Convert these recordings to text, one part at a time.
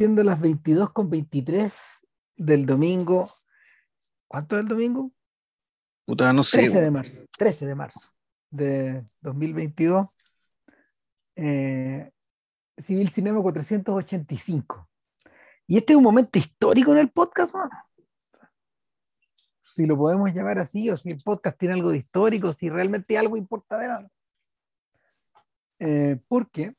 siendo las 22 con 23 del domingo. ¿Cuánto es el domingo? Puta, no sé. 13 de marzo. 13 de marzo de 2022. Eh, Civil Cinema 485. Y este es un momento histórico en el podcast, ¿no? Si lo podemos llamar así, o si el podcast tiene algo de histórico, si realmente algo importa de nada. Eh, porque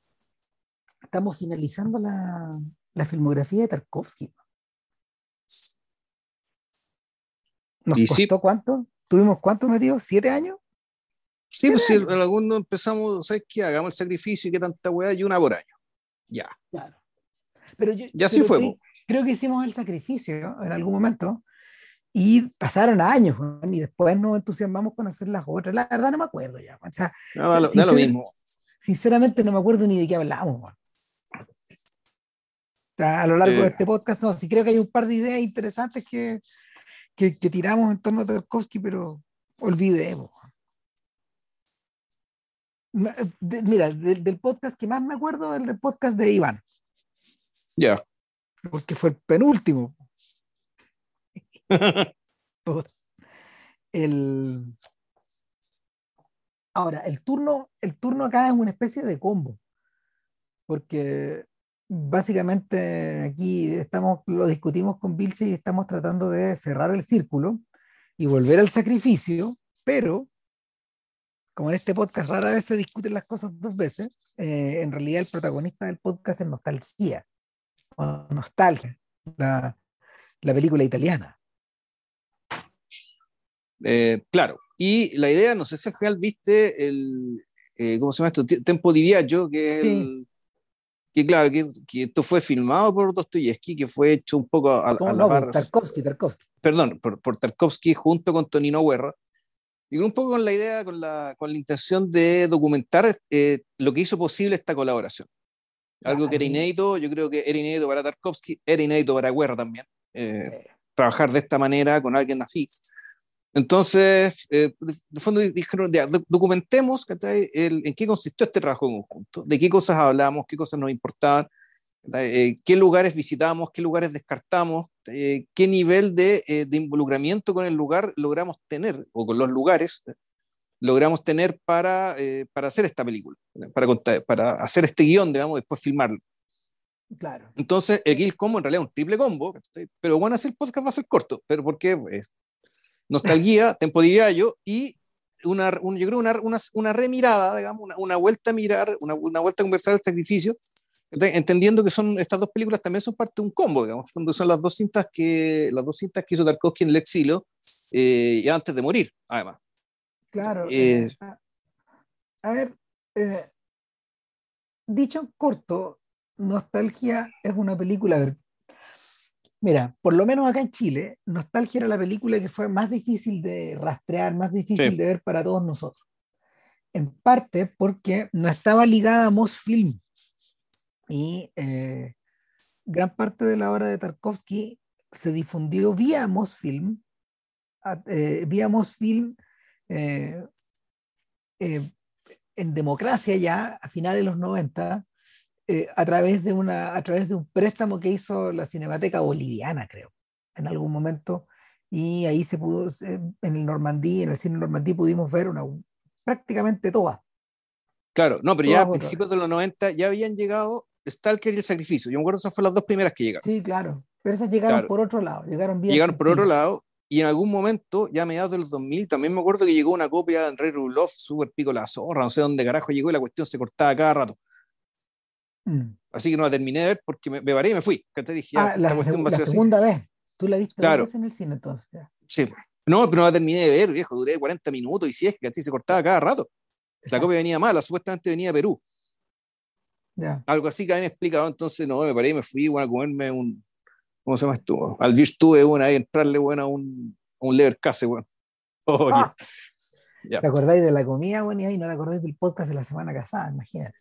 estamos finalizando la, la filmografía de Tarkovsky. ¿Nos Y sí. costó cuánto? ¿Tuvimos cuánto metido? ¿Siete años? Sí, pues si en alguno empezamos, ¿sabes qué? Hagamos el sacrificio y qué tanta weá, y una por año. Ya. Claro. Pero yo, Ya sí fue, creo- que hicimos el sacrificio en algún momento y pasaron años weón, y después nos entusiasmamos con hacer las otras. La verdad no me acuerdo ya. O sea, No, da, lo, da mismo. sinceramente no me acuerdo ni de qué hablamos. Sea, a lo largo Eh. de este podcast, no, sí creo que hay un par de ideas interesantes que, que, que tiramos en torno a Tarkovsky, pero olvidemos. De- Mira, del, del podcast que más me acuerdo el del podcast de Iván. Ya. porque fue el penúltimo. El... Ahora, el turno, el turno acá es una especie de combo, porque básicamente aquí estamos, lo discutimos con Vilche y estamos tratando de cerrar el círculo y volver al sacrificio, pero como en este podcast rara vez se discuten las cosas dos veces, eh, en realidad el protagonista del podcast es nostalgia, o nostalgia, la, la película italiana. Eh, claro. Y la idea, no sé si al final viste el, eh, ¿cómo se llama esto? Tempo di Viaggio, que es el, que claro, que, que esto fue filmado por Dostoyevsky, que fue hecho un poco a, a ¿Cómo la no? Tarkovsky, Tarkovsky. perdón, por, por Tarkovsky junto con Tonino Guerra, y un poco con la idea, con la, con la intención de documentar eh, lo que hizo posible esta colaboración. Algo que era inédito, yo creo que era inédito para Tarkovsky, era inédito para Guerra también. eh, Sí. trabajar de esta manera con alguien así. Entonces, eh, de, fondo dijeron, ya, doc- documentemos el, en qué consistió este trabajo en conjunto, de qué cosas hablamos, qué cosas nos importaban. Eh, qué lugares visitamos, qué lugares descartamos, eh, qué nivel de, eh, de involucramiento con el lugar logramos tener, o con los lugares, eh, logramos tener para, eh, para hacer esta película, para, contar, para hacer este guion, digamos, después filmarlo. Claro. Entonces, el combo en realidad es un triple combo, pero bueno, así el podcast va a ser corto, pero porque nostalgia, tempo de viaggio y una, un- yo creo una, una, una remirada, digamos, una, una vuelta a mirar, una, una vuelta a conversar el sacrificio, entendiendo que son estas dos películas también son parte de un combo, digamos, son las dos cintas que las dos cintas que hizo Tarkovsky en el exilio eh, y antes de morir, además. Claro. Eh, eh, a, a ver, eh, dicho en corto, Nostalgia es una película. Mira, por lo menos acá en Chile, Nostalgia era la película que fue más difícil de rastrear, más difícil Sí. de ver para todos nosotros. En parte porque no estaba ligada a Mosfilm. Y eh, gran parte de la obra de Tarkovsky se difundió vía Mosfilm, eh, vía Mosfilm eh, eh, en democracia ya a finales de los 90 eh, a través de una a través de un préstamo que hizo la Cinemateca Boliviana creo en algún momento y ahí se pudo en el Normandí en el cine Normandí pudimos ver una prácticamente todas Claro, no, pero ya a principios de los 90 ya habían llegado Stalker y el sacrificio. Yo me acuerdo que esas fueron las dos primeras que llegaron. sí claro pero esas llegaron Claro. por otro lado llegaron vía llegaron por otro lado y en algún momento, ya a mediados de los 2000, también me acuerdo que llegó una copia de Andrei Rublev, super pico la zorra, no sé dónde carajo llegó y la cuestión se cortaba cada rato. Mm. Así que no la terminé de ver porque me, me paré y me fui. Te dije, ya, Ah, la, seg- la ser así. segunda vez tú la viste Claro. en el cine entonces. Sí. No, pero no la terminé de ver, viejo, duré 40 minutos y si es que así se cortaba cada rato. La Exacto, copia venía mala, supuestamente venía de Perú. ya. Algo así que habían explicado, entonces no, me paré y me fui bueno, a comerme un, ¿cómo se llama esto? Al Virtue, bueno, ahí entrarle, bueno, a un, a un levercase, bueno. Oh, Ah. ¿Te acordáis de la comida, bueno, y ahí no te acordáis del podcast de la semana pasada? Imagínate.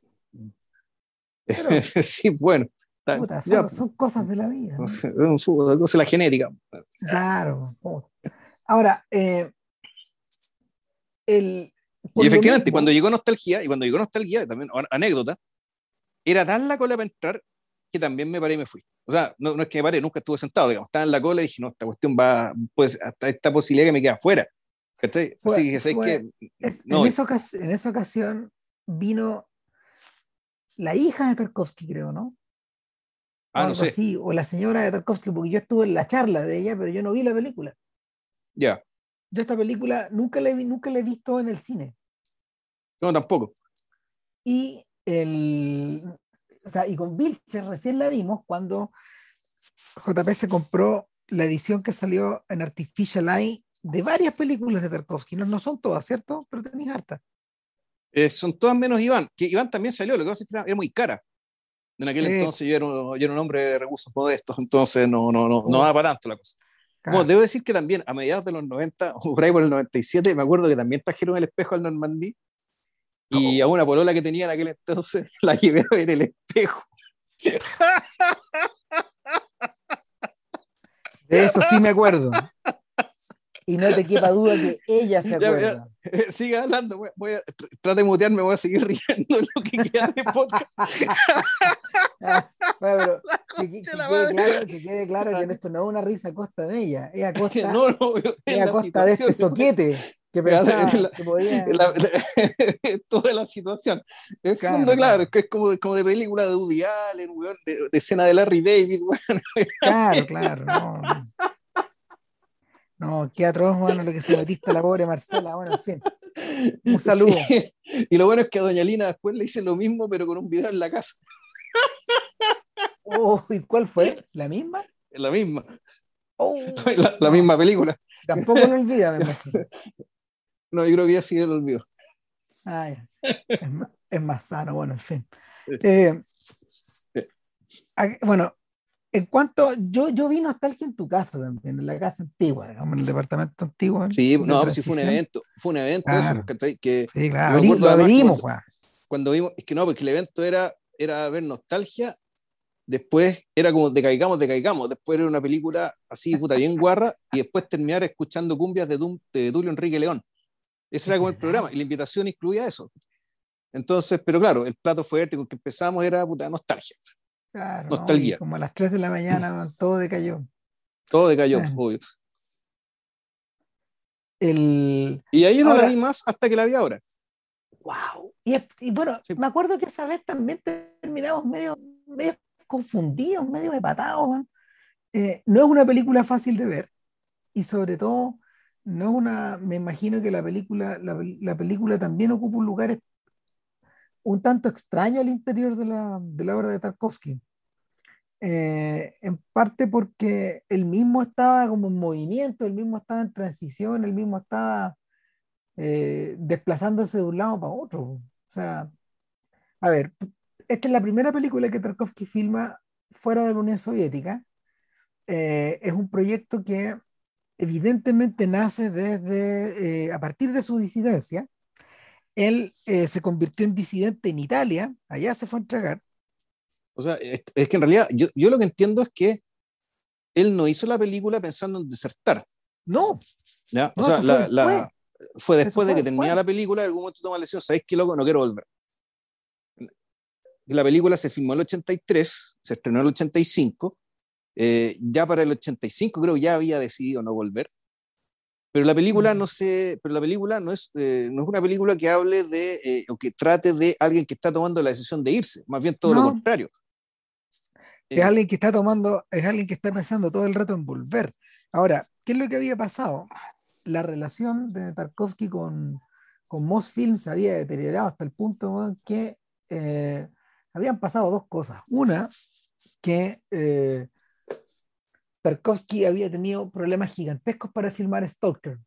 Pero- sí, bueno. Puta, Ya, son, son cosas de la vida. ¿no? un fútbol, cosa la genética. Claro. Ahora, eh, el, Y efectivamente, mismo- cuando llegó Nostalgia, y cuando llegó Nostalgia, también, an- anécdota, era tan la cola para entrar que también me paré y me fui. O sea, no, no es que me pare, nunca estuve sentado, digamos, estaba en la cola y dije, no, esta cuestión va, pues, hasta esta posibilidad que me queda afuera. ¿Cachai? Fue- Así que, ¿sabes fue- qué? Es- No, en, esa en esa ocasión vino la hija de Tarkovsky, creo, ¿no? O ah, no algo sé, así, o la señora de Tarkovsky, porque yo estuve en la charla de ella, pero yo no vi la película. ya, Yo esta película nunca la, nunca la he visto en el cine. no, tampoco. Y el, o sea, y con Vilches recién la vimos cuando JP se compró la edición que salió en Artificial Eye de varias películas de Tarkovsky. No, no son todas, ¿cierto? Pero tenéis harta. Eh, son todas menos Iván, que Iván también salió, lo que pasa es que era, era muy cara. En aquel Eh. entonces yo era, yo era un hombre de recursos modestos, entonces no, no, no, no Oh. daba para tanto la cosa. Bueno, debo decir que también a mediados de los 90, o por ahí por el 97, me acuerdo que también trajeron el espejo al Normandí. Y a una polola que tenía en aquel entonces la llevé a ver el espejo. De eso sí me acuerdo. Y no te quepa duda que ella se Ya, acuerda. Sigue hablando, voy, voy a, tr- trata de mutearme, voy a seguir riendo en lo que queda de podcast. Bueno, pero que, que- que quede claro, que quede claro que esto no es una risa a costa de ella, es a costa, No, no, es a costa de este soquete que pensaba la- que podía. la- la- toda la situación. En Claro, fondo, claro, que es como, como de película de Woody Allen, weón, de, de escena de Larry David, weón. Claro, claro, no. No, qué atroz, bueno, lo que se metiste la pobre Marcela, bueno, en fin. Un saludo. Sí. Y lo bueno es que a Doña Lina después le hice lo mismo, pero con un video en la casa. Oh, ¿y cuál fue? ¿La misma? Es la misma, Oh, la, misma película. Tampoco lo olvida, me imagino. No, yo creo que ya sí lo olvidó. Ah, ya. es, más, es más sano, bueno, en fin. Eh, bueno, en cuanto, yo, yo vi nostalgia en tu casa también, en la casa antigua, digamos, en el departamento antiguo. Sí, no, pues sí fue un evento, fue un evento Claro. eso, que Sí, claro, abrí- lo abrimos, cuando- cuando vimos, es que no, porque el evento era, era ver nostalgia, después era como decaigamos, decaigamos, después era una película así, puta, bien guarra, y después terminar escuchando cumbias de, Dum- de Tulio Enrique León. Ese era como el programa, y la invitación incluía eso. Entonces, pero claro, el plato fuerte con que empezamos era puta nostalgia. Nostalgia. Como a las 3 de la mañana todo decayó. Todo decayó, Ah. obvio. El, Y ahí no Ahora- la vi más hasta que la vi ahora. wow. Y, bueno, Sí. me acuerdo que esa vez también terminamos medio, medio confundidos, medio empatados. Eh, no es una película fácil de ver y sobre todo no es una, me imagino que la película, la, pel- la película también ocupa un lugar un tanto extraño al interior de la, de la obra de Tarkovsky. Eh, en parte porque él mismo estaba como en movimiento, él mismo estaba en transición, él mismo estaba eh, desplazándose de un lado para otro. O sea, a ver, esta es la primera película que Tarkovsky filma fuera de la Unión Soviética. Eh, es un proyecto que evidentemente nace desde, a partir de su disidencia. Él eh, se convirtió en disidente en Italia, allá se fue a entregar. O sea, es, es que en realidad yo, yo lo que entiendo es que él no hizo la película pensando en desertar. No, ¿ya? O No, sea, fue la, después. la- fue después de que termina después. la película, en algún momento toma la decisión, ¿sabéis qué loco? No quiero volver. La película se filmó en el 83, se estrenó en el 85, eh, ya para el 85 creo que ya había decidido no volver. Pero la película no se, pero la película no es, eh, no es una película que hable de eh, o que trate de alguien que está tomando la decisión de irse, más bien todo lo contrario. es Eh, alguien que está tomando, es alguien que está pensando todo el rato en volver. Ahora, ¿qué es lo que había pasado? La relación de Tarkovsky con, con Mosfilm se había deteriorado hasta el punto weón, que habían pasado dos cosas. Una, que Tarkovsky había tenido problemas gigantescos para filmar Stalker.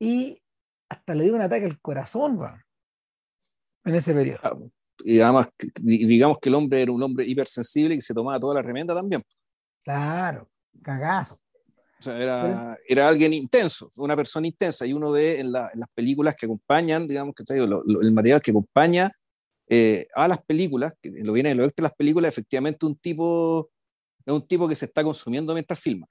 Y hasta le dio un ataque al corazón, weón, en ese periodo. Ah, y además, di- digamos que el hombre era un hombre hipersensible y que se tomaba toda la remenda también. Claro, cagazo. O sea, era, era alguien intenso, una persona intensa. Y uno ve en, la- en las películas que acompañan, digamos, que lo- lo- el material que acompaña eh, a las películas, que lo viene de lo que las películas, efectivamente un tipo, es un tipo que se está consumiendo mientras filma.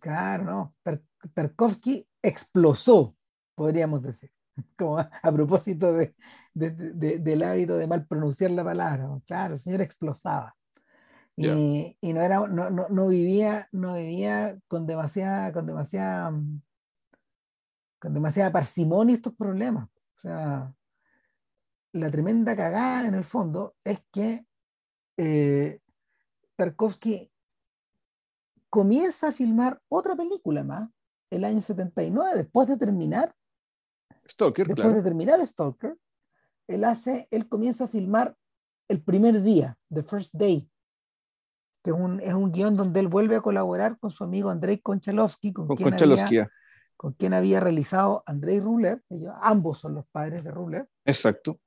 Claro, no. Tar- Tarkovsky explosó, podríamos decir. Como a, a propósito de, de- de- del hábito de mal pronunciar la palabra. Claro, el señor explosaba. Y, y no, era, no, no, no, vivía, no vivía con demasiada, con demasiada, con demasiada parsimonia estos problemas. O sea, la tremenda cagada en el fondo es que eh, Tarkovsky comienza a filmar otra película más el año 79, después de terminar Stalker, después claro. de terminar Stalker, él hace, él comienza a filmar el primer día, The First Day, que es un, es un guion donde él vuelve a colaborar con su amigo Andrei Konchalovsky, con, Con quien, había, con quien había realizado Andrei Rublev, ellos, ambos son los padres de Rublev, Exacto.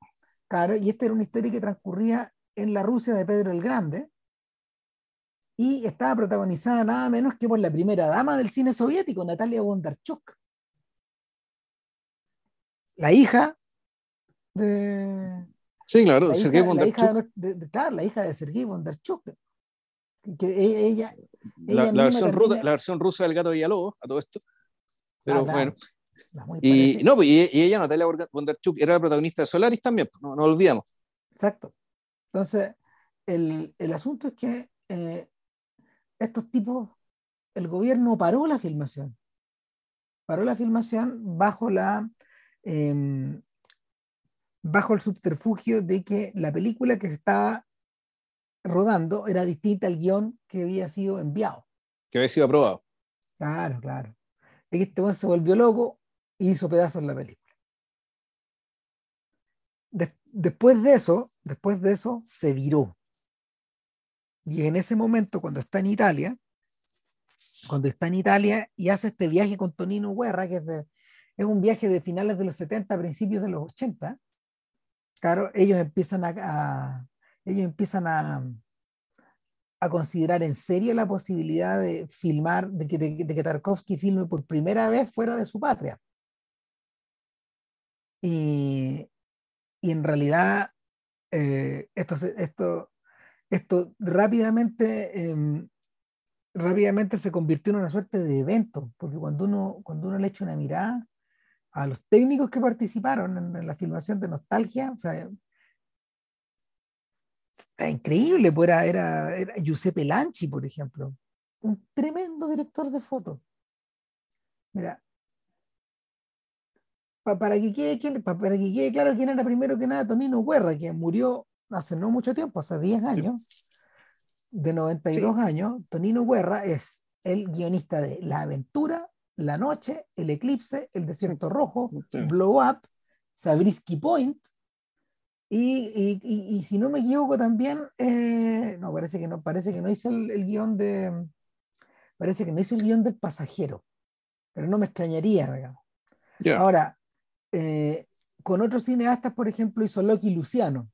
claro, y esta era una historia que transcurría en la Rusia de Pedro el Grande, y estaba protagonizada nada menos que por la primera dama del cine soviético, Natalia Bondarchuk. La hija de. Sí, claro, La Sergei hija, la, hija Bondarchuk. de, de- claro, la hija de Sergei Bondarchuk. Que, e- ella. La, versión rusa, termina- la versión rusa del gato Villalobos, a todo esto. Pero Ah, claro, bueno. Y, no, pues, y, y ella, Natalia Bondarchuk, era la protagonista de Solaris también, pues, no, no lo olvidamos. Exacto. Entonces, el, el asunto es que eh, estos tipos, el gobierno paró la filmación. Paró la filmación bajo la em, bajo el subterfugio de que la película que se estaba rodando era distinta al guion que había sido enviado. Que había sido aprobado. Claro, claro. Este weón se volvió loco y hizo pedazos la película. Des- después de eso, después de eso, se viró. Y en ese momento, cuando está en Italia, cuando está en Italia y hace este viaje con Tonino Guerra, que es, es un viaje de finales de los 70, principios de los 80, claro, ellos empiezan a, ellos empiezan a, a considerar en serio la posibilidad de filmar, de que, de, que Tarkovsky filme por primera vez fuera de su patria. Y, y en realidad eh, esto, esto, esto rápidamente, em, rápidamente se convirtió en una suerte de evento, porque cuando uno, cuando uno le echa una mirada a los técnicos que participaron en, en la filmación de Nostalgia, o sea, está increíble, pues era, Giuseppe Lanci, por ejemplo, un tremendo director de fotos. Para, que quede, para que quede claro quién era primero que nada Tonino Guerra, que murió hace no mucho tiempo, hace 10 años, de 92 años, Tonino Guerra es el guionista de La Aventura, La Noche, El Eclipse, El Desierto Rojo, Sí. Blow Up, Sabrisky Point, y, y- y- y si no me equivoco también, eh, no, parece que no, parece que no hizo el, el guion de, parece que no hizo el guion del pasajero, pero no me extrañaría, digamos. Ahora, eh, con otros cineastas, por ejemplo, hizo Loki Luciano.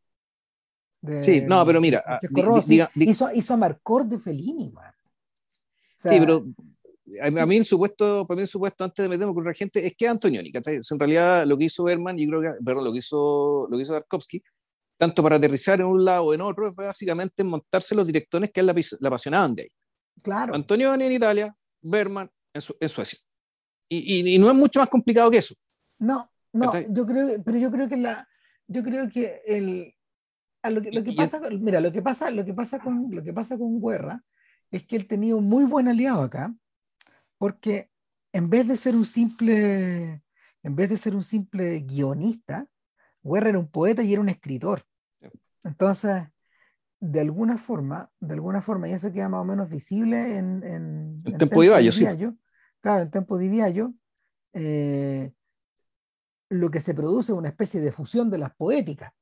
De- Sí, no, pero mira, ah, di- hizo, hizo a Marcor de Fellini, man. O sea, sí, pero a, mí el supuesto, para mí el supuesto antes de meterme con la gente es que Antonioni, ¿cachai? En realidad lo que hizo Berman, yo creo que, perdón, lo que hizo, lo que hizo Tarkovsky, tanto para aterrizar en un lado o en otro, fue básicamente montarse los directores que él la, la apasionaban de ahí. claro. Antonioni en Italia, Berman en, Su- en Suecia. Y, y- y no es mucho más complicado que eso. No, no, ¿Cachai? yo creo, pero yo creo que la, yo creo que el, a lo que, lo que pasa, con- mira, lo que pasa, lo que pasa con, lo que pasa con Guerra es que él tenía un muy buen aliado acá, porque en vez de ser un simple, en vez de ser un simple guionista, Guerra era un poeta y era un escritor. Entonces, de alguna forma, de alguna forma, y eso queda más o menos visible en, en, En Tempo Baio, sí. Claro, en Tempo Viaggio, eh, lo que se produce es una especie de fusión de las poéticas.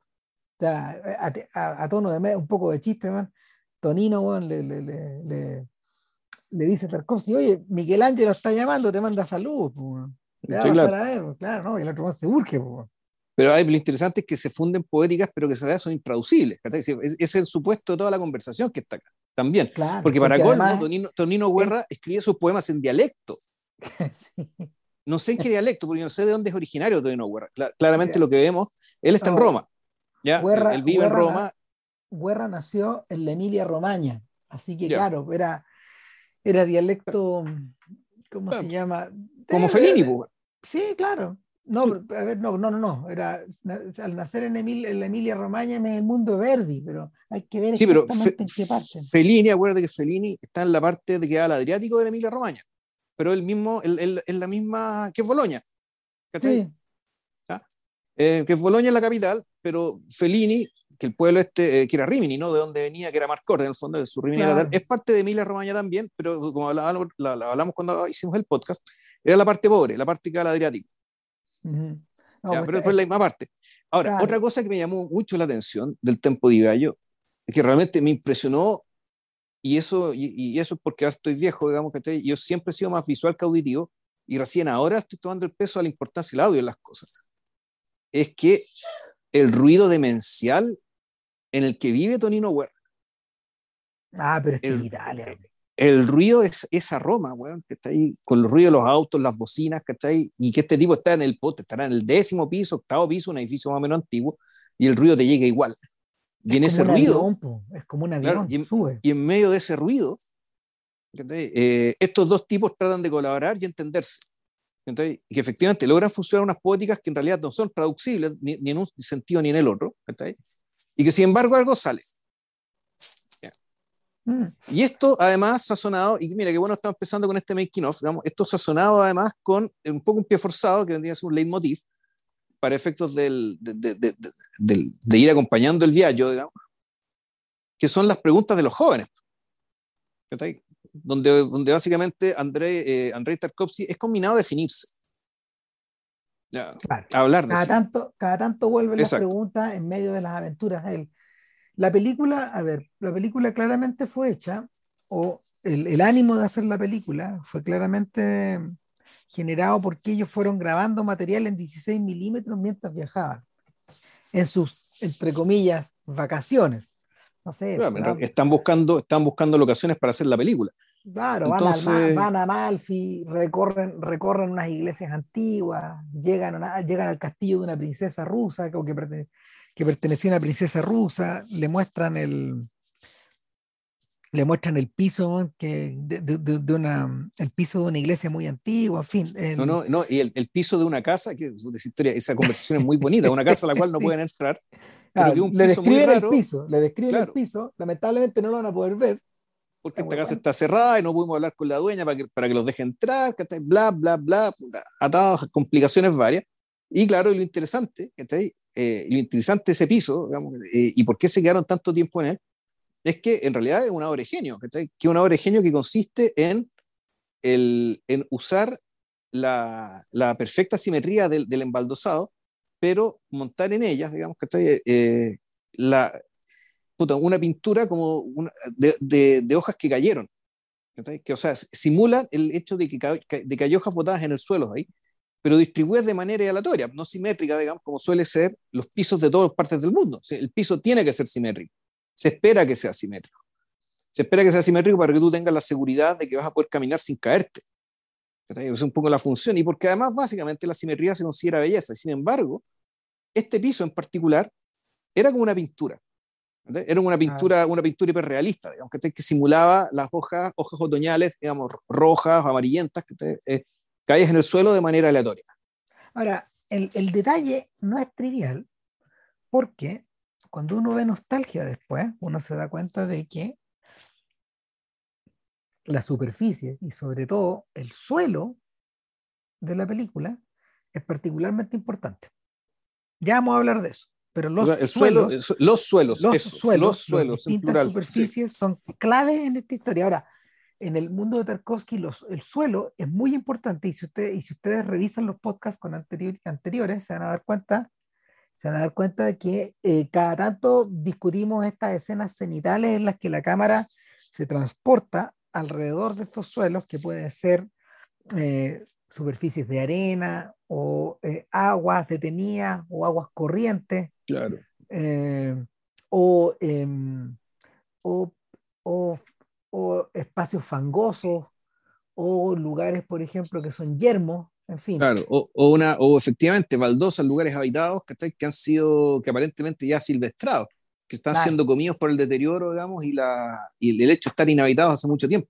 Sea, a, a- a tono de un poco de chiste, man, Tonino weón, le, le, le, le- dice a Tarkovsky, oye, Miguel Ángel está llamando, te manda va Sí, claro. a pues, claro, ¿no? Y el otro weón se urge. Pero hay, lo interesante es que se funden poéticas, pero que se son intraducibles. Es, es el supuesto de toda la conversación que está acá. También. Claro, Porque para colmo, además- Tonino, Tonino Guerra escribe sus poemas en dialecto. sí. No sé en qué dialecto, porque no sé de dónde es originario Tonino Guerra. Cla- claramente Ya. lo que vemos, él está en No. Roma. ¿Ya? Guerra- él vive Guerra en Roma. Guerra nació en la Emilia Romagna, así que Ya. claro, era, era dialecto, ¿cómo Claro. se llama? Como De- Fellini, de- pues, Sí, claro. No, a ver, no, no, no, no. Era, al nacer en, en la Emilia Romagna en el mundo Verdi, pero hay que ver sí, exactamente pero en qué parte. Fellini, acuérdate que Fellini está en la parte de que al Adriático de la Emilia Romagna, pero el mismo, es la misma que Boloña. Sí. Eh, que es la capital, pero Fellini, que el pueblo este, eh, que era Rimini, ¿no? De donde venía, que era Marcor, en el fondo de su Rimini es parte de Emilia Romagna también, pero como hablábamos, hablamos cuando hicimos el podcast, era la parte pobre, la parte que al Adriático. Pues pero fue la misma parte. Ahora, otra cosa que me llamó mucho la atención del Tempo de Gallo, que realmente me impresionó, y eso, y, eso es porque ahora estoy viejo, digamos que yo siempre he sido más visual que auditivo, y recién ahora estoy tomando el peso a la importancia del audio en las cosas. Es que el ruido demencial en el que vive Tonino Huerta. Ah, pero es el, Italia el ruido es esa Roma, weón, que está ahí con el ruido de los autos, las bocinas, ¿cachai? Y que este tipo está en el pote, estará en el décimo piso, octavo piso, un edificio más o menos antiguo, y el ruido te llega igual. Y en ese ruido. es como un avión, y, en, sube. y en medio de ese ruido, eh, estos dos tipos tratan de colaborar y entenderse. Y que efectivamente logran funcionar unas poéticas que en realidad no son traducibles ni, ni en un sentido ni en el otro. Y que sin embargo algo sale. Mm. Y esto además sazonado, y mira qué bueno estamos empezando con este making of, digamos, esto sazonado además con un poco un pie forzado, que tendría que ser un leitmotiv, para efectos del, de, de, de, de, ir acompañando el viaje, digamos, que son las preguntas de los jóvenes. Donde, donde básicamente Andrei, eh, Andrei Tarkovsky es combinado a definirse. Ya, hablar de cada tanto, cada tanto vuelve la pregunta en medio de las aventuras. Él la película, a ver, la película claramente fue hecha, o el, ánimo de hacer la película fue claramente generado porque ellos fueron grabando material en 16 milímetros mientras viajaban, en sus, entre comillas, vacaciones. No sé. están, buscando, están buscando locaciones para hacer la película. Claro, van, van, a Malfi, recorren, recorren unas iglesias antiguas, llegan, llegan al castillo de una princesa rusa que, pertenecía a una princesa rusa, le muestran el, le muestran el piso que de, de, una el piso de una iglesia muy antigua, en fin. No, no, no, y el, el, piso de una casa, que es historia, esa conversación es muy bonita, una casa a la cual no pueden entrar. Le describen el piso, le describen el piso, lamentablemente no lo van a poder ver. Porque esta casa está cerrada y no pudimos hablar con la dueña para que, para que los deje entrar, bla, bla, bla, atados, complicaciones varias. Y claro, lo interesante, eh, lo interesante de ese piso, digamos, eh, y por qué se quedaron tanto tiempo en él, es que en realidad es una obra de genio, que es una obra de genio que consiste en, el, en usar la, la perfecta simetría del, del, embaldosado, pero montar en ellas, digamos, que eh, la, una pintura como una, de, de, de, hojas que cayeron, que o sea, simulan el hecho de que, de que hay hojas botadas en el suelo ahí, pero distribuidas de manera aleatoria, no simétrica, digamos, como suele ser los pisos de todas partes del mundo. El piso tiene que ser simétrico. Se espera que sea simétrico. Se espera que sea simétrico para que tú tengas la seguridad de que vas a poder caminar sin caerte. Es un poco la función. Y porque además, básicamente, la simetría se considera belleza. Sin embargo, este piso en particular era como una pintura. Era una pintura, una pintura hiperrealista, digamos, que simulaba las hojas, hojas otoñales, digamos, rojas, amarillentas, que eh, caes en el suelo de manera aleatoria. Ahora, el, el, detalle no es trivial porque cuando uno ve nostalgia después, uno se da cuenta de que las superficies y sobre todo el suelo de la película es particularmente importante. Ya vamos a hablar de eso, pero los suelos, los suelos, los suelos, los suelos, las distintas superficies son claves en esta historia. Ahora, en el mundo de Tarkovsky los, el suelo es muy importante y si, usted, y si ustedes revisan los podcasts con anterior, anteriores se van a dar cuenta se van a dar cuenta de que eh, cada tanto discutimos estas escenas cenitales en las que la cámara se transporta alrededor de estos suelos que pueden ser eh, superficies de arena o eh, aguas detenidas o aguas corrientes claro. o, em, o, o o espacios fangosos, o lugares, por ejemplo, que son yermos, en fin. Claro, o, o una, o efectivamente baldosas, lugares habitados que, que han sido, que aparentemente ya silvestrados, que están siendo comidos por el deterioro, digamos, y, la, y el hecho de estar inhabitados hace mucho tiempo.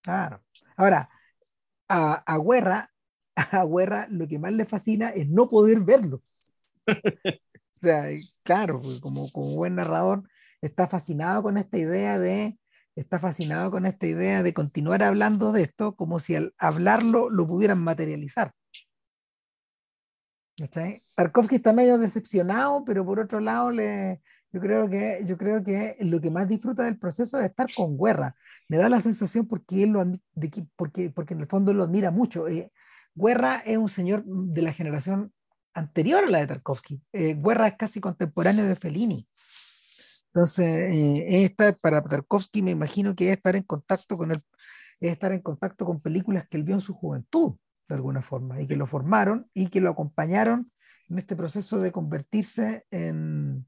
Claro. Ahora, a, a Guerra, a Guerra lo que más le fascina es no poder verlo. o sea, claro, pues, como, como buen narrador, está fascinado con esta idea de está fascinado con esta idea de continuar hablando de esto como si al hablarlo lo pudieran materializar. Tarkovsky está medio decepcionado, pero por otro lado le, yo creo que yo creo que lo que más disfruta del proceso es estar con Guerra. Me da la sensación porque él lo de, porque porque en el fondo lo admira mucho. Eh, Guerra es un señor de la generación anterior a la de Tarkovsky. Eh, Guerra es casi contemporáneo de Fellini. Entonces, eh, estar, para Tarkovsky me imagino que es estar en contacto con él, es estar en contacto con películas que él vio en su juventud, de alguna forma, y que lo formaron y que lo acompañaron en este proceso de convertirse en,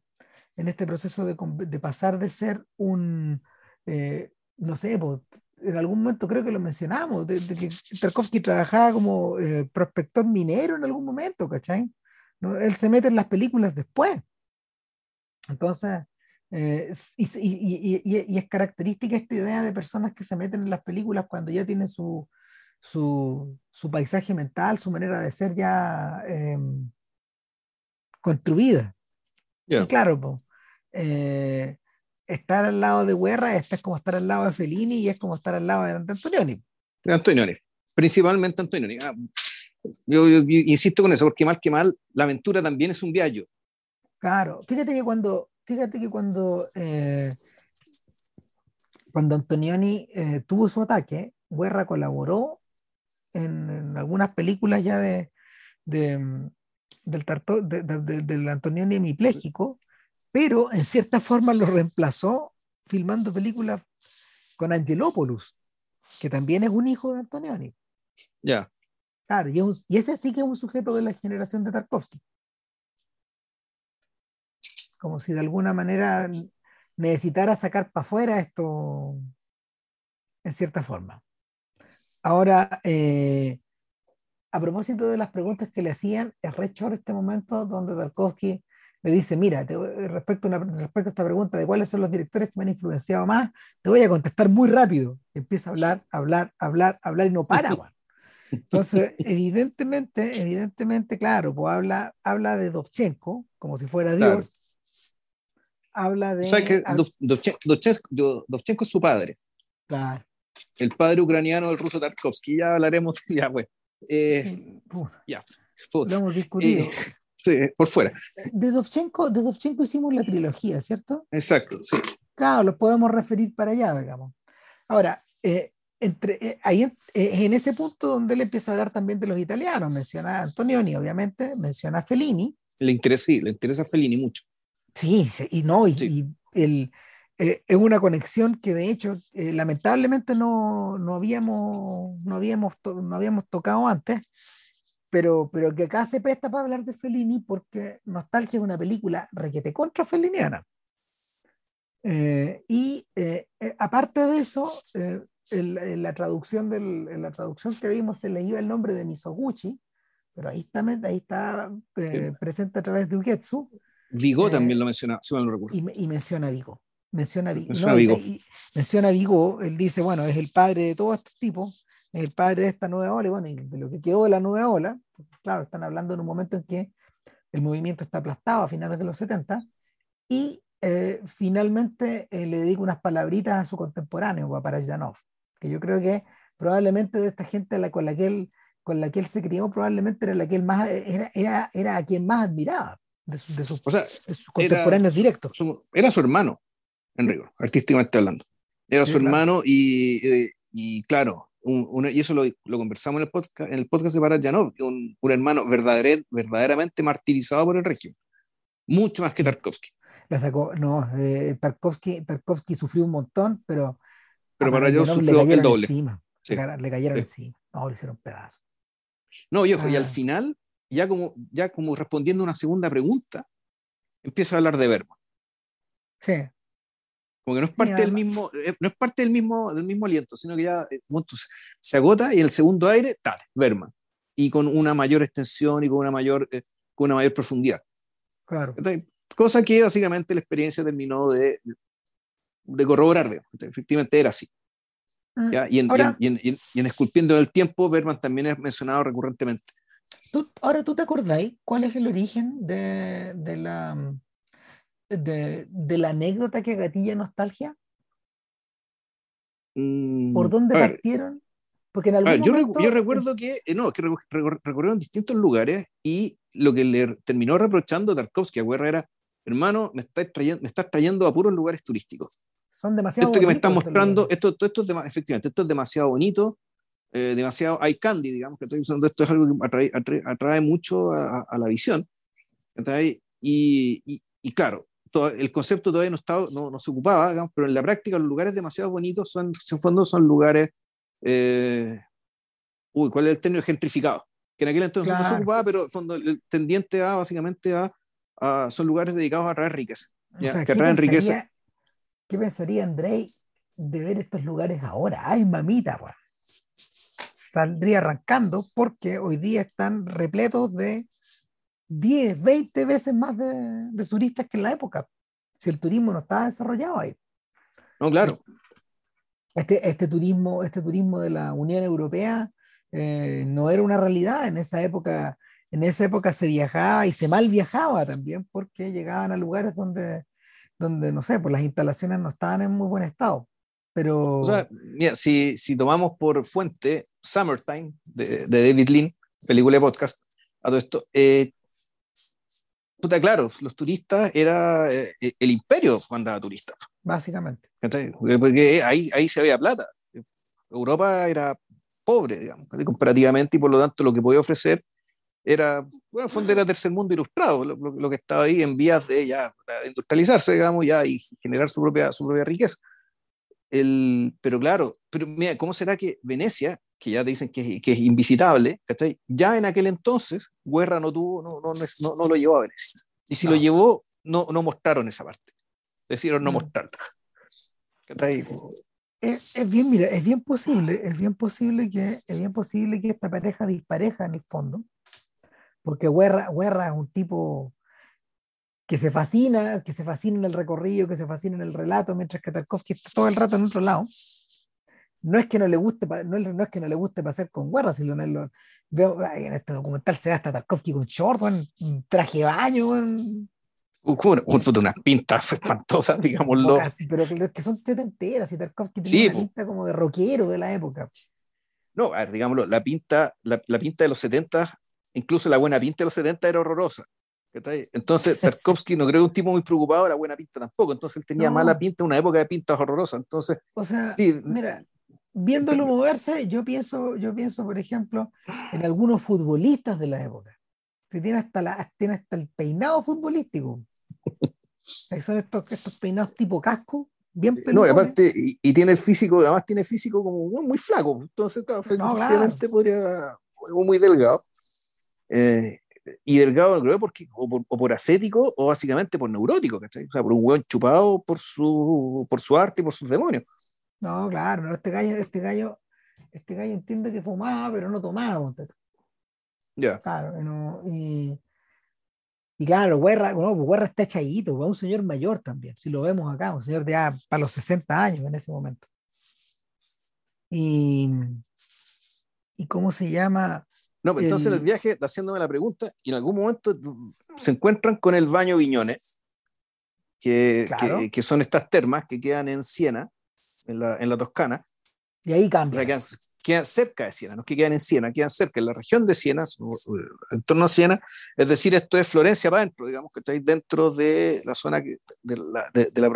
en este proceso de, de pasar de ser un, eh, no sé, en algún momento creo que lo mencionamos, de, que Tarkovsky trabajaba como eh, prospector minero en algún momento, ¿cachai? ¿No? Él se mete en las películas después. Entonces, eh, y, y, y, es característica esta idea de personas que se meten en las películas cuando ya tienen su, su, su paisaje mental, su manera de ser ya eh, construida. Y claro, eh, estar al lado de Guerra es como estar al lado de Fellini y es como estar al lado de Antonioni. De Antonioni, principalmente Antonioni. Ah, yo, yo, insisto con eso, porque mal que mal, la aventura también es un viaje. Claro, fíjate que cuando, fíjate que cuando, eh, cuando Antonioni eh, tuvo su ataque, Guerra colaboró en, algunas películas ya de, del, del Antonioni hemipléjico, pero en cierta forma lo reemplazó filmando películas con Angelopoulos, que también es un hijo de Antonioni. Ya. Claro, y, y, ese sí que es un sujeto de la generación de Tarkovsky como si de alguna manera necesitara sacar para afuera esto en cierta forma. Ahora, eh, a propósito de las preguntas que le hacían, es re este momento donde Tarkovsky le dice, mira, respecto, a respecto a esta pregunta de cuáles son los directores que me han influenciado más, te voy a contestar muy rápido. Empieza a hablar, hablar, hablar, hablar y no para. Entonces, evidentemente, evidentemente, claro, pues habla, habla de Dovchenko como si fuera Dios, habla de... O sea que Dovchenko, es su padre. Claro. El padre ucraniano del ruso Tarkovsky, ya hablaremos, ya, bueno. Eh, ya. Lo hemos discutido. Eh, sí, por fuera. De Dovchenko, de Dovchenko hicimos la trilogía, ¿cierto? Exacto, sí. Claro, los podemos referir para allá, digamos. Ahora, eh, entre, ahí en ese punto donde él empieza a hablar también de los italianos, menciona a Antonioni, obviamente, menciona a Fellini. Le interesa, sí, le interesa a Fellini mucho. Sí, y no, y, el, eh, es una conexión que de hecho eh, lamentablemente no, no, habíamos, no, habíamos no habíamos tocado antes, pero, pero que acá se presta para hablar de Fellini porque Nostalgia es una película requete contra Felliniana. Eh, y aparte de eso, en, la traducción del, en la traducción que vimos se le iba el nombre de Misoguchi, pero ahí está, ahí está presente a través de Ugetsu. Vigo eh, también lo menciona, si mal no recuerdo. Y, menciona Vigo. Menciona. Menciona, Vigo. menciona Vigo. Él dice, bueno, es el padre de todo este tipo, es el padre de esta nueva ola, y bueno, y de lo que quedó de la nueva ola, claro, están hablando en un momento en que el movimiento está aplastado a finales de los 70, y eh, finalmente eh, le dedica unas palabritas a su contemporáneo, a Parajdanov, que yo creo que probablemente de esta gente la, con, la que él, con la que él se crió, probablemente era la que él más, era, era, era a quien más admiraba de, sus contemporáneos directos. era su hermano, en rigor, artísticamente hablando. Era su hermano y, eh, y, claro, y eso lo, lo, conversamos en el podcast, en el podcast de Parajanov, un, un hermano verdadero, verdaderamente martirizado por el régimen, mucho más que Tarkovsky. La sacó, no, eh, Tarkovsky, Tarkovsky sufrió un montón, pero, pero para yo sufrió el doble. Encima, le cayeron encima, no, le hicieron pedazos. No, y, y al ah. final ya como, ya como respondiendo a una segunda pregunta, empieza a hablar de Berman. Sí. Como que no es parte del mismo, eh, no es parte del mismo, del mismo aliento, sino que ya eh, se agota y el segundo aire, tal, Berman. Y con una mayor extensión y con una mayor, eh, con una mayor profundidad. Claro. cosa que básicamente la experiencia terminó de, de corroborar, efectivamente era así. Mm. ¿ya? Y, en, y, en, y, en, Esculpiendo el Tiempo, Berman también es mencionado recurrentemente. ¿Tú, ahora, ¿tú te acordáis cuál es el origen de, de la, de, de, la anécdota que gatilla nostalgia? Mm, ¿Por dónde partieron? Porque en algún yo, yo, recuerdo que, eh, no, que recorrieron distintos lugares y lo que le terminó reprochando Tarkovsky a Guerra era, hermano, me estás trayendo, me estás trayendo a puros lugares turísticos. Son demasiado Esto que me están mostrando, esto, esto, es efectivamente, esto es demasiado bonito, eh, demasiado eye candy, digamos, que estoy usando esto es algo que atrae, atrae, mucho a, a, la visión. Y, y, y, claro, todo, el concepto todavía no, estaba, no, no, se ocupaba, digamos, pero en la práctica los lugares demasiado bonitos son, en fondo, son lugares eh, uy, ¿cuál es el término? Gentrificado, que en aquel entonces no se ocupaba, pero fondo, el tendiente a básicamente a, son lugares dedicados a traer riqueza, que atraen riqueza. ¿Qué pensaría Andrei de ver estos lugares ahora? ¡Ay, mamita! Saldría arrancando porque hoy día están repletos de 10, 20 veces más de, de turistas que en la época. Si el turismo no estaba desarrollado ahí. No, claro este, este, turismo, este turismo de la Unión Europea eh, no era una realidad. En esa época, en esa época se viajaba y se mal viajaba también porque llegaban a lugares donde, donde no sé, pues las instalaciones no estaban en muy buen estado. Pero... O sea, mira, si, si tomamos por fuente Summertime de, de David Lean, película de podcast, a todo esto, eh, puta, claro, los turistas era eh, el imperio cuando andaba turista. Básicamente. Porque ahí, ahí se veía plata. Europa era pobre, digamos, comparativamente, y por lo tanto lo que podía ofrecer era, bueno, fondo era tercer mundo ilustrado, lo, lo, que estaba ahí en vías de ya industrializarse, digamos, ya y generar su propia, su propia riqueza. El, pero claro, pero mira, ¿cómo será que Venecia, que ya te dicen que, que es invisitable, ya en aquel entonces Guerra no tuvo, no, no, no, no lo llevó a Venecia. Y si lo llevó, no, no mostraron esa parte. Decidieron no mostrarla. Es, es, bien, mira, es bien posible, es bien posible que, es bien posible que esta pareja dispareja en el fondo, porque Guerra, Guerra es un tipo que se fascina, que se fascina en el recorrido, que se fascina en el relato, mientras que Tarkovsky está todo el rato en otro lado. No es que no le guste, no es, no es que no le guste pasar con Guerra, si lo, veo en este documental se hasta Tarkovsky con short, un traje de baño, una pinta espantosa, digámoslo. pero que son tetenteras y Tarkovsky tenía una pinta como de rockero de la época. No, a ver, digámoslo, la pinta, la, la, pinta de los 70, incluso la buena pinta de los 70 era horrorosa. Entonces, Tarkovsky no creo que un tipo muy preocupado de la buena pinta tampoco. Entonces, él tenía mala pinta, una época de pintas horrorosa. Entonces, o sea, sí, mira, viéndolo moverse, yo pienso, yo pienso, por ejemplo, en algunos futbolistas de la época. Que tiene hasta, la, tiene hasta el peinado futbolístico. Son estos, estos peinados tipo casco, bien peludos. No, y aparte, y, tiene el físico, además tiene físico como muy flaco. Entonces, claro, efectivamente podría, muy delgado. Eh, y delgado, creo, porque, o por, o por, ascético o básicamente por neurótico, ¿cachai? O sea, por un hueón chupado por su, por su arte y por sus demonios. No, claro, este gallo, este gallo, este gallo entiende que fumaba, pero no tomaba. Ya. Claro, no, y, y claro, Guerra, bueno, pues Guerra está echadito, un señor mayor también, si lo vemos acá, un señor de ya para los 60 años en ese momento. Y, y cómo se llama. No, pues entonces el, el viaje, haciéndome la pregunta, y en algún momento se encuentran con el baño Viñones, que, que, que, son estas termas que quedan en Siena, en la, en la Toscana. Y ahí cambia. O sea, quedan, cerca de Siena, no es que quedan en Siena, quedan cerca, en la región de Siena, en torno a Siena, es decir, esto es Florencia para adentro, digamos que estáis dentro de la zona de la, de, la,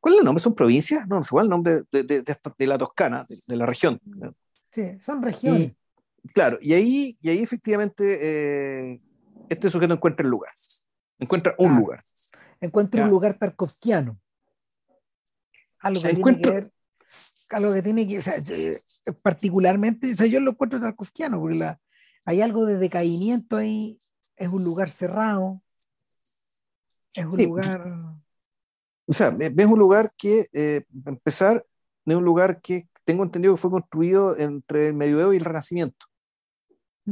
¿Cuál es el nombre? ¿Son provincias? No, no sé cuál es el nombre de, de, de la Toscana, de, la región. Sí, son regiones. claro, y ahí, y ahí efectivamente eh, este sujeto encuentra el lugar, encuentra un lugar. Encuentra un lugar tarkovskiano. Algo que tiene que ver algo que tiene que, o sea, particularmente, o sea, yo lo encuentro tarkovskiano, porque la, hay algo de decaimiento ahí, es un lugar cerrado, es un lugar... O sea, ves un lugar que, eh, empezar, es un lugar que tengo entendido que fue construido entre el medioevo y el renacimiento.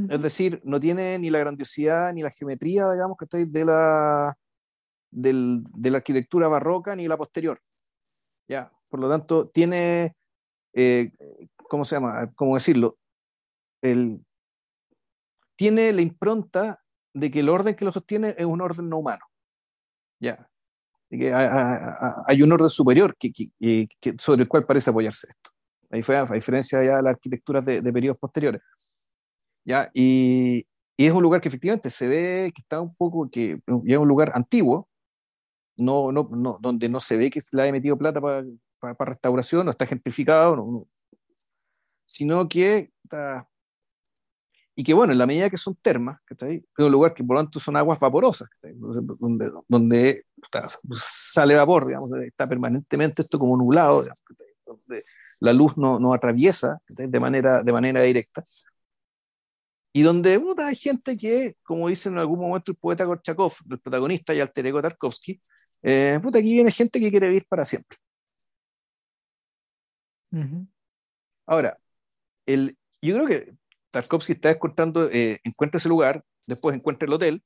Es decir, no tiene ni la grandiosidad ni la geometría, digamos, que estáis de la, del, de la arquitectura barroca ni la posterior. Ya, por lo tanto, tiene eh, ¿cómo se llama? ¿Cómo decirlo? El, tiene la impronta de que el orden que lo sostiene es un orden no humano. Ya. que hay, un orden superior que, sobre el cual parece apoyarse esto. A diferencia ya de las arquitecturas de, de periodos posteriores. ¿ya? Y, y, es un lugar que efectivamente se ve que está un poco, que es un lugar antiguo, no, no, no, donde no se ve que se le haya metido plata para para restauración, no está gentrificado, sino que está, y que bueno, en la medida que son termas, es un lugar que por lo tanto son aguas vaporosas, donde, donde sale vapor, digamos, está permanentemente esto como nublado, donde la luz no, no atraviesa de manera, de manera directa. Y donde hay gente que, como dice en algún momento el poeta Gorchakov, el protagonista y alter ego Tarkovsky, eh, puta, aquí viene gente que quiere vivir para siempre. Ahora, el, yo creo que Tarkovsky está escuchando, eh, encuentra ese lugar, después encuentra el hotel,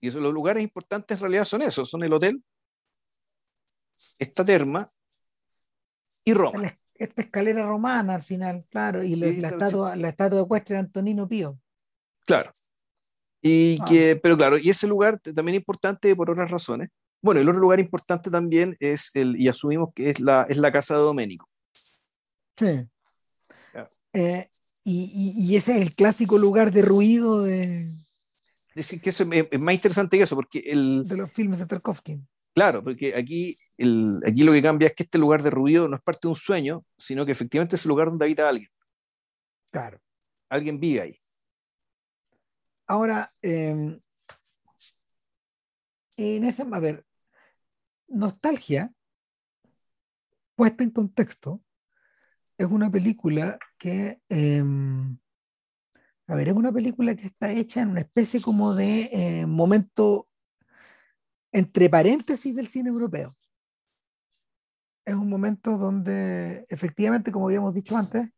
y esos, los lugares importantes en realidad son esos, son el hotel, esta terma y Roma. Esta escalera romana al final, claro, y la, estatua, la estatua ecuestre de Antonino Pío. Claro. Y ah. que, pero claro, y ese lugar también importante por otras razones. Bueno, el otro lugar importante también es el, y asumimos que es la, es la casa de Doménico. Sí. Eh, y, ese es el clásico lugar de ruido de. Es que eso es, más interesante que eso, porque el. De los filmes de Tarkovsky. Claro, porque aquí, el, aquí lo que cambia es que este lugar de ruido no es parte de un sueño, sino que efectivamente es el lugar donde habita alguien. Claro. Alguien vive ahí. Ahora, em, en ese, a ver, nostalgia puesta en contexto es una película que, em, a ver, es una película que está hecha en una especie como de eh, momento entre paréntesis del cine europeo. Es un momento donde efectivamente, como habíamos dicho antes,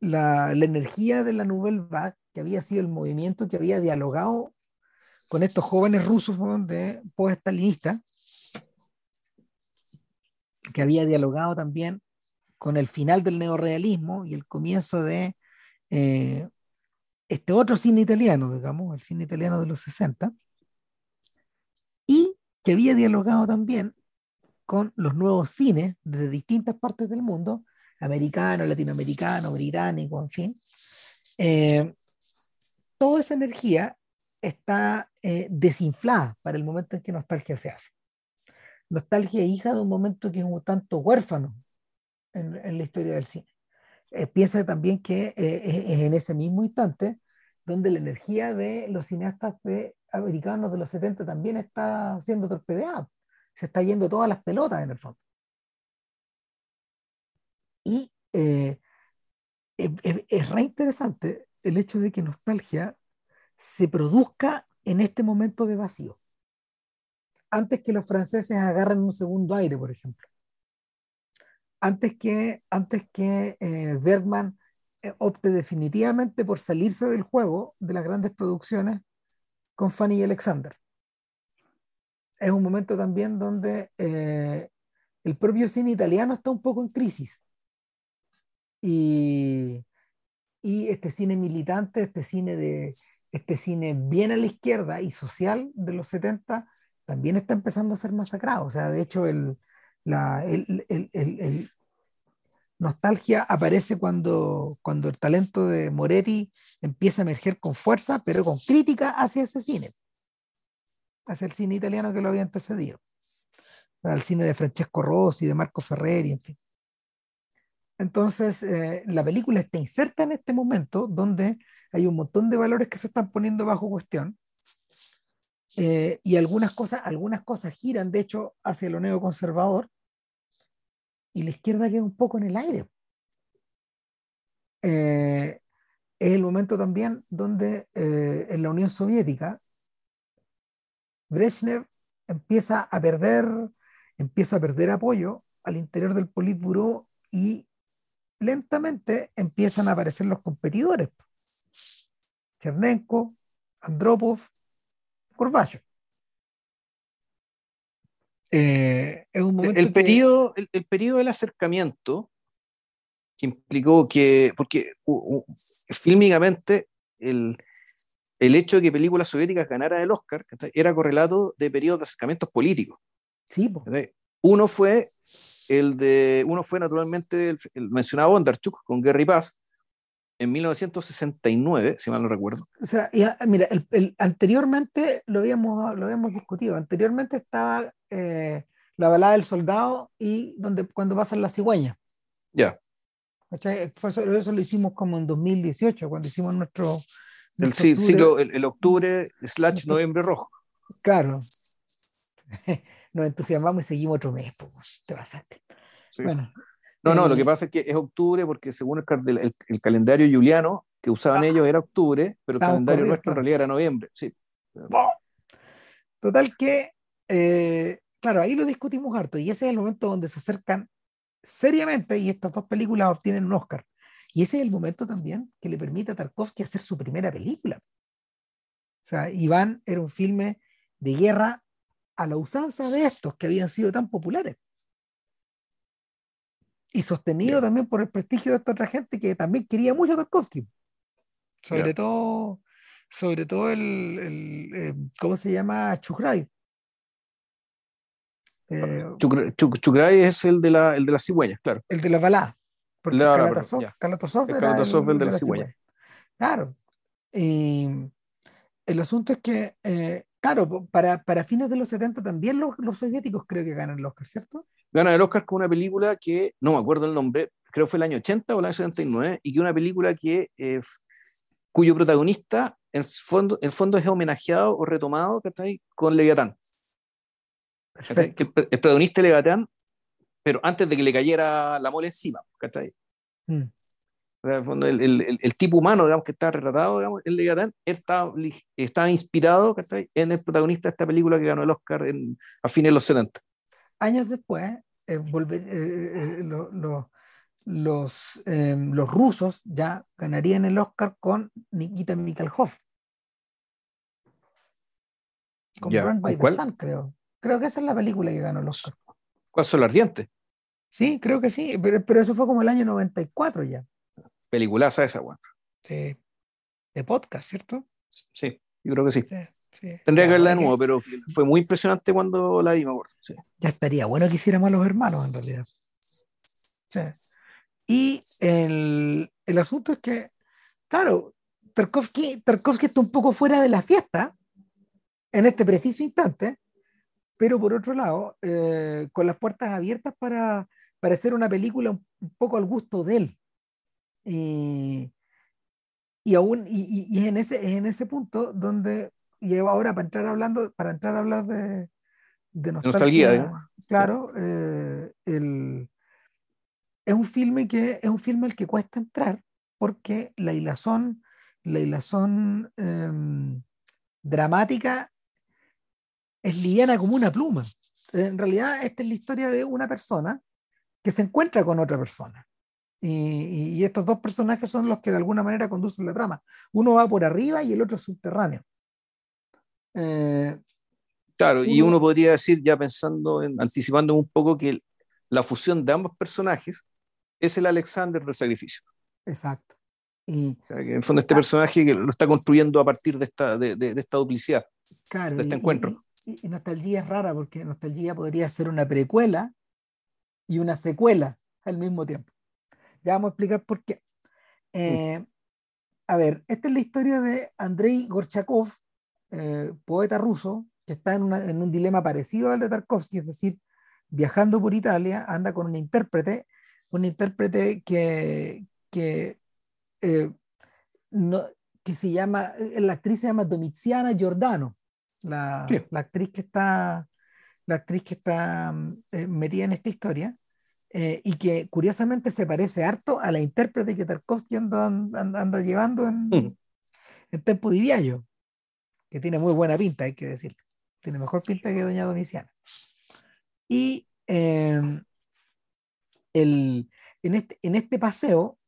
la, la energía de la Nouvelle Vague, que había sido el movimiento que había dialogado con estos jóvenes rusos de post-stalinistas, que había dialogado también con el final del neorealismo y el comienzo de eh, este otro cine italiano, digamos, el cine italiano de los 60, y que había dialogado también con los nuevos cines de distintas partes del mundo, americano, latinoamericano, británico, en fin. Eh, toda esa energía está eh, desinflada para el momento en que Nostalgia se hace. Nostalgia hija de un momento que es un tanto huérfano en, la historia del cine. Eh, piensa también que eh, es en ese mismo instante donde la energía de los cineastas americanos de los 70 también está siendo torpedeada. Se está yendo todas las pelotas en el fondo. Y eh, es re interesante el hecho de que Nostalgia se produzca en este momento de vacío. Antes que los franceses agarren un segundo aire, por ejemplo antes que, antes que eh, Bergman eh, opte definitivamente por salirse del juego de las grandes producciones con Fanny y Alexander. Es un momento también donde eh, el propio cine italiano está un poco en crisis. Y, y este cine militante, este cine, de, este cine bien a la izquierda y social de los 70, también está empezando a ser masacrado. O sea, de hecho, el, la, el, el, el, nostalgia aparece cuando, cuando el talento de Moretti empieza a emerger con fuerza, pero con crítica hacia ese cine, hacia el cine italiano que lo había antecedido, al cine de Francesco Rossi, de Marco Ferreri, en fin. Entonces, eh, la película está inserta en este momento donde hay un montón de valores que se están poniendo bajo cuestión eh, y algunas cosas, algunas cosas giran, de hecho, hacia lo neoconservador y la izquierda queda un poco en el aire. Eh, es el momento también donde eh, en la Unión Soviética Brezhnev empieza a perder, empieza a perder apoyo al interior del Politburo y lentamente empiezan a aparecer los competidores. Chernenko, Andropov, Gorbachev. Eh, es un momento el, periodo, el, periodo del acercamiento que implicó que, porque uh, uh, fílmicamente el, el hecho de que películas soviéticas ganaran el Oscar era correlato de periodos de acercamientos políticos. Sí, uno fue el de, uno fue naturalmente el, mencionado Bondarchuk con Gary Paz en 1969, si mal no recuerdo. O sea, ya, mira, el, anteriormente lo habíamos, lo habíamos discutido. Anteriormente estaba eh, la balada del soldado y donde cuando pasan las cigüeñas. Ya. Eso, eso, lo hicimos como en 2018, cuando hicimos nuestro... el siglo, el, octubre slash noviembre rojo. Claro. Nos entusiasmamos y seguimos otro mes, pues, te pasaste. Bueno, no, no, lo que eh, pasa es que es octubre porque según el, el, calendario juliano que usaban ah. ellos era octubre, pero el calendario nuestro en realidad era noviembre. Sí. Total que, eh, claro, ahí lo discutimos harto y ese es el momento donde se acercan seriamente y estas dos películas obtienen un Oscar. Y ese es el momento también que le permite a Tarkovsky hacer su primera película. O sea, Iván era un filme de guerra a la usanza de estos que habían sido tan populares. Y sostenido también por el prestigio de esta otra gente que también quería mucho a Tarkovsky. Sobre todo, sobre todo el, el, eh, ¿cómo se llama? Chukray. Eh, Chukray es el de, la, el de las cigüeñas, claro. El de la balada. Porque la, Kalatazov, Kalatazov, era el, de, la cigüeña. Claro. Y el asunto es que, eh, claro, para, para, fines de los 70 también los, los soviéticos creo que ganan el Oscar, ¿cierto? Gana el Oscar con una película que, no me acuerdo el nombre, creo fue el año 80 o el año 79, y que una película que, eh, cuyo protagonista en fondo, en fondo es homenajeado o retomado ahí con Leviatán. Que el, el, protagonista es Leviatán, pero antes de que le cayera la mole encima. Mm. el, el, el, tipo humano digamos, que está retratado digamos, en Leviatán está, está inspirado en el protagonista de esta película que ganó el Oscar en, a fines de los 70 años después, eh, volver, eh, eh, los, em, los rusos ya ganarían el Oscar con Nikita Mikhalkov. Con by the Sun, creo. Creo que esa es la película que ganó el Oscar. ¿Cuál son los ardientes? Sí, creo que sí, pero, eso fue como el año 94 ya. Peliculaza esa, bueno. Sí. De podcast, ¿cierto? Sí, yo creo que sí. Tendría que verla de nuevo, pero fue muy impresionante cuando la vi, me acuerdo. Ya estaría bueno que hiciéramos a los hermanos, en realidad. Y el, el, asunto es que, claro, Tarkovsky, Tarkovsky está un poco fuera de la fiesta en este preciso instante, pero por otro lado, eh, con las puertas abiertas para, para hacer una película un, poco al gusto de él. Y, y aún, y, y, en, ese, en ese punto donde y ahora para entrar hablando, para entrar a hablar de, de nostalgia, claro, eh, el, es un filme que es un filme al que cuesta entrar porque la hilazón, la hilazón em, dramática es liviana como una pluma. En realidad, esta es la historia de una persona que se encuentra con otra persona. Y, y, estos dos personajes son los que de alguna manera conducen la trama. Uno va por arriba y el otro subterráneo. Eh, claro, y uno podría decir, ya pensando, en, anticipando un poco, que la fusión de ambos personajes es el Alexander del sacrificio. Exacto. Y, en el fondo este personaje que lo está construyendo a partir de esta, de, de, esta duplicidad, de este encuentro. Y, Nostalgia es rara porque Nostalgia podría ser una precuela y una secuela al mismo tiempo. Ya vamos a explicar por qué. Eh, a ver, esta es la historia de Andrei Gorchakov, eh, poeta ruso que está en, un dilema parecido al de Tarkovsky, es decir, viajando por Italia, anda con un intérprete, un intérprete que, que, eh, no, que se llama, eh, la actriz se llama Domiziana Giordano, la, la actriz que está, la actriz que está metida en esta historia. y que curiosamente se parece harto a la intérprete que Tarkovsky anda, anda, llevando en, mm. en Tempo di Viaggio que tiene muy buena pinta, hay que decirlo. Tiene mejor pinta que Doña Domiciana. Y em, el, en, este, en este paseo,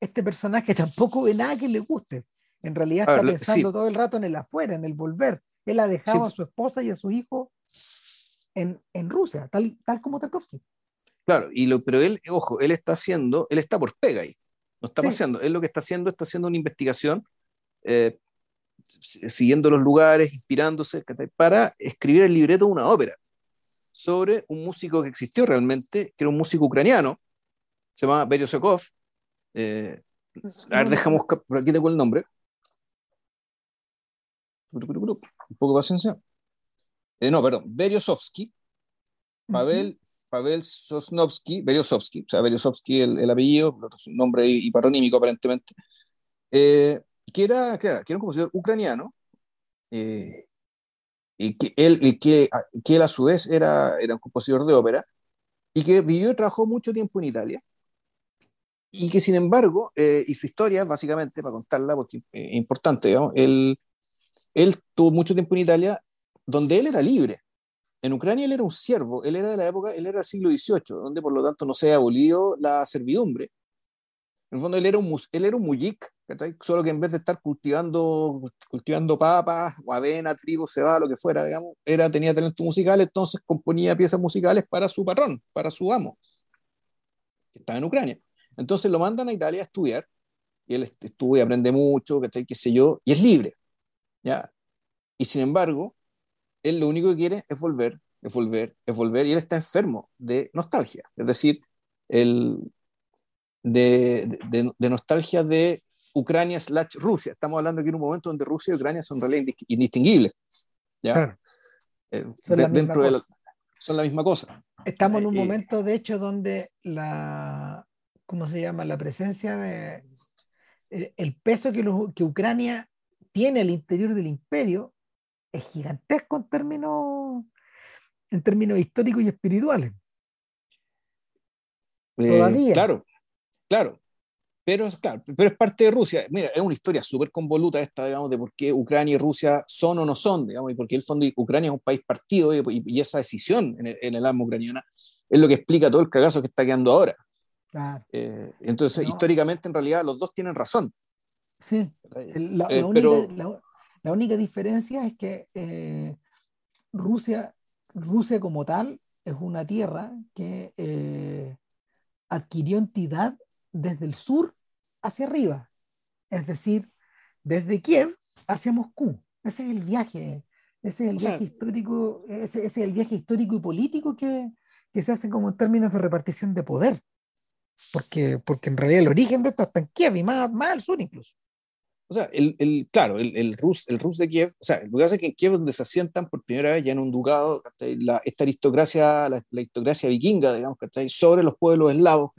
este personaje tampoco ve nada que le guste. En realidad está pensando todo el rato en el afuera, en el volver. Él ha dejado a su esposa y a su hijo en, en Rusia, tal, tal como Tarkovsky. Claro, y lo, pero él, ojo, él está haciendo, él está por pega ahí. No está pasando. Él lo que está haciendo, está haciendo una investigación, eh, siguiendo los lugares, inspirándose, para escribir el libreto de una ópera sobre un músico que existió realmente, que era un músico ucraniano, se llama Beryosokov. Eh, a ver, dejamos, aquí tengo el nombre. Un poco de paciencia. Eh, no, perdón, Beryosovsky, Pavel, Pavel Sosnovsky, Beryosovsky, o sea, Beryosovsky el, el apellido, nombre hiparonímico aparentemente, eh, que, era, que, era, un compositor ucraniano, eh, y que él, que, que él a su vez era, era un compositor de ópera, y que vivió y trabajó mucho tiempo en Italia, y que sin embargo, eh, y su historia, básicamente, para contarla, porque es importante, digamos, él, él tuvo mucho tiempo en Italia donde él era libre. En Ucrania él era un siervo, él era de la época, él era del siglo XVIII, donde por lo tanto no se ha abolido la servidumbre. En el fondo él era un, él era un muyik, solo que en vez de estar cultivando, cultivando papas, o avena, trigo, cebada, lo que fuera, digamos, era, tenía talento musical, entonces componía piezas musicales para su patrón, para su amo, que estaba en Ucrania. Entonces lo mandan a Italia a estudiar, y él estudia aprende mucho, qué sé yo, y es libre. ¿ya? Y sin embargo, él lo único que quiere es volver, es volver, es volver, y él está enfermo de nostalgia, es decir, el, de, de, nostalgia de Ucrania slash Rusia. Estamos hablando aquí en un momento donde Rusia y Ucrania son realmente indistinguibles. ¿ya? Eh, son, la dentro de son la misma cosa. Estamos en un momento, de hecho, donde la, ¿cómo se llama? La presencia de, eh, el peso que, que Ucrania tiene al interior del imperio es gigantesco en términos, en términos históricos y espirituales. Eh, Todavía. Claro, claro. Pero, claro, pero es parte de Rusia. Mira, es una historia súper convoluta esta, digamos, de por qué Ucrania y Rusia son o no son, digamos, y por qué el fondo Ucrania es un país partido y, esa decisión en el, en el, alma ucraniana es lo que explica todo el cagazo que está quedando ahora. Claro. Eh, entonces, históricamente, en realidad, los dos tienen razón. Sí. La, eh, única, la única diferencia es que eh, Rusia, Rusia como tal es una tierra que eh, adquirió entidad desde el sur hacia arriba, es decir, desde Kiev hacia Moscú. Ese es el viaje, ese es el viaje histórico, ese, es el viaje histórico y político que, que, se hace como en términos de repartición de poder. Porque, porque en realidad el origen de esto está en Kiev y más, más al sur incluso. O sea, el, el claro, el, el, Rus, el Rus de Kiev, o sea, lo que pasa es que en Kiev donde se asientan por primera vez ya en un ducado, la, esta aristocracia, la, aristocracia vikinga, digamos, que sobre los pueblos eslavos,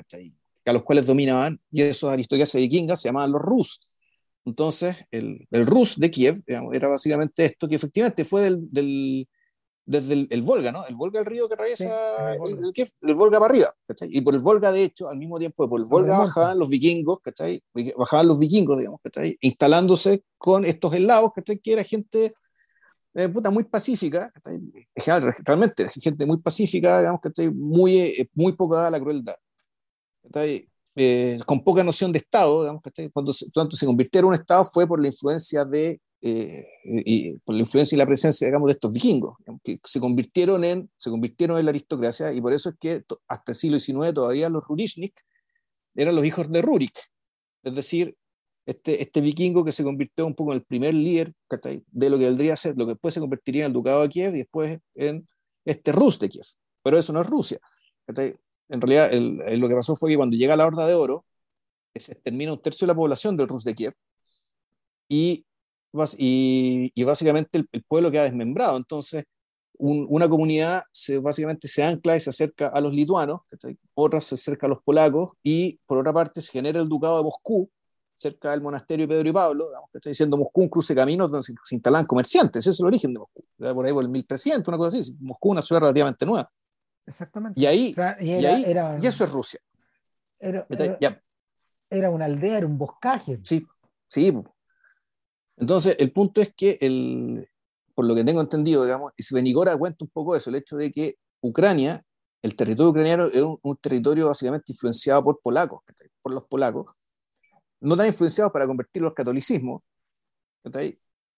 a los cuales dominaban, y esos aristocracias vikingas se llamaban los Rus. Entonces, el, el Rus de Kiev digamos, era básicamente esto, que efectivamente fue del, del desde el, Volga, ¿no? El Volga, el río que atraviesa el, Volga. El, Volga para arriba, ¿cachai? Y por el Volga, de hecho, al mismo tiempo, por el Volga bajaban los vikingos, ¿cachai? Bajaban los vikingos, digamos, ¿cachai? Instalándose con estos eslavos, ¿cachai? Que era gente eh, puta, muy pacífica, ¿cachai? Realmente, gente muy pacífica, digamos, ¿cachai? Muy, eh, muy poca dada la crueldad, ¿cachai? Eh, con poca noción de Estado, digamos, ¿cachai? Cuando se, cuando se convirtieron en un Estado fue por la influencia de eh, y por la influencia y la presencia, digamos, de estos vikingos, que se convirtieron en, se convirtieron en la aristocracia, y por eso es que hasta el siglo XIX todavía los Rurishnik eran los hijos de Rurik, es decir, este, este vikingo que se convirtió un poco en el primer líder de lo que vendría a ser, lo que después se convertiría en el ducado de Kiev y después en este Rus de Kiev, pero eso no es Rusia. En realidad, lo que pasó fue que cuando llega la Horda de Oro, se termina un tercio de la población del Rus de Kiev, y y, básicamente el, pueblo queda desmembrado. Entonces, una comunidad se, básicamente se ancla y se acerca a los lituanos, otra se acerca a los polacos y por otra parte se genera el ducado de Moscú, cerca del monasterio de Pedro y Pablo, que está diciendo Moscú, un cruce de caminos donde se, instalan comerciantes, ese es el origen de Moscú, por ahí por el 1300, una cosa así, Moscú una ciudad relativamente nueva. Exactamente. Y ahí, y, y, eso es Rusia. Era, era, una aldea, era un boscaje. Sí, sí, entonces, el punto es que, el, por lo que tengo entendido, digamos, y Svenigora cuenta un poco eso, el hecho de que Ucrania, el territorio ucraniano es un, territorio básicamente influenciado por polacos, por los polacos, no tan influenciados para convertirlo al catolicismo,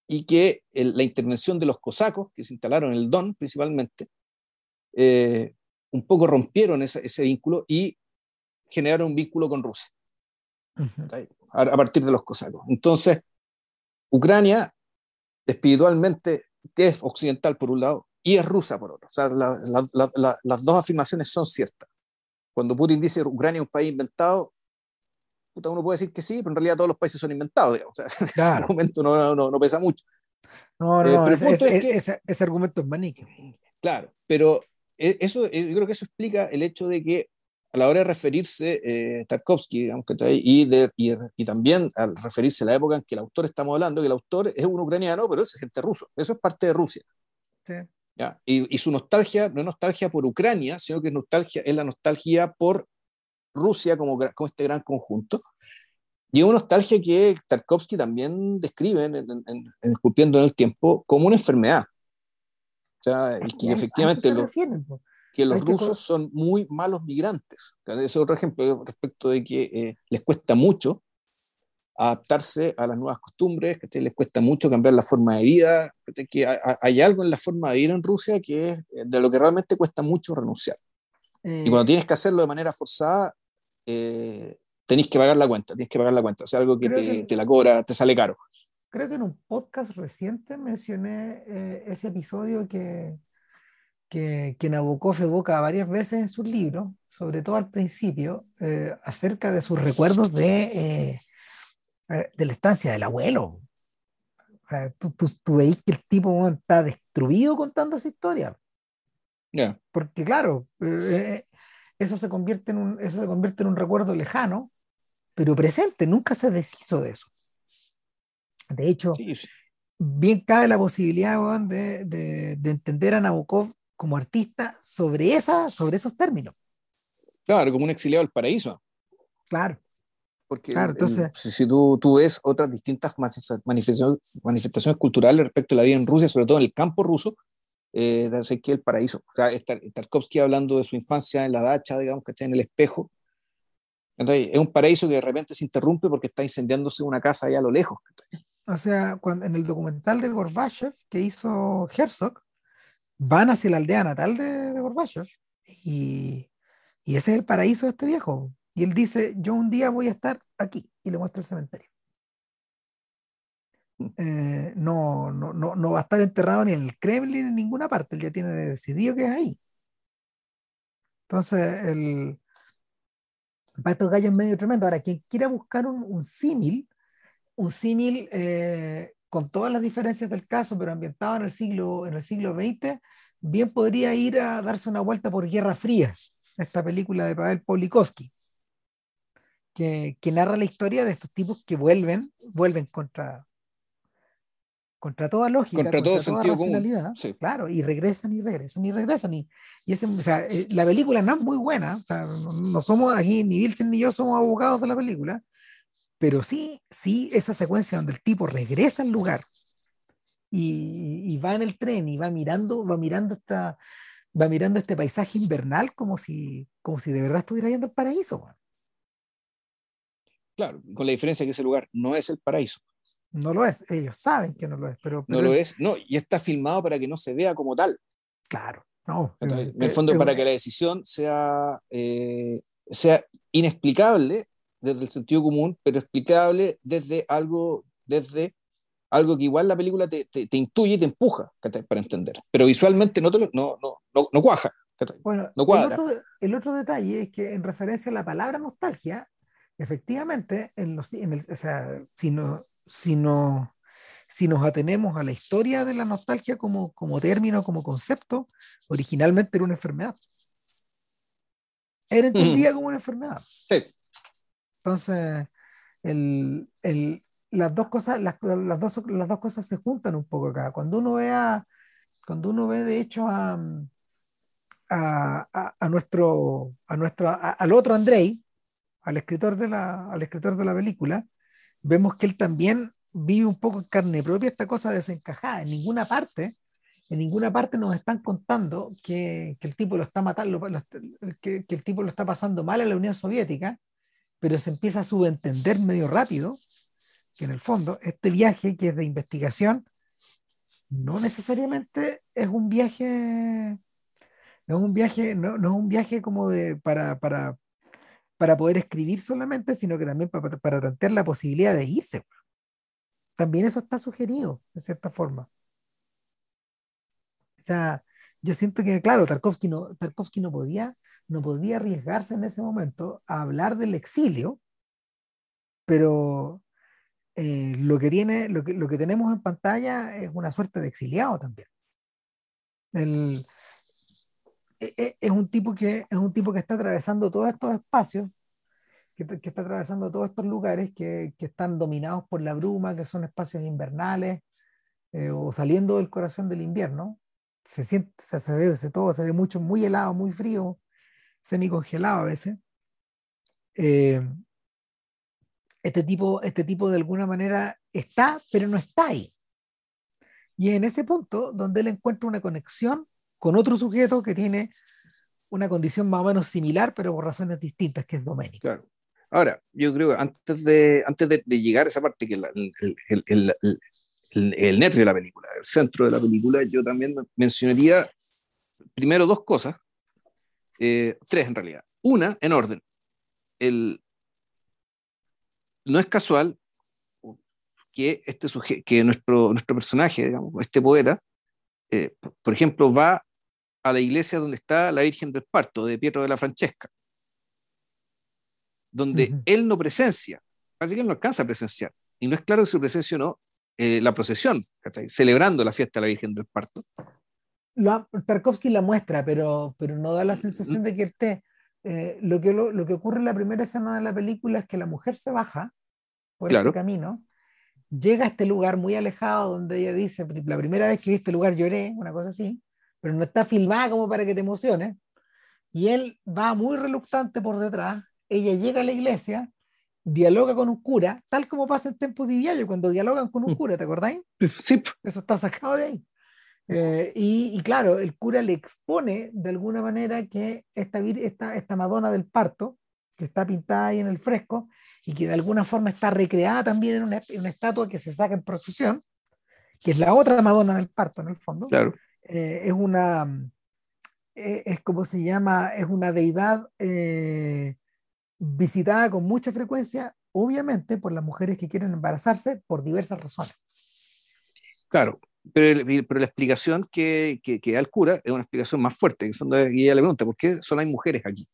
y que la intervención de los cosacos, que se instalaron en el Don principalmente, eh, un poco rompieron ese, ese vínculo y generaron un vínculo con Rusia. a, a, partir de los cosacos. Entonces, Ucrania espiritualmente es occidental por un lado y es rusa por otro. O sea, la, la, la, las dos afirmaciones son ciertas. Cuando Putin dice Ucrania es un país inventado, puta, uno puede decir que sí, pero en realidad todos los países son inventados, digamos. O sea, claro. ese argumento no, no, no, pesa mucho. No, no, eh, ese, es es que, ese, ese, argumento es manique. Claro, pero eso, eh, yo creo que eso explica el hecho de que a la hora de referirse eh, Tarkovsky, digamos, y, de, y, y, también al referirse a la época en que el autor estamos hablando, que el autor es un ucraniano, pero él se siente ruso. Eso es parte de Rusia. Sí. ¿ya? Y, y, su nostalgia no es nostalgia por Ucrania, sino que es, nostalgia, es la nostalgia por Rusia como, como este gran conjunto. Y es una nostalgia que Tarkovsky también describe en, en, en, en el Tiempo como una enfermedad. O sea, y que efectivamente lo, que los rusos son muy malos migrantes. Ese es otro ejemplo respecto de que eh, les cuesta mucho adaptarse a las nuevas costumbres, que les cuesta mucho cambiar la forma de vida, que hay algo en la forma de vivir en Rusia que es eh, de lo que realmente cuesta mucho renunciar. Eh, y cuando tienes que hacerlo de manera forzada, eh, tenéis que pagar la cuenta, tienes que pagar la cuenta, o sea, algo que te, que te, la cobra, te sale caro. Creo que en un podcast reciente mencioné eh, ese episodio que, que, que, Nabokov evoca varias veces en sus libros, sobre todo al principio, eh, acerca de sus recuerdos de, eh, de la estancia del abuelo. O sea, tú, tú, tú, veis que el tipo está destruido contando esa historia. Yeah. Porque claro, eso se convierte en un, eso se convierte en un recuerdo lejano, pero presente, nunca se deshizo de eso. De hecho, sí. bien cabe la posibilidad de, de, de, entender a Nabokov como artista sobre, esa, sobre esos términos. Claro, como un exiliado del paraíso. Claro. Porque claro, entonces, si, si tú, tú, ves otras distintas manifestaciones, manifestaciones culturales respecto a la vida en Rusia, sobre todo en el campo ruso, eh, de Ezequiel Paraíso. O sea, Tarkovsky hablando de su infancia en la dacha, digamos, que está en el espejo. Entonces, es un paraíso que de repente se interrumpe porque está incendiándose una casa allá a lo lejos. O sea, cuando, en el documental de Gorbachev que hizo Herzog, van hacia la aldea natal de, de Gorbachev y, y ese es el paraíso de este viejo. Y él dice, yo un día voy a estar aquí y le muestra el cementerio. Eh, no, no, no, no, va a estar enterrado ni en el Kremlin ni en ninguna parte, él ya tiene decidido que es ahí. Entonces, el, para estos gallos es medio tremendo. Ahora, quien quiera buscar un, un símil, un símil eh, con todas las diferencias del caso, pero ambientado en el siglo, en el siglo XX, bien podría ir a darse una vuelta por Guerra Fría, esta película de Pavel Polikovsky, que, que narra la historia de estos tipos que vuelven, vuelven contra, contra toda lógica, contra, contra todo toda sentido racionalidad, común. Sí. claro, y regresan y regresan y regresan. Y, y ese, o sea, eh, la película no es muy buena, o sea, no, somos aquí, ni Vilchen ni yo somos abogados de la película, pero sí, sí, esa secuencia donde el tipo regresa al lugar y, y va en el tren y va mirando, va mirando esta, va mirando este paisaje invernal como si, como si de verdad estuviera yendo al paraíso. Man. Claro, con la diferencia que ese lugar no es el paraíso no lo es, ellos saben que no lo es, pero, pero no lo es, no, y está filmado para que no se vea como tal. Claro, no. Entonces, en el fondo, eh, para que la decisión sea, eh, sea inexplicable desde el sentido común, pero explicable desde algo, desde algo que igual la película te, te, te intuye y te empuja para entender, pero visualmente no, te lo, no, no, no, no cuaja. Bueno, no cuadra. El otro, el otro, detalle es que en referencia a la palabra nostalgia, efectivamente, en los, en el, o sea, si no, si, no, si nos atenemos a la historia de la nostalgia como, como término, como concepto, originalmente era una enfermedad. Era entendida mm. como una enfermedad. Sí. Entonces, el, el, las, dos cosas, las, las, dos, las dos cosas se juntan un poco acá. Cuando uno ve, cuando uno ve de hecho a, a, a, nuestro, a nuestro al otro Andrei, al escritor, de la, al escritor de la película, vemos que él también vive un poco en carne propia esta cosa desencajada. En ninguna parte, en ninguna parte nos están contando que, que el tipo lo está matando, que, que, el tipo lo está pasando mal en la Unión Soviética, pero se empieza a subentender medio rápido que en el fondo este viaje que es de investigación no necesariamente es un viaje No es un viaje, no, no es un viaje como de para, para, para poder escribir solamente, sino que también para, para tantear la posibilidad de irse. También eso está sugerido, de cierta forma. O sea, yo siento que, claro, Tarkovsky no, Tarkovsky no podía, no podía arriesgarse en ese momento a hablar del exilio, pero eh, lo, que tiene, lo, que, lo que tenemos en pantalla es una suerte de exiliado también. El, e, e, es, un tipo que, es un tipo que está atravesando todos estos espacios, que, que está atravesando todos estos lugares que, que, están dominados por la bruma, que son espacios invernales, eh, o saliendo del corazón del invierno. Se siente, se, se ve se, todo, se ve mucho, muy helado, muy frío, semi-congelado a veces. Eh, este tipo, este tipo de alguna manera está, pero no está ahí. Y en ese punto donde él encuentra una conexión con otro sujeto que tiene una condición más o menos similar, pero por razones distintas, que es Domenico. Claro. Ahora, yo creo que antes de, antes de, llegar a esa parte, que el, el, el, el, nervio de la película, el centro de la película, yo también mencionaría primero dos cosas, eh, tres en realidad. Una, en orden. El, no es casual que, este que nuestro, nuestro personaje, digamos, este poeta, eh, por ejemplo, va a la iglesia donde está la Virgen del Parto, de Pietro de la Francesca, donde él no presencia, así que él no alcanza a presenciar, y no es claro que su presencia o no, eh, la procesión, celebrando la fiesta de la Virgen del Parto. Tarkovsky la muestra, pero, pero no da la sensación de que esté eh, lo, que, lo, que ocurre en la primera escena de la película es que la mujer se baja por el este camino, llega a este lugar muy alejado donde ella dice, la primera vez que vi este lugar lloré, una cosa así, pero no está filmada como para que te emociones, y él va muy reluctante por detrás, ella llega a la iglesia, dialoga con un cura, tal como pasa en Tempo de Viaggio, cuando dialogan con un mm. cura, ¿te acordáis? Sí. Eso está sacado de ahí. Eh, y, claro, el cura le expone de alguna manera que esta, esta, esta Madonna del parto, que está pintada ahí en el fresco y que de alguna forma está recreada también en una, una estatua que se saca en procesión, que es la otra Madonna del parto en el fondo, claro. Eh, es una, eh, es como se llama, es una deidad visitada con mucha frecuencia, obviamente por las mujeres que quieren embarazarse por diversas razones. Claro, pero, pero, la explicación que, que, da el cura es una explicación más fuerte. y ella le pregunta, ¿por qué solo hay mujeres aquí?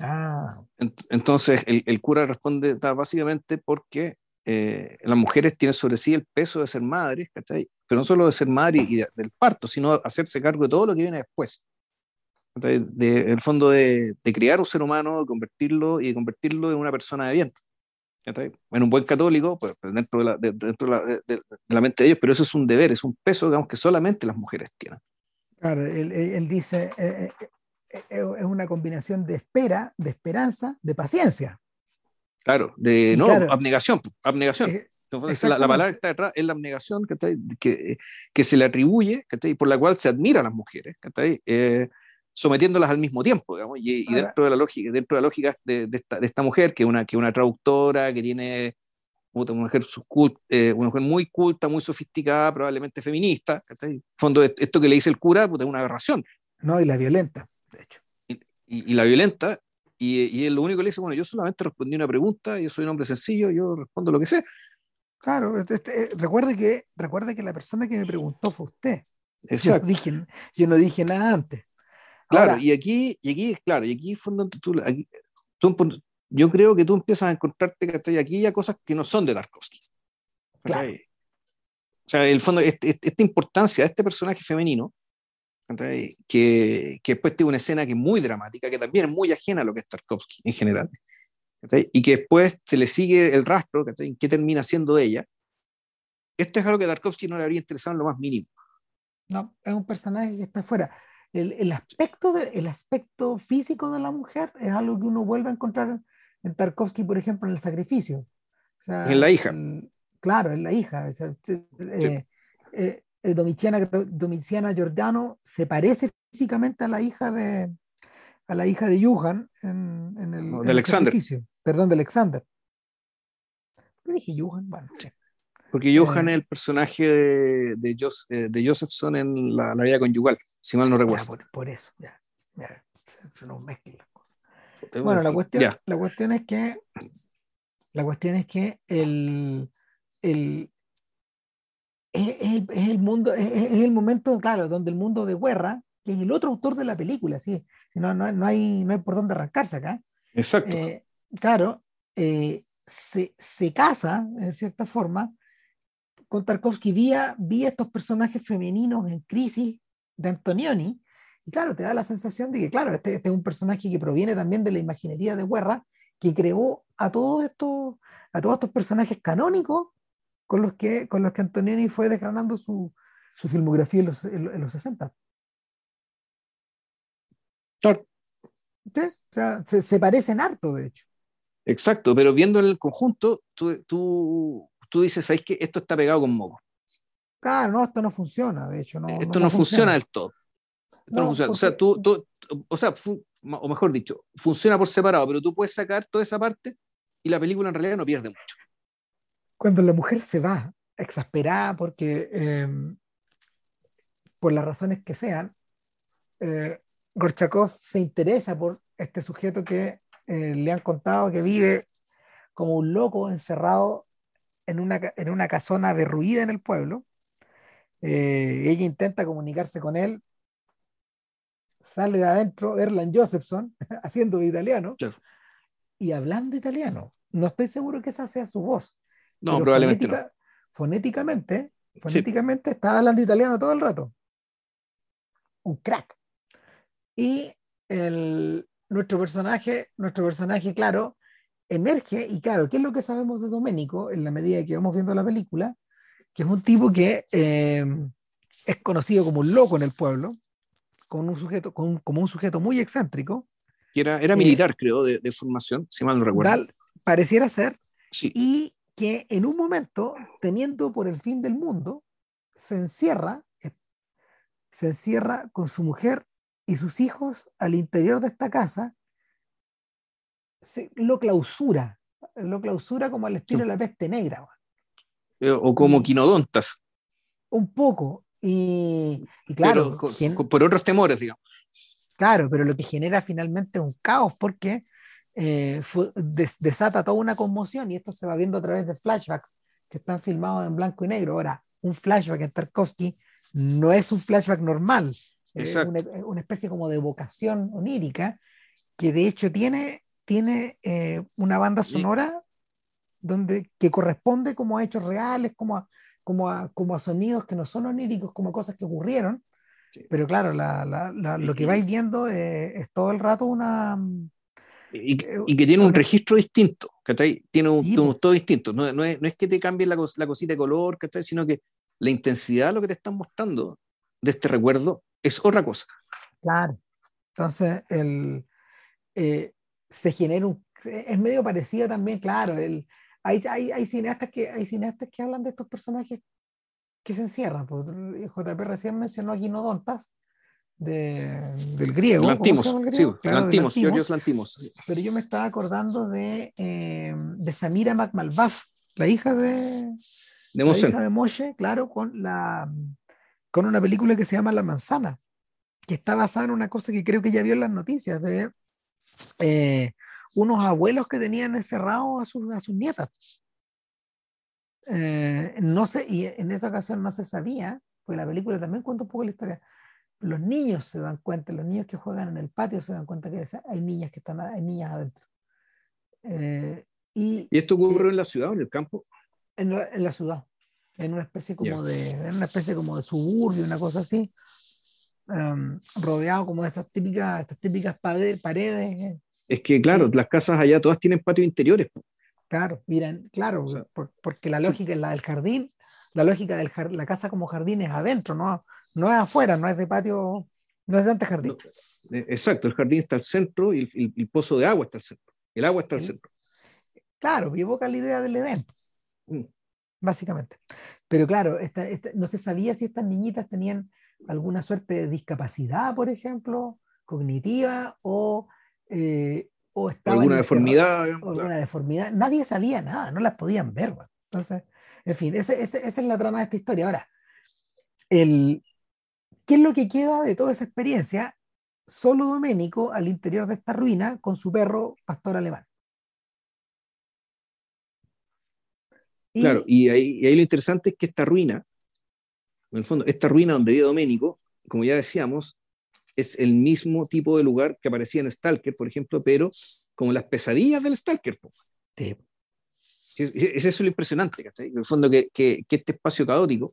Ah. Entonces el, el, cura responde básicamente porque eh, las mujeres tienen sobre sí el peso de ser madres, ¿cachai? pero no solo de ser madre y del parto, sino hacerse cargo de todo lo que viene después. En el fondo de, de, criar un ser humano, convertirlo y de convertirlo en una persona de bien en un buen católico, pues, pues dentro, de la, dentro de, la, mente de ellos, pero eso es un deber, es un peso, digamos, que solamente las mujeres tienen. Claro, él, él dice, eh, eh, eh, es una combinación de espera, de esperanza, de paciencia. Claro, de, no, abnegación, abnegación. Entonces, la, palabra que está detrás es la abnegación que, que se le atribuye, por la cual se admira a las mujeres, eh, sometiéndolas al mismo tiempo, digamos, y, dentro de la lógica, dentro de la lógica de, esta, de esta, mujer, que es una, que una traductora, que tiene una mujer, eh, una mujer muy culta, muy sofisticada, probablemente feminista, en fondo esto que le dice el cura pues, es una aberración. No, y la violenta, de hecho. Y, y, la violenta, y, y él lo único que le dice, bueno, yo solamente respondí una pregunta, yo soy un hombre sencillo, yo respondo lo que sé. Claro, este, este, recuerde, que, recuerde que la persona que me preguntó fue usted. Exacto. Yo no dije, yo no dije nada antes. Claro, y aquí, y aquí, claro, y aquí, tú, aquí tú, yo creo que tú empiezas a encontrarte que aquí ya cosas que no son de Tarkovsky. Claro. O sea, el fondo, este, este, esta importancia de este personaje femenino, que, que después tiene una escena que es muy dramática, que también es muy ajena a lo que es Tarkovsky en general, y que después se le sigue el rastro, ¿qué termina siendo de ella. Esto es algo que Tarkovsky no le habría interesado en lo más mínimo. No, es un personaje que está fuera el, el, aspecto de, el aspecto físico de la mujer es algo que uno vuelve a encontrar en Tarkovsky, por ejemplo, en el sacrificio. en la hija. claro, en la hija. Eh, eh, eh, Domiciana, Domiciana Giordano se parece físicamente a la hija de a la hija de Johan en, en el, de Alexander. Perdón, de Alexander. ¿Qué dije Johan? Bueno, Porque Johan es el personaje de, de, de Josephson en la, la, vida conyugal, si mal no recuerdo. Por, por, eso, ya. ya se nos mezclan las cosas. Bueno, la cuestión, la cuestión es que la cuestión es que el, el, es, es, es el mundo, es, es, el momento, claro, donde el mundo de Guerra, que es el otro autor de la película, sí, no, no, no, hay, no hay por dónde arrancarse acá. Exacto. Eh, claro, eh, se, se, casa, en cierta forma, con Tarkovsky vía, vía estos personajes femeninos en crisis de Antonioni, y claro, te da la sensación de que, claro, este, este, es un personaje que proviene también de la imaginería de Guerra, que creó a todos estos, a todos estos personajes canónicos con los que, con los que Antonioni fue desgranando su, su filmografía en los, en, los 60. Claro. ¿Sí? O sea, se, se, parecen harto, de hecho. Exacto, pero viendo el conjunto, tú, tú, tú dices, ¿sabes que esto está pegado con moco? Claro, no, esto no funciona, de hecho. No, esto no, no funciona. funciona del todo. No, funciona. Porque... O sea, tú, tú, o sea, o mejor dicho, funciona por separado, pero tú puedes sacar toda esa parte y la película en realidad no pierde mucho. Cuando la mujer se va exasperada porque, eh, por las razones que sean, eh, Gorchakov se interesa por este sujeto que eh, le han contado que vive como un loco encerrado en una, en una casona derruida en el pueblo. Eh, ella intenta comunicarse con él, sale de adentro Erland Josephson haciendo de italiano Chef. y hablando italiano. No estoy seguro que esa sea su voz. No, probablemente fonética, no. Fonéticamente, fonéticamente sí. estaba hablando italiano todo el rato. Un crack. Y el, nuestro personaje, nuestro personaje, claro, emerge, y claro, ¿qué es lo que sabemos de Domenico en la medida que vamos viendo la película? Que es un tipo que eh, es conocido como un loco en el pueblo, como un sujeto, como un, como un sujeto muy excéntrico. Y era, era militar, eh, creo, de, de, formación, si mal no recuerdo. Tal, pareciera ser. Sí. Y que en un momento, teniendo por el fin del mundo, se encierra, se encierra con su mujer y sus hijos al interior de esta casa, se, lo clausura, lo clausura como al estilo sí. de la peste negra. O como quinodontas. Un poco. Y, y claro. Pero, con, gen... por otros temores, digamos. Claro, pero lo que genera finalmente un caos porque eh, fue, des, desata toda una conmoción y esto se va viendo a través de flashbacks que están filmados en blanco y negro. Ahora, un flashback en Tarkovsky no es un flashback normal, es una, una, especie como de vocación onírica que de hecho tiene, tiene eh, una banda sonora donde, que corresponde como a hechos reales, como a, como a, como a sonidos que no son oníricos, como a cosas que ocurrieron. Sí. Pero claro, la, la, la, lo que vais viendo eh, es todo el rato una... Y, y que tiene un registro distinto, ¿cachai? Tiene un, sí, un todo distinto. No, no, es, no es que te cambie la, la cosita de color, ¿cachai? Sino que la intensidad de lo que te están mostrando de este recuerdo es otra cosa. Claro. Entonces, el, eh, se genera un... Es medio parecido también, claro. El, hay, hay, hay, cineastas que, hay cineastas que hablan de estos personajes que se encierran. Pues, JP recién mencionó a Quinodontas, de, del griego. Lantimos, sí, claro, Lantimos, Lantimos, Lantimos. Pero yo me estaba acordando de, eh, de Samira McMalbaf, la hija de, de. La hija de Moshe, claro, con, la, con una película que se llama La Manzana, que está basada en una cosa que creo que ya vio en las noticias, de eh, unos abuelos que tenían encerrados a sus, a sus nietas. Eh, no sé, y en esa ocasión no se sabía, pues la película también cuenta un poco la historia. Los niños se dan cuenta, los niños que juegan en el patio se dan cuenta que hay niñas que están, hay niñas adentro. Eh, y, ¿Y, esto ocurrió en la ciudad o en el campo? En la, en la ciudad, en una especie como yeah. de, en una especie como de suburbio, una cosa así, um, rodeado como de estas típicas, estas típicas paredes. paredes es que, claro, las casas allá todas tienen patios interiores. Claro, miran, claro, o sea, por, porque la lógica sí. es la del jardín, la lógica de la casa como jardín es adentro, no, no es afuera, no es de patio, no es de antejardín. No, exacto, el jardín está al centro y el, el, el, pozo de agua está al centro. El agua está al centro. Claro, evoca la idea del Edén, mm. básicamente. Pero claro, esta, esta, no se sabía si estas niñitas tenían alguna suerte de discapacidad, por ejemplo, cognitiva o eh, o alguna deformidad. Alguna deformidad. Nadie sabía nada, no las podían ver. Entonces, En fin, esa es la trama de esta historia. Ahora, el, ¿qué es lo que queda de toda esa experiencia? Solo Doménico al interior de esta ruina con su perro pastor alemán. claro, y ahí, y ahí, lo interesante es que esta ruina, en el fondo, esta ruina donde vive Doménico, como ya decíamos, es el mismo tipo de lugar que aparecía en Stalker, por ejemplo, pero como las pesadillas del Stalker. Sí. Es, es eso lo impresionante, ¿cachai? En el fondo, que, que, que este espacio caótico,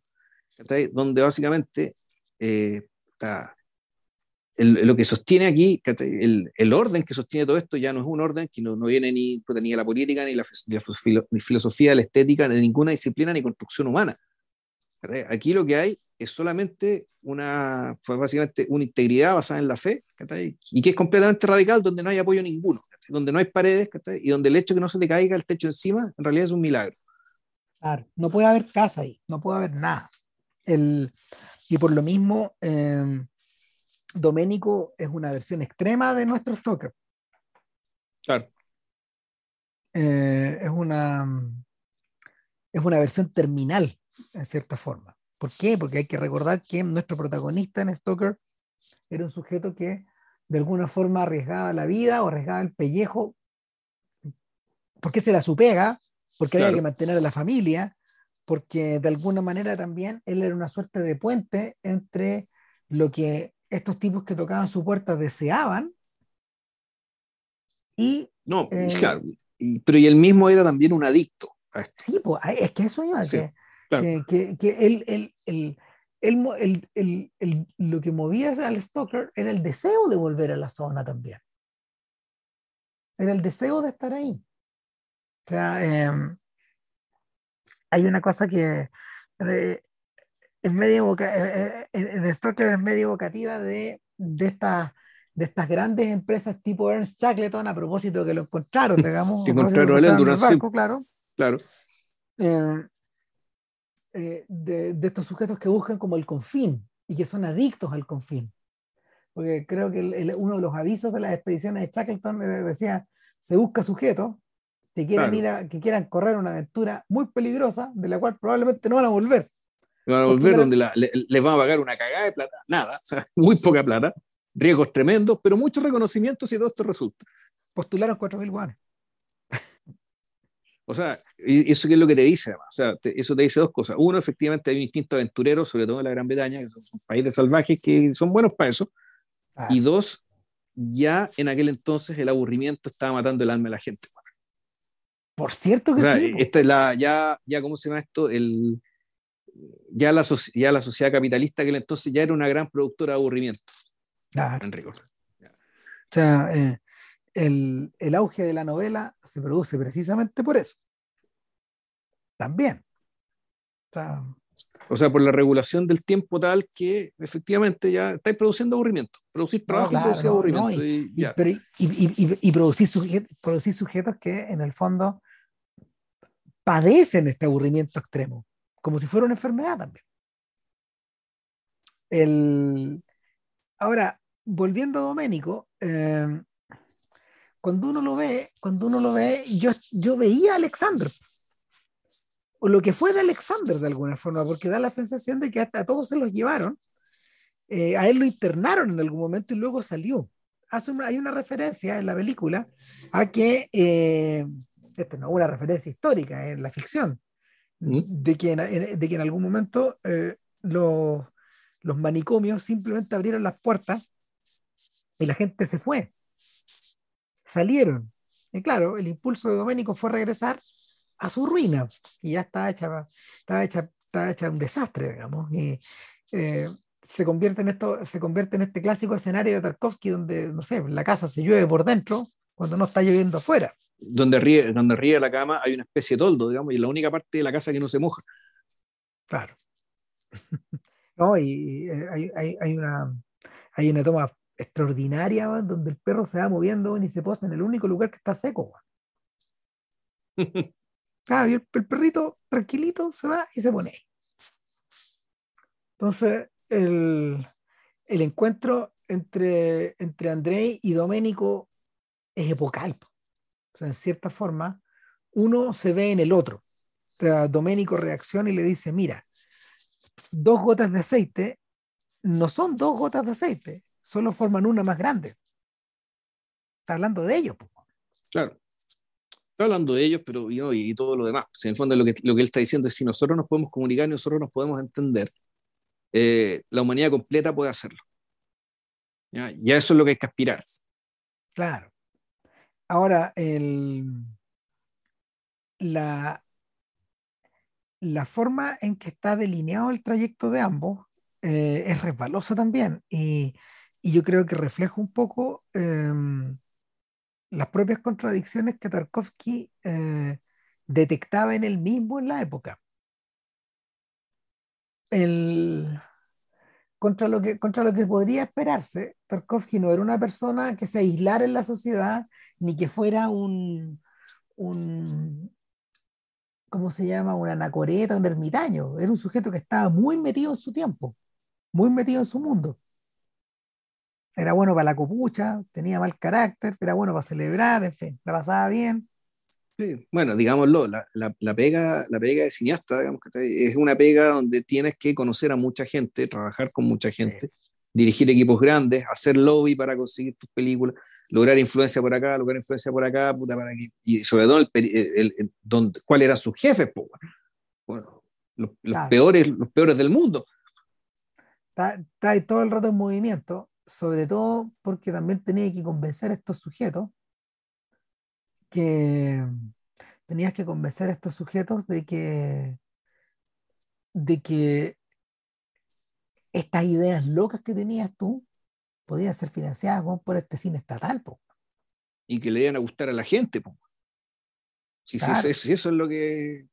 donde básicamente eh, está el, lo que sostiene aquí, el, el, orden que sostiene todo esto ya no es un orden que no, no viene ni, ni de la política, ni la, ni filosofía, la estética, de ninguna disciplina ni construcción humana. Aquí lo que hay es solamente una, fue básicamente una integridad basada en la fe, y que es completamente radical, donde no hay apoyo ninguno, donde no hay paredes, y donde el hecho de que no se te caiga el techo encima, en realidad es un milagro. Claro, no puede haber casa ahí, no puede haber nada. El, y por lo mismo, eh, Doménico es una versión extrema de nuestro Stalker. Claro. Eh, es, una, es una versión terminal, en cierta forma. ¿Por qué? Porque hay que recordar que nuestro protagonista en Stalker era un sujeto que de alguna forma arriesgaba la vida o arriesgaba el pellejo porque se la supega, porque había que mantener a la familia, porque de alguna manera también él era una suerte de puente entre lo que estos tipos que tocaban su puerta deseaban y... No, eh, claro, pero y él mismo era también un adicto. Sí, pues, es que eso iba, que, que, que, él, él, él, él, lo que movía al stalker era el deseo de volver a la zona también. Era el deseo de estar ahí. O sea, em, hay una cosa que eh, es medio eh, eh, en Stalker es medio evocativa de, de, estas de estas grandes empresas tipo Ernst Shackleton a propósito que lo encontraron, digamos. que encontraron el barco, claro. Claro. Eh, de, de, estos sujetos que buscan como el confín y que son adictos al confín. Porque creo que uno de los avisos de las expediciones de Shackleton decía, se busca sujetos que quieran, ir a, que quieran correr una aventura muy peligrosa de la cual probablemente no van a volver. No van a volver donde les van a pagar una cagada de plata, nada, muy poca plata, riesgos tremendos, pero muchos reconocimientos y todo esto resulta. Postularon 4.000 guanes. O sea, eso qué es lo que te dice, además. O sea, eso te dice dos cosas. Uno, efectivamente, hay un instinto aventurero, sobre todo en la Gran Bretaña, que son países salvajes que son buenos para eso. Ah. Y dos, ya en aquel entonces el aburrimiento estaba matando el alma de la gente. Por cierto que sí. Esta es la, ya, ya, ¿cómo se llama esto? El, ya, la, ya la sociedad capitalista que entonces ya era una gran productora de aburrimiento. Claro. Enrico. O sea, eh, el, el, auge de la novela se produce precisamente por eso. También. O sea, por la regulación del tiempo tal que efectivamente ya estáis produciendo aburrimiento. Producir trabajo y producir aburrimiento. y, y, producir, sujetos, producir sujetos que en el fondo padecen este aburrimiento extremo, como si fuera una enfermedad también. El... Ahora, volviendo a Doménico, eh, cuando uno lo ve, cuando uno lo ve, yo, yo veía a Alexander, o lo que fue de Alexander de alguna forma, porque da la sensación de que hasta a todos se los llevaron, eh, a él lo internaron en algún momento y luego salió. Hace hay una referencia en la película a que, eh, esta no es una referencia histórica en la ficción, ¿Mm? de, que en, de que en algún momento eh, los, los manicomios simplemente abrieron las puertas y la gente se fue salieron. Y claro, el impulso de Doménico fue regresar a su ruina y ya estaba hecha, estaba hecha, estaba hecha un desastre, digamos. Y eh, se, convierte en esto, se convierte en este clásico escenario de Tarkovsky donde, no sé, la casa se llueve por dentro cuando no está lloviendo afuera. Donde ríe, donde ríe la cama hay una especie de toldo, digamos, y la única parte de la casa que no se moja. Claro. no, y eh, hay, hay, hay, una, hay una toma extraordinaria, donde el perro se va moviendo y se posa en el único lugar que está seco. Ah, y el, perrito tranquilito se va y se pone ahí. Entonces, el, el encuentro entre, entre Andrei y Doménico es epocal. O sea, en cierta forma, uno se ve en el otro. Domenico reacciona y le dice, mira, dos gotas de aceite no son dos gotas de aceite, solo forman una más grande. Está hablando de ellos. Claro. Está hablando de ellos, pero yo y, todo lo demás. en el fondo lo que, lo que él está diciendo es si nosotros nos podemos comunicar y nosotros nos podemos entender, eh, la humanidad completa puede hacerlo. ¿Ya? ya eso es lo que hay que aspirar. Claro. Ahora, el, la, la forma en que está delineado el trayecto de ambos eh, es resbalosa también y, yo creo que refleja un poco em, las propias contradicciones que Tarkovsky eh, detectaba en él mismo en la época. El, contra, lo que, contra lo que podría esperarse, Tarkovsky no era una persona que se aislara en la sociedad ni que fuera un, un, ¿cómo se llama? Un anacoreta, un ermitaño. Era un sujeto que estaba muy metido en su tiempo, muy metido en su mundo. Era bueno para la copucha, tenía mal carácter, era bueno para celebrar, en fin, la pasaba bien. Sí, bueno, digámoslo, la, la, pega, la pega de cineasta, digamos que es una pega donde tienes que conocer a mucha gente, trabajar con mucha gente, dirigir equipos grandes, hacer lobby para conseguir tus películas lograr influencia por acá, lograr influencia por acá, puta, para y sobre todo el, el, cuál era su jefe, bueno, los, peores, los peores del mundo. Está, está ahí todo el rato en movimiento, sobre todo porque también tenía que convencer a estos sujetos que tenías que convencer a estos sujetos de que de que estas ideas locas que tenías tú podía ser financiada por este cine estatal. Y que le iban a gustar a la gente. Si, eso es lo que...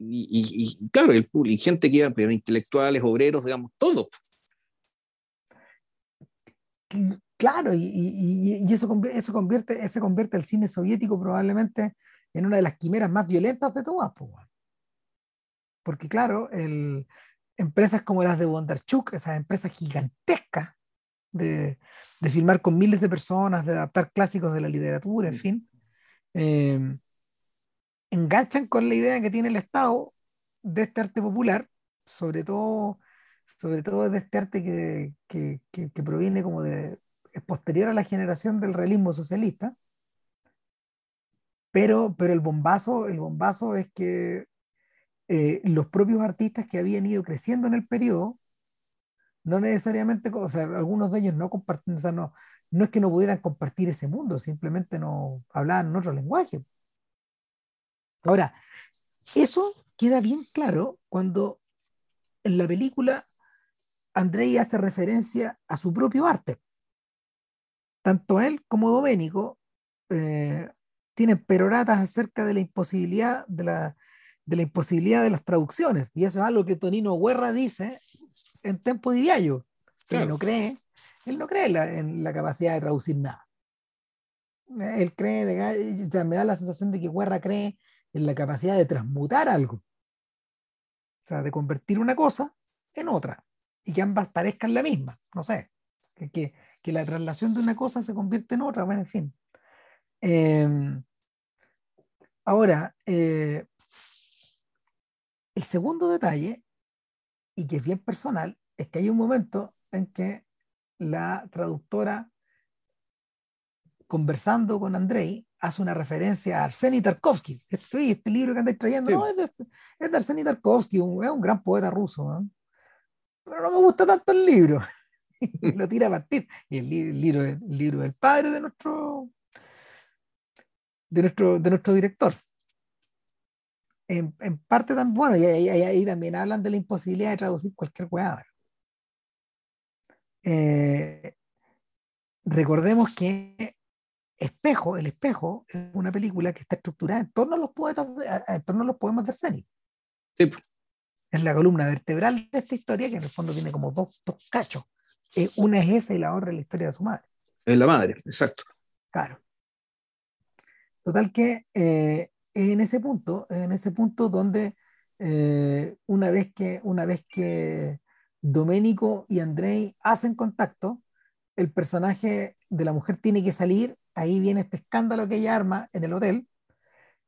Y, claro, el, y gente que iba, pero intelectuales, obreros, digamos, todos. Claro, y, eso, eso convierte, eso convierte el cine soviético probablemente en una de las quimeras más violentas de todas. Porque claro, el, empresas como las de Bondarchuk, esas empresas gigantescas de, de, filmar con miles de personas, de adaptar clásicos de la literatura, en mm. fin, eh, enganchan con la idea que tiene el Estado de este arte popular, sobre todo, sobre todo de este arte que, que, que, proviene como de, es posterior a la generación del realismo socialista, pero, pero el bombazo, el bombazo es que eh, los propios artistas que habían ido creciendo en el periodo, no necesariamente, o sea, algunos de ellos no compartían, o sea, no, no es que no pudieran compartir ese mundo, simplemente no hablaban en otro lenguaje. Ahora, eso queda bien claro cuando en la película Andrei hace referencia a su propio arte. Tanto él como Doménico eh, tienen peroratas acerca de la imposibilidad de la, de la imposibilidad de las traducciones. Y eso es algo que Tonino Guerra dice en Tempo di Viaggio. Él no cree, él no cree en la capacidad de traducir nada. Él cree, de, o sea, me da la sensación de que Guerra cree en la capacidad de transmutar algo. O sea, de convertir una cosa en otra. Y que ambas parezcan la misma. No sé. Que, que, que la traslación de una cosa se convierte en otra. Bueno, en fin. Eh, ahora, eh, el segundo detalle, y que es bien personal, es que hay un momento en que la traductora, conversando con Andrei, hace una referencia a Arseny Tarkovsky. Este, este libro que andáis trayendo es, de, es, Arseny Tarkovsky, un, es un gran poeta ruso. Pero no me gusta tanto el libro. lo tira a partir. Y el, libro, el libro del padre de nuestro, de nuestro, de nuestro director en, parte tan bueno, y ahí, también hablan de la imposibilidad de traducir cualquier weá. Eh, recordemos que Espejo, El Espejo, es una película que está estructurada en torno a los poetas, en los poemas de Arseni. Sí. Es la columna vertebral de esta historia que en el fondo tiene como dos, dos cachos. Eh, una es esa y la otra es la historia de su madre. Es la madre, exacto. Claro. Total que eh, en ese punto, en ese punto donde eh, una, vez que, una vez que Domenico y Andrei hacen contacto, el personaje de la mujer tiene que salir, ahí viene este escándalo que ella arma en el hotel,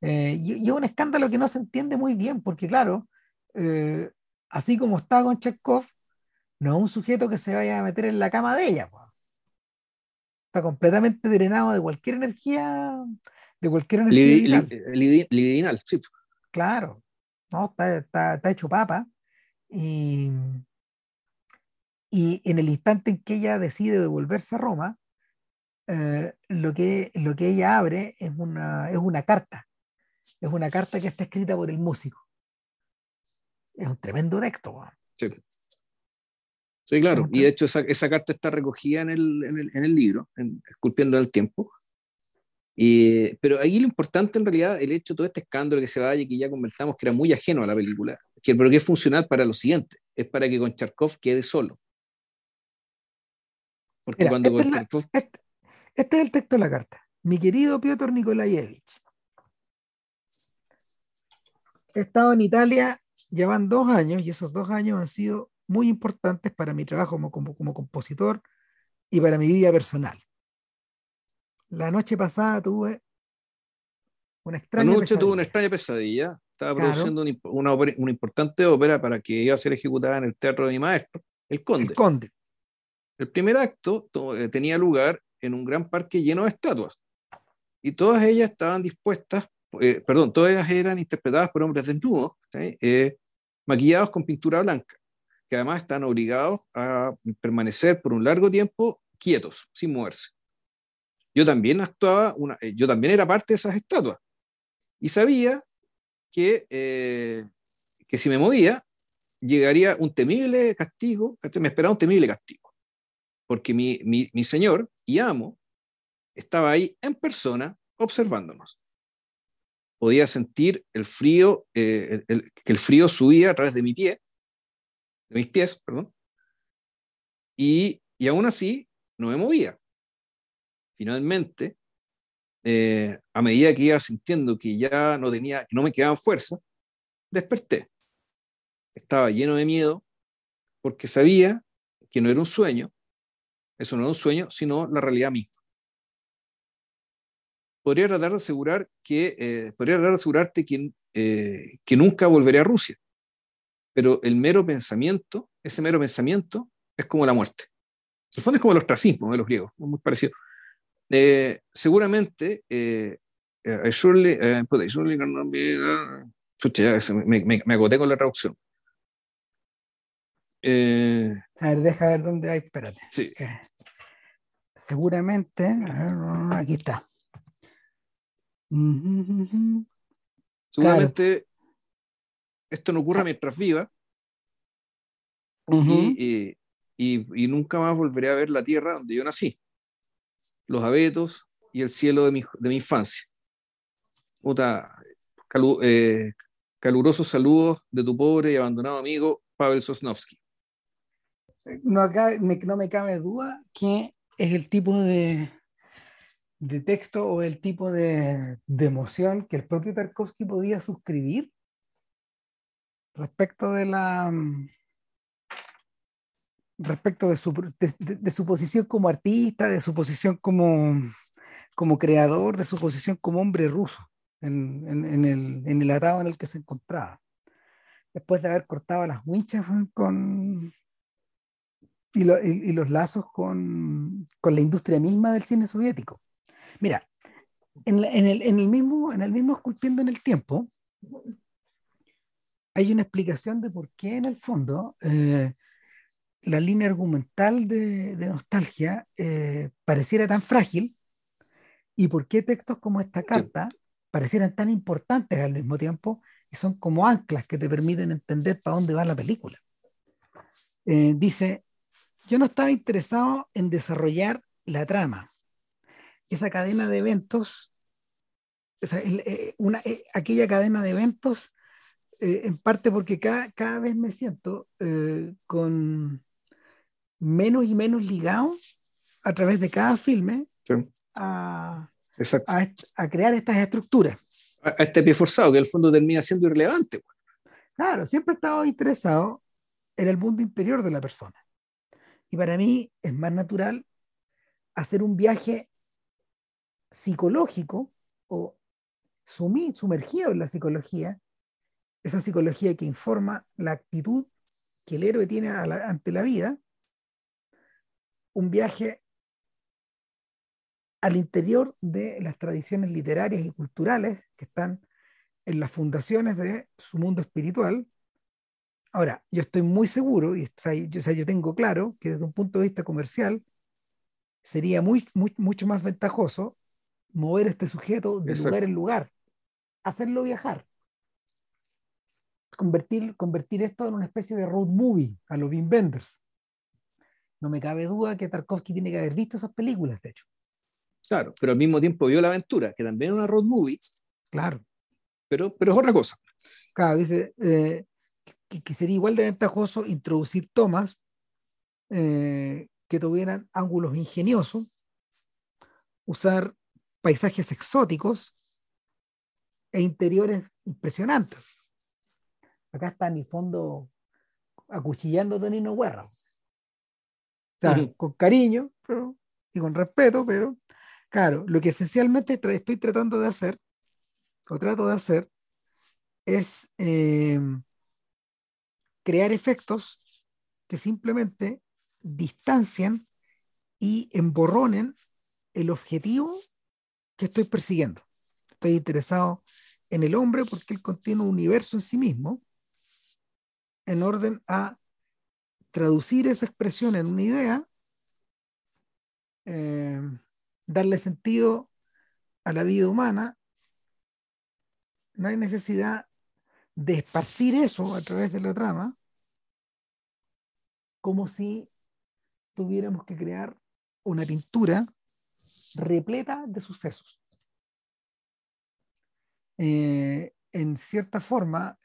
Eh, y, es un escándalo que no se entiende muy bien, porque claro, eh, así como está con Chekhov, no es un sujeto que se vaya a meter en la cama de ella. Está completamente drenado de cualquier energía, de cualquier energía. Lidinal, sí. Claro, no, está, está, está hecho papa. Y, y en el instante en que ella decide devolverse a Roma, eh, lo, que, lo que ella abre es una, es una carta. Es una carta que está escrita por el músico. Es un tremendo texto. Sí. sí. claro. Y de hecho esa, esa carta está recogida en el, en el, en el libro, en Esculpiendo el Tiempo. Y, pero ahí lo importante en realidad, el hecho de todo este escándalo que se vaya, que ya comentamos que era muy ajeno a la película, que, pero que es funcional para lo siguiente, es para que con Charkov quede solo. Porque cuando este, este, este, es el texto de la carta. Mi querido Piotr Nikolaevich, he estado en Italia llevan dos años y esos dos años han sido muy importantes para mi trabajo como, como, como compositor y para mi vida personal. La noche pasada tuve una extraña Anoche tuve una extraña pesadilla. Estaba produciendo una, una, importante ópera para que iba a ser ejecutada en el teatro de mi maestro, El Conde. El Conde. El primer acto eh, tenía lugar en un gran parque lleno de estatuas y todas ellas estaban dispuestas, eh, perdón, todas eran interpretadas por hombres desnudos, eh, maquillados con pintura blanca, que además están obligados a permanecer por un largo tiempo quietos, sin moverse. Yo también actuaba, una, yo también era parte de esas estatuas y sabía que, que si me movía, llegaría un temible castigo, me esperaba un temible castigo porque mi, mi, señor y amo estaba ahí en persona observándonos. Podía sentir el frío, eh, que el frío subía a través de mi pie, de mis pies, perdón, y, y aún así no me movía. Finalmente, eh, a medida que iba sintiendo que ya no tenía, que no me quedaba fuerza, desperté. Estaba lleno de miedo porque sabía que no era un sueño, eso no es un sueño, sino la realidad misma. Podría tratar de asegurar que, eh, podría tratar de asegurarte que, eh, que nunca volveré a Rusia, pero el mero pensamiento, ese mero pensamiento, es como la muerte. En el fondo es como el ostracismo de los griegos, muy parecido. Eh, seguramente, eh, surely, surely, me, me, me, agoté con la traducción. Eh, a ver, deja ver dónde hay, espérate. Sí. Seguramente, aquí está. Seguramente esto no ocurra mientras viva. Y, y, nunca más volveré a ver la tierra donde yo nací, los abetos y el cielo de mi, de mi infancia. Puta, eh, calurosos saludos de tu pobre y abandonado amigo Pavel Sosnovsky. No, me, no me cabe duda que es el tipo de, de texto o el tipo de, de, emoción que el propio Tarkovsky podía suscribir respecto de la respecto de su, de, su posición como artista, de su posición como, como creador, de su posición como hombre ruso en, en, el, en el atado en el que se encontraba. Después de haber cortado las winchas con, y, los lazos con, la industria misma del cine soviético. Mira, en, el, mismo, en el mismo Esculpiendo en el Tiempo, hay una explicación de por qué en el fondo eh, la línea argumental de, nostalgia eh, pareciera tan frágil y por qué textos como esta carta parecieran tan importantes al mismo tiempo y son como anclas que te permiten entender para dónde va la película. Eh, dice, yo no estaba interesado en desarrollar la trama. Esa cadena de eventos, eh, una, eh, aquella cadena de eventos, eh, en parte porque cada, cada vez me siento con menos y menos ligado a través de cada filme a, a, crear estas estructuras. A, este pie forzado, que el fondo termina siendo irrelevante. Claro, siempre he estado interesado en el mundo interior de la persona. Y para mí es más natural hacer un viaje psicológico o sumergido en la psicología, esa psicología que informa la actitud que el héroe tiene ante la vida, un viaje al interior de las tradiciones literarias y culturales que están en las fundaciones de su mundo espiritual. Ahora, yo estoy muy seguro, y yo, yo tengo claro que desde un punto de vista comercial sería muy, mucho más ventajoso mover este sujeto de lugar en lugar, hacerlo viajar, convertir, convertir esto en una especie de road movie a los Wim Wenders. No me cabe duda que Tarkovsky tiene que haber visto esas películas, de hecho. Claro, pero al mismo tiempo vio La Aventura, que también es una road movie. Claro. Pero, pero es otra cosa. Claro, dice eh, que, sería igual de ventajoso introducir tomas eh, que tuvieran ángulos ingeniosos, usar paisajes exóticos e interiores impresionantes. Acá está en el fondo acuchillando a Tonino Guerra. O sea, con cariño y con respeto, pero claro, lo que esencialmente estoy tratando de hacer, o trato de hacer, es em, crear efectos que simplemente distancian y emborronen el objetivo que estoy persiguiendo. Estoy interesado en el hombre porque él contiene un universo en sí mismo en orden a traducir esa expresión en una idea, eh, darle sentido a la vida humana, no hay necesidad de esparcir eso a través de la trama, como si tuviéramos que crear una pintura repleta de sucesos. Eh, en cierta forma,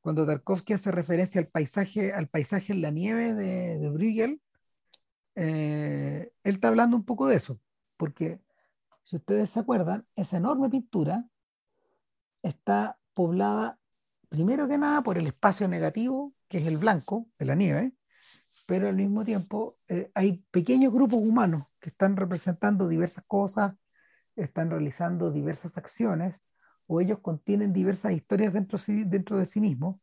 cuando Tarkovsky hace referencia al paisaje, al paisaje en la nieve de, Bruegel, eh, él está hablando un poco de eso, porque si ustedes se acuerdan, esa enorme pintura está poblada primero que nada por el espacio negativo, que es el blanco de la nieve, pero al mismo tiempo eh, hay pequeños grupos humanos que están representando diversas cosas, están realizando diversas acciones, o ellos contienen diversas historias dentro, dentro de sí mismos,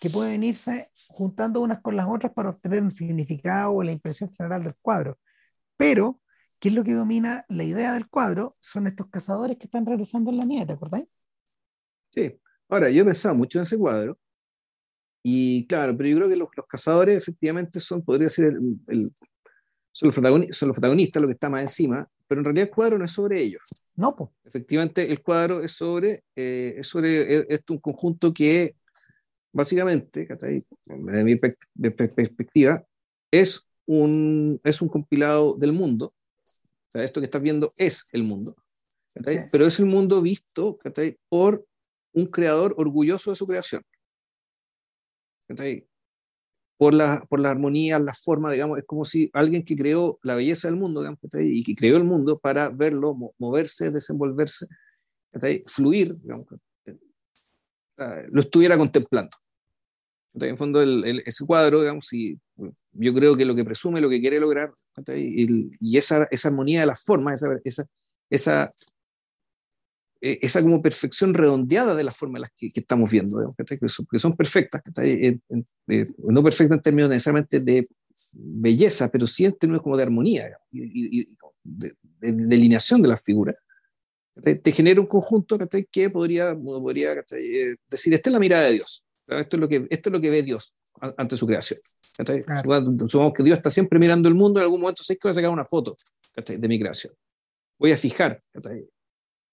que pueden irse juntando unas con las otras para obtener un significado o la impresión general del cuadro. Pero, ¿qué es lo que domina la idea del cuadro? Son estos cazadores que están regresando en la nieve, ¿te acordáis? Sí. Ahora, yo he pensado mucho en ese cuadro y claro, pero yo creo que los, cazadores efectivamente son, podría ser, el, son, los son, los protagonistas, lo que está más encima, pero en realidad el cuadro no es sobre ellos. No, pues. Efectivamente, el cuadro es sobre, eh, es sobre es, un conjunto que básicamente, desde mi perspectiva, es un, es un compilado del mundo. O sea, esto que estás viendo es el mundo. Pero es el mundo visto por un creador orgulloso de su creación por la, por la armonía, la forma, digamos, es como si alguien que creó la belleza del mundo, digamos, y que creó el mundo para verlo, moverse, desenvolverse, fluir, digamos, lo estuviera contemplando. En fondo, el, ese cuadro, digamos, y yo creo que lo que presume, lo que quiere lograr, y, y esa, esa armonía de las formas, esa, esa, esa esa como perfección redondeada de las formas que, que estamos viendo, que, son, que, son, perfectas, eh, no perfectas en términos necesariamente de belleza, pero sí en términos como de armonía y, de, delineación de las figuras, te genera un conjunto que podría, podría eh, decir, esta es la mirada de Dios, esto es, lo que, esto es lo que ve Dios ante su creación. Supongamos que Dios está siempre mirando el mundo, en algún momento sé que voy a sacar una foto de mi creación. Voy a fijar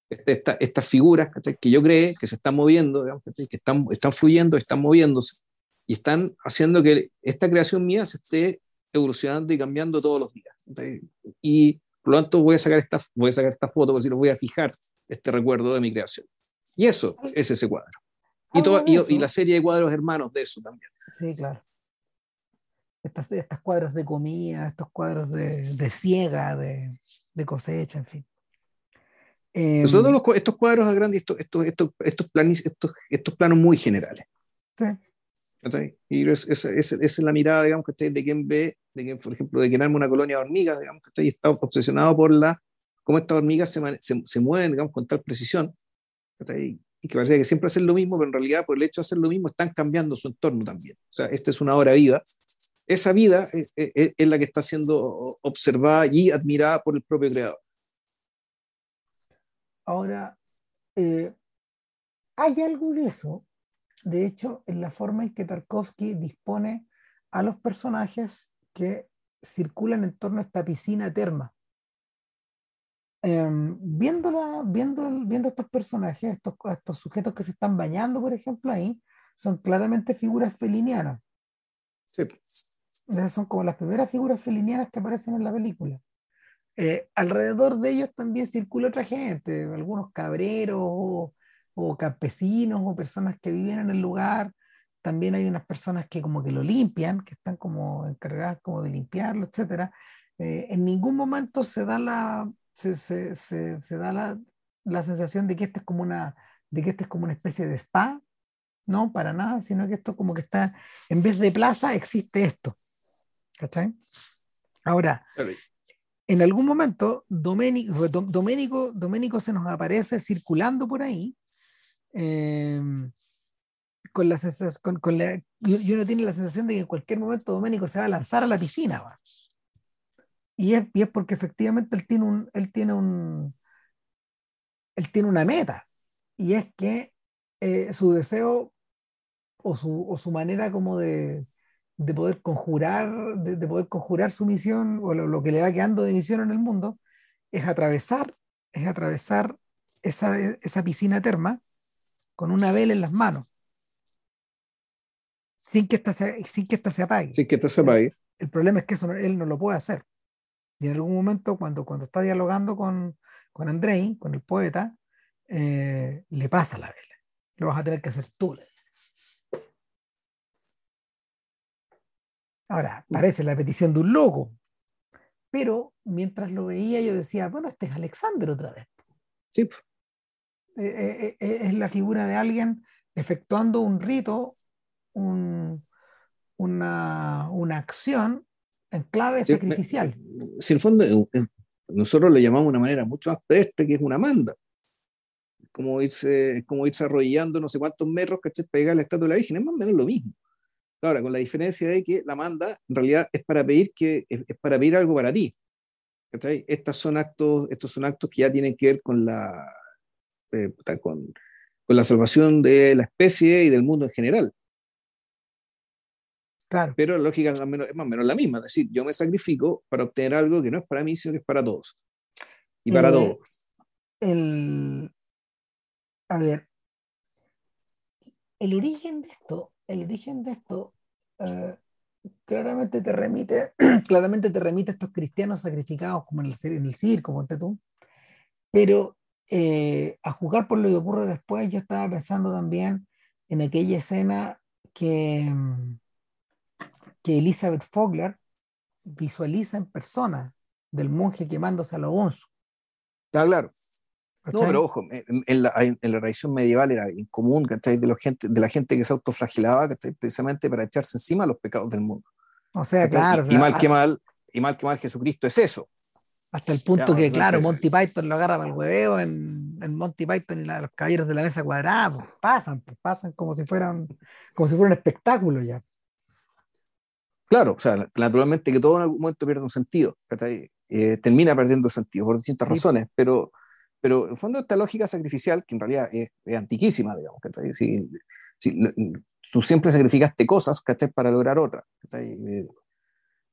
este, estas figuras que yo cree que se están moviendo, que están, están fluyendo, están moviéndose y están haciendo que esta creación mía se esté evolucionando y cambiando todos los días. Y por lo tanto voy a sacar esta, voy a sacar esta foto, porque si lo voy a fijar este recuerdo de mi creación. Y eso es ese cuadro. Y, toda, y, la serie de cuadros hermanos de eso también. Sí, claro. Estas, estas cuadros de comida, estos cuadros de, de siega, de, de cosecha, en fin. Eh, Son los, estos cuadros a grandes, estos, estos, estos, estos, planos, estos, estos planos muy generales. Sí. Y esa es, es, es, la mirada, digamos, que de quien ve, de quien, por ejemplo, de quien arma una colonia de hormigas, digamos, que está obsesionado por la cómo estas hormigas se, se, se, mueven, digamos, con tal precisión, y que parece que siempre hacen lo mismo, pero en realidad por el hecho de hacer lo mismo están cambiando su entorno también. O sea, esta es una obra viva. Esa vida es, es, es la que está siendo observada y admirada por el propio creador. Ahora, eh, hay algo de eso, de hecho, en la forma en que Tarkovsky dispone a los personajes que circulan en torno a esta piscina terma. Eh, viéndola, viendo, viendo estos personajes, estos, estos sujetos que se están bañando, por ejemplo, ahí, son claramente figuras felinianas. Sí. Son como las primeras figuras felinianas que aparecen en la película. Eh, alrededor de ellos también circula otra gente, algunos cabreros o, o, campesinos o personas que viven en el lugar. También hay unas personas que como que lo limpian, que están como encargadas como de limpiarlo, etc. Eh, en ningún momento se da la, se, se, se, se da la, la, sensación de que este es como una de que este es como una especie de spa, no, para nada, sino que esto como que está, en vez de plaza existe esto. ¿Cachai? Ahora, en algún momento Doménico, Doménico, Doménico se nos aparece circulando por ahí eh, con la, con, con la y uno tiene la sensación de que en cualquier momento Doménico se va a lanzar a la piscina ¿va? Y, es, y es porque efectivamente él tiene un él tiene un él tiene una meta y es que eh, su deseo o su, o su manera como de, de poder conjurar, de, de, poder conjurar su misión o lo, lo, que le va quedando de misión en el mundo, es atravesar, es atravesar esa, esa piscina terma con una vela en las manos, sin que esta se, sin que esta se apague. Sin que esta se apague. El, el problema es que eso él no lo puede hacer. Y en algún momento, cuando, cuando está dialogando con, con Andrei, con el poeta, eh, le pasa la vela. Lo vas a tener que hacer tú. Ahora, parece la petición de un loco, pero mientras lo veía yo decía, bueno, este es Alexander otra vez. Sí. Eh, eh, eh, es la figura de alguien efectuando un rito, un, una, una, acción en clave sí, sacrificial. Si en el fondo nosotros lo llamamos de una manera mucho más pedestre que es una manda. Como irse, como irse arrodillando no sé cuántos metros, llegar a la estatua de la Virgen, es más o menos lo mismo. Ahora, con la diferencia de que la manda en realidad es para pedir, que, es, es para pedir algo para ti. Estos son, actos, estos son actos que ya tienen que ver con la, eh, con, con, la salvación de la especie y del mundo en general. Claro. Pero la lógica es más, menos, es más o menos la misma, es decir, yo me sacrifico para obtener algo que no es para mí, sino que es para todos. Y para el, todos. El, a ver, el origen de esto el origen de esto uh, claramente te remite, claramente te remite a estos cristianos sacrificados como en el, en el circo, ponte. Pero eh, a jugar por lo que ocurre después, yo estaba pensando también en aquella escena que, que Elizabeth Fogler visualiza en persona del monje quemándose a lo onzo. Ah, claro. No, pero ojo, en, en, la, en, la, tradición medieval era incomún ¿cachai? De, la gente, de la gente que se autoflagelaba ¿cachai? precisamente para echarse encima los pecados del mundo. O sea, claro. Y, y, mal que mal, y mal que mal Jesucristo es eso. Hasta el punto ya, que, claro, Monty Python lo agarra para el hueveo en, en Monty Python y la, los caballeros de la mesa cuadrada, pues, pasan, pues, pasan como si fueran como si fuera un espectáculo ya. Claro, o sea, naturalmente que todo en algún momento pierde un sentido, eh, termina perdiendo sentido por distintas sí. razones, pero pero en el fondo esta lógica sacrificial, que en realidad es, es antiquísima, digamos, que si, si, tú siempre sacrificaste cosas ¿cachai? para lograr otras. Eh,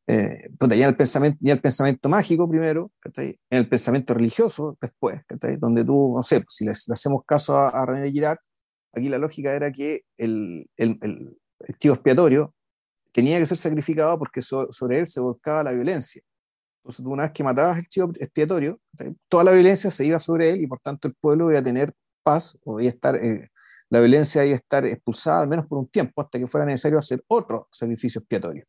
eh, ya, el pensamiento, ya el pensamiento mágico primero, en el pensamiento religioso después, donde tú, no sé, si le hacemos caso a, a René Girard, aquí la lógica era que el, el, el, el chivo expiatorio tenía que ser sacrificado porque so, sobre él se volcaba la violencia. Entonces, una vez que matabas el chivo expiatorio, toda la violencia se iba sobre él y por tanto el pueblo iba a tener paz, o iba a estar, eh, la violencia iba a estar expulsada al menos por un tiempo, hasta que fuera necesario hacer otro sacrificio expiatorio.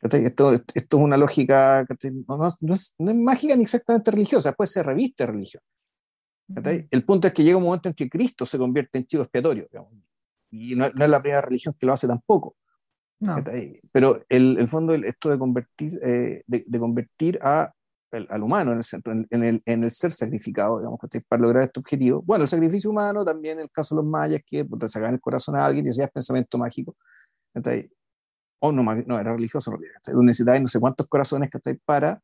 Esto, esto, es una lógica no, no, no, es, no, es, mágica ni exactamente religiosa, puede ser reviste religión. El punto es que llega un momento en que Cristo se convierte en chivo expiatorio, digamos, y no, es la primera religión que lo hace tampoco. No. Pero el, el fondo, esto de convertir, eh, de, de, convertir a al humano en el, centro, en, el, en el ser sacrificado, digamos, para lograr este objetivo. Bueno, el sacrificio humano también, en el caso de los mayas, que te sacan el corazón a alguien y hacías pensamiento mágico. O no, no, era religioso, no, necesitabas no sé cuántos corazones para,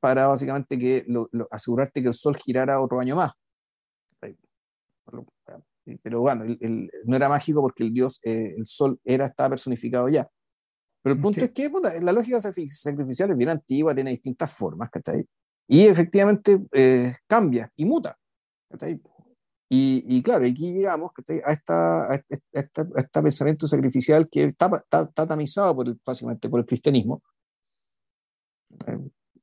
para básicamente que asegurarte que el sol girara otro año más. Pero bueno, no era mágico porque el dios, eh, el sol era, estaba personificado ya. Pero el punto es que la lógica sacrificial es bien antigua, tiene distintas formas, ¿cachai? Y efectivamente eh, cambia y muta, ¿cachai? Y, y, claro, aquí llegamos a, esta, a, este, pensamiento sacrificial que está, está, tamizado por el, básicamente por el cristianismo, eh,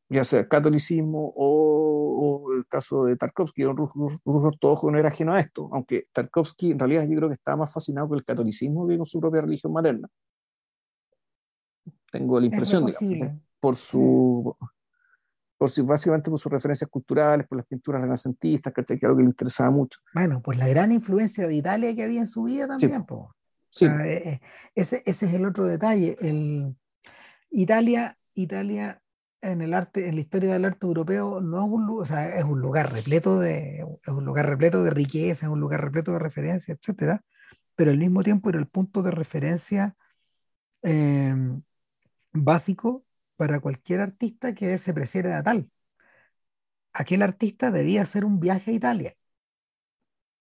ya sea catolicismo o, o, el caso de Tarkovsky, un ruso, ortodoxo no era ajeno a esto, aunque Tarkovsky en realidad yo creo que estaba más fascinado con el catolicismo que con su propia religión materna. Tengo la impresión, digamos, por su, por su, básicamente por sus referencias culturales, por las pinturas renacentistas, que es algo que le interesaba mucho. Bueno, por la gran influencia de Italia que había en su vida también. Sí. Eh, eh, ese, ese, es el otro detalle. El, Italia, Italia en el arte, en la historia del arte europeo, no es un, o sea, es un lugar repleto de, es un lugar repleto de riqueza, es un lugar repleto de referencia, etcétera, pero al mismo tiempo era el punto de referencia eh, básico para cualquier artista que se preciera de tal. Aquel artista debía hacer un viaje a Italia.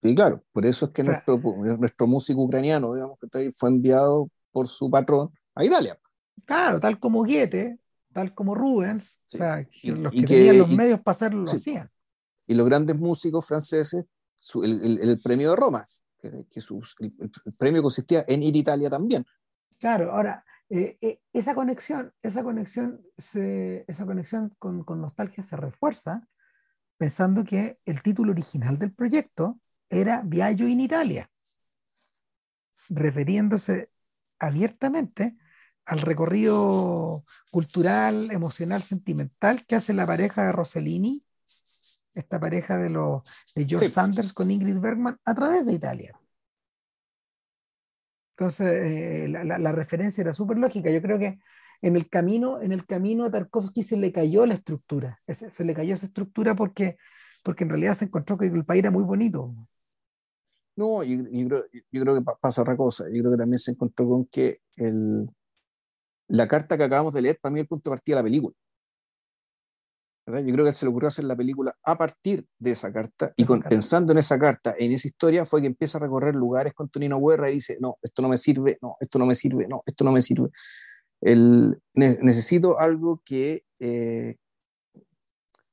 Y claro, por eso es que nuestro, nuestro músico ucraniano, digamos, que fue enviado por su patrón a Italia. Claro, tal como Goethe, tal como Rubens, o sea, los que, tenían los medios para hacerlo lo hacían. Y los grandes músicos franceses, el, el, premio de Roma, que, el, premio consistía en ir a Italia también. Claro, ahora, eh, eh, esa conexión, esa conexión, esa conexión con, con, nostalgia se refuerza pensando que el título original del proyecto era Viaggio in Italia, refiriéndose abiertamente al recorrido cultural, emocional, sentimental que hace la pareja de Rossellini, esta pareja de, los, de George Sanders con Ingrid Bergman, a través de Italia. Entonces, eh, la, referencia era súper lógica. Yo creo que en el camino, en el camino a Tarkovsky se le cayó la estructura. Se, le cayó esa estructura porque, porque en realidad se encontró que el país era muy bonito. No, yo, creo, yo creo, que pasa otra cosa. Yo creo que también se encontró con que el, la carta que acabamos de leer, para mí, es el punto de partida de la película. Yo creo que se le ocurrió hacer la película a partir de esa carta y pensando en esa carta, en esa historia, fue que empieza a recorrer lugares con Tonino Guerra y dice, no, esto no me sirve, no, esto no me sirve, no, esto no me sirve. El, necesito algo que, eh,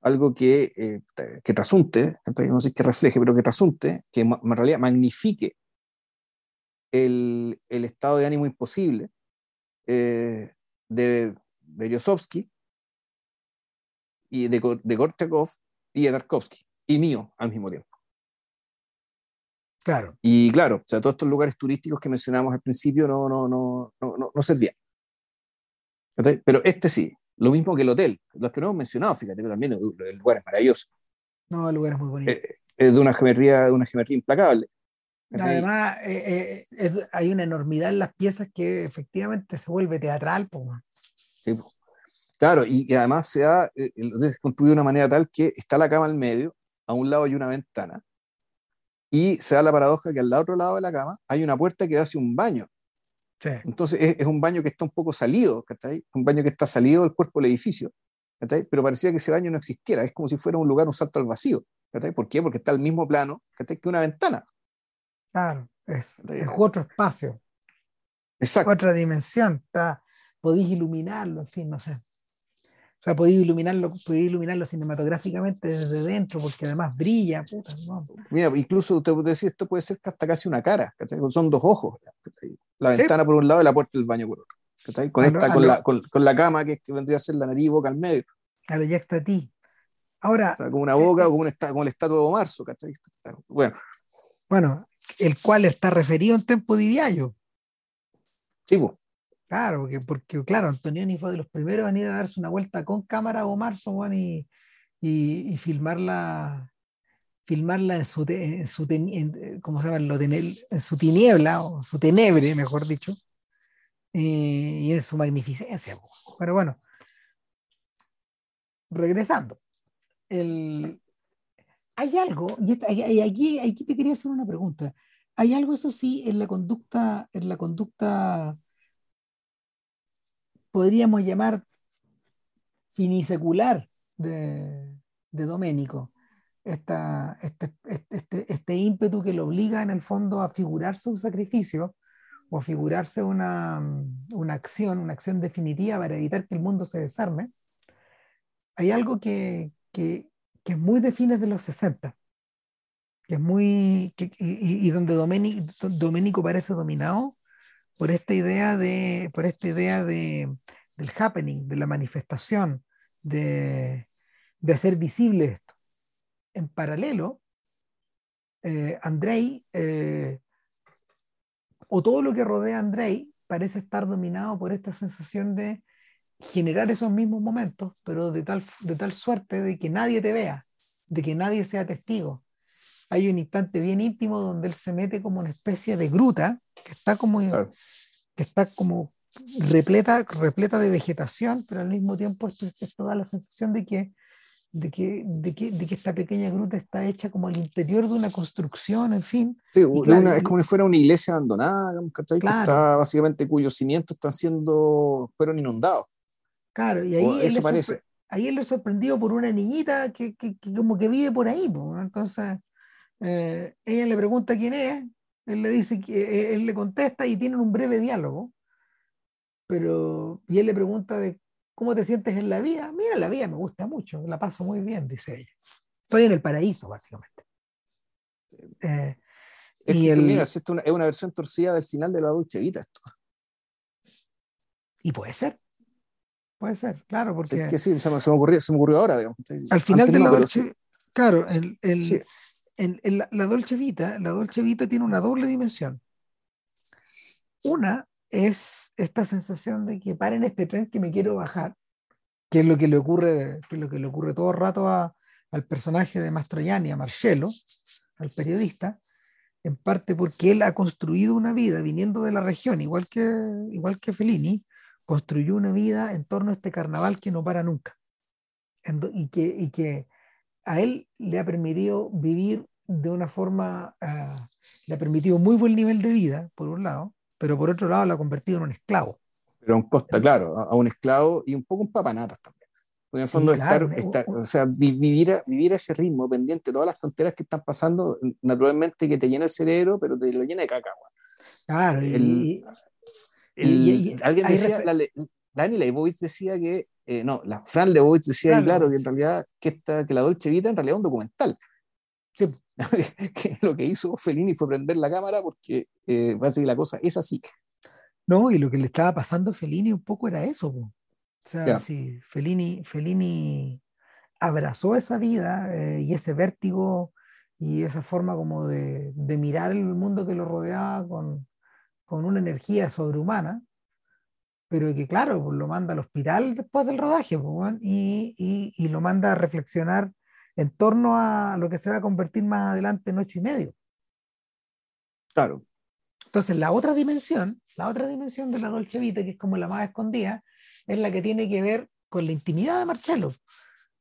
algo que, eh, que trasunte, no sé que refleje, pero que trasunte, que en realidad magnifique el, el estado de ánimo imposible eh, de Berezovsky y de, de Gorchakov y de Tarkovsky, y mío al mismo tiempo. Claro. Y claro, o sea, todos estos lugares turísticos que mencionamos al principio no, no, no, no, no, servían. Pero este sí, lo mismo que el hotel, los que no hemos mencionado, fíjate que también el, lugar es maravilloso. No, el lugar es muy bonito. Eh, es de una geometría, de una geometría implacable. Además, eh, eh, hay una enormidad en las piezas que efectivamente se vuelve teatral. Sí, Claro, y, además se ha eh, construido de una manera tal que está la cama al medio, a un lado hay una ventana, y se da la paradoja que al otro lado de la cama hay una puerta que da hacia un baño. Sí. Entonces es, un baño que está un poco salido, ¿cachai? Un baño que está salido del cuerpo del edificio, ¿cachai? Pero parecía que ese baño no existiera, es como si fuera un lugar, un salto al vacío, ¿cachai? ¿Por qué? Porque está al mismo plano, ¿cachai? Que una ventana. Claro, es, es otro espacio. Exacto. Otra dimensión, está, podéis iluminarlo, en fin, no sé. O sea, podéis iluminarlo, podéis iluminarlo cinematográficamente desde dentro, porque además brilla. Puta, Mira, incluso decir, esto puede ser hasta casi una cara, ¿cachai? Son dos ojos. La ventana por un lado y la puerta del baño por otro. ¿cachai? Con, esta, con, la, con, con, la cama, que, que, vendría a ser la nariz y boca al medio. Claro, ya está a ti. Ahora. O sea, como una boca eh, o como, una, como el estatua de marzo, ¿cachai? Bueno. Bueno, el cual está referido en Tempo de Viallo. Sí, pues. Claro, porque, porque claro, Antonioni fue de los primeros en ir a darse una vuelta con cámara a marzo bueno, y, y, y, filmarla, filmarla en su, en su en, ¿cómo se llama? En su tiniebla, o su tenebre, mejor dicho, eh, y en su magnificencia. Pero bueno, regresando. El, hay algo, y, aquí, te quería hacer una pregunta. Hay algo, eso sí, en la conducta, en la conducta, podríamos llamar finisecular de, de Doménico. Este, este, este, este, ímpetu que lo obliga en el fondo a figurarse un sacrificio o a figurarse una, una acción, una acción definitiva para evitar que el mundo se desarme, hay algo que, que, que es muy de fines de los 60, que es muy, y, donde Doménico, parece dominado por esta idea de, por esta idea de, del happening, de la manifestación, de, de hacer visible esto. En paralelo, eh, Andrei, eh, o todo lo que rodea a Andrei, parece estar dominado por esta sensación de generar esos mismos momentos, pero de tal, de tal suerte de que nadie te vea, de que nadie sea testigo. Hay un instante bien íntimo donde él se mete como una especie de gruta que está como, que está como repleta, repleta de vegetación, pero al mismo tiempo esto, esto da la sensación de que, de, que, de, que, de que esta pequeña gruta está hecha como al interior de una construcción, en fin. Sí, es como si fuera una iglesia abandonada, Que está básicamente cuyos cimientos están siendo, fueron inundados. Claro, y ahí, él, parece. ahí él es sorprendido por una niñita que, que, como que vive por ahí. Entonces, eh, ella le pregunta quién es, él le dice que eh, él le contesta y tienen un breve diálogo. Pero, y él le pregunta de cómo te sientes en la vida. Mira, la vida me gusta mucho, la paso muy bien, dice ella. Estoy en el paraíso, básicamente. Eh, y el, mira, es una, es una versión torcida del final de la Dolce Vita esto. Y puede ser. Puede ser, claro, porque... Sí, sí, se me, ocurrió, se me ocurrió ahora, digamos. Al final de la Dolce... Claro, el, el, en, la, Dolce Vita, la Dolce Vita tiene una doble dimensión. Una es esta sensación de que paren este tren que me quiero bajar, que es lo que le ocurre, que es lo que le ocurre todo el rato al personaje de Mastroianni, a Marcello, al periodista, en parte porque él ha construido una vida viniendo de la región, igual que, igual que Fellini, construyó una vida en torno a este carnaval que no para nunca. Y que, y que a él le ha permitido vivir de una forma, uh, le ha permitido muy buen nivel de vida, por un lado, pero por otro lado lo ha convertido en un esclavo. Pero en costa, claro, a, un esclavo y un poco un papanatas también. en el fondo, estar, estar, o sea, vivir, a, vivir a ese ritmo, pendiente todas las tonteras que están pasando, naturalmente que te llena el cerebro, pero te lo llena de caca. Claro, el, y, alguien decía, la, Dani Leibovitz decía que, eh, no, la Fran Leibovitz decía, claro. claro, que en realidad, que, esta, que la Dolce Vita en realidad es un documental. Sí. que lo que hizo Fellini fue prender la cámara porque eh, parece que la cosa es así. No, y lo que le estaba pasando a Fellini un poco era eso. O sea, sí, Fellini, Fellini abrazó esa vida eh, y ese vértigo y esa forma como de, de, mirar el mundo que lo rodeaba con, con una energía sobrehumana, pero que claro, pues, lo manda al hospital después del rodaje pues, y, y, y, lo manda a reflexionar en torno a lo que se va a convertir más adelante en ocho y medio. Claro. Entonces, la otra dimensión, la otra dimensión de la Dolce Vita, que es como la más escondida, es la que tiene que ver con la intimidad de Marcello,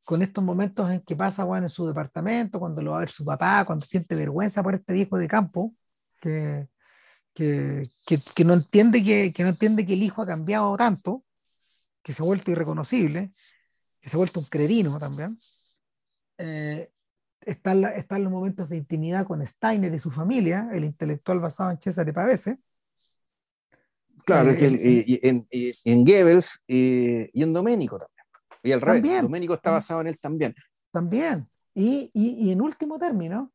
con estos momentos en que pasa bueno, en su departamento, cuando lo va a ver su papá, cuando siente vergüenza por este viejo de campo, que, que, que, no entiende que, que, no entiende que el hijo ha cambiado tanto, que se ha vuelto irreconocible, que se ha vuelto un cretino también. Eh, están, los momentos de intimidad con Steiner y su familia, el intelectual basado en Cesare Pavese. Claro, eh, que en, en, Goebbels y en Domenico también. Y el rey, Domenico está basado en él también. También. Y, y, en último término,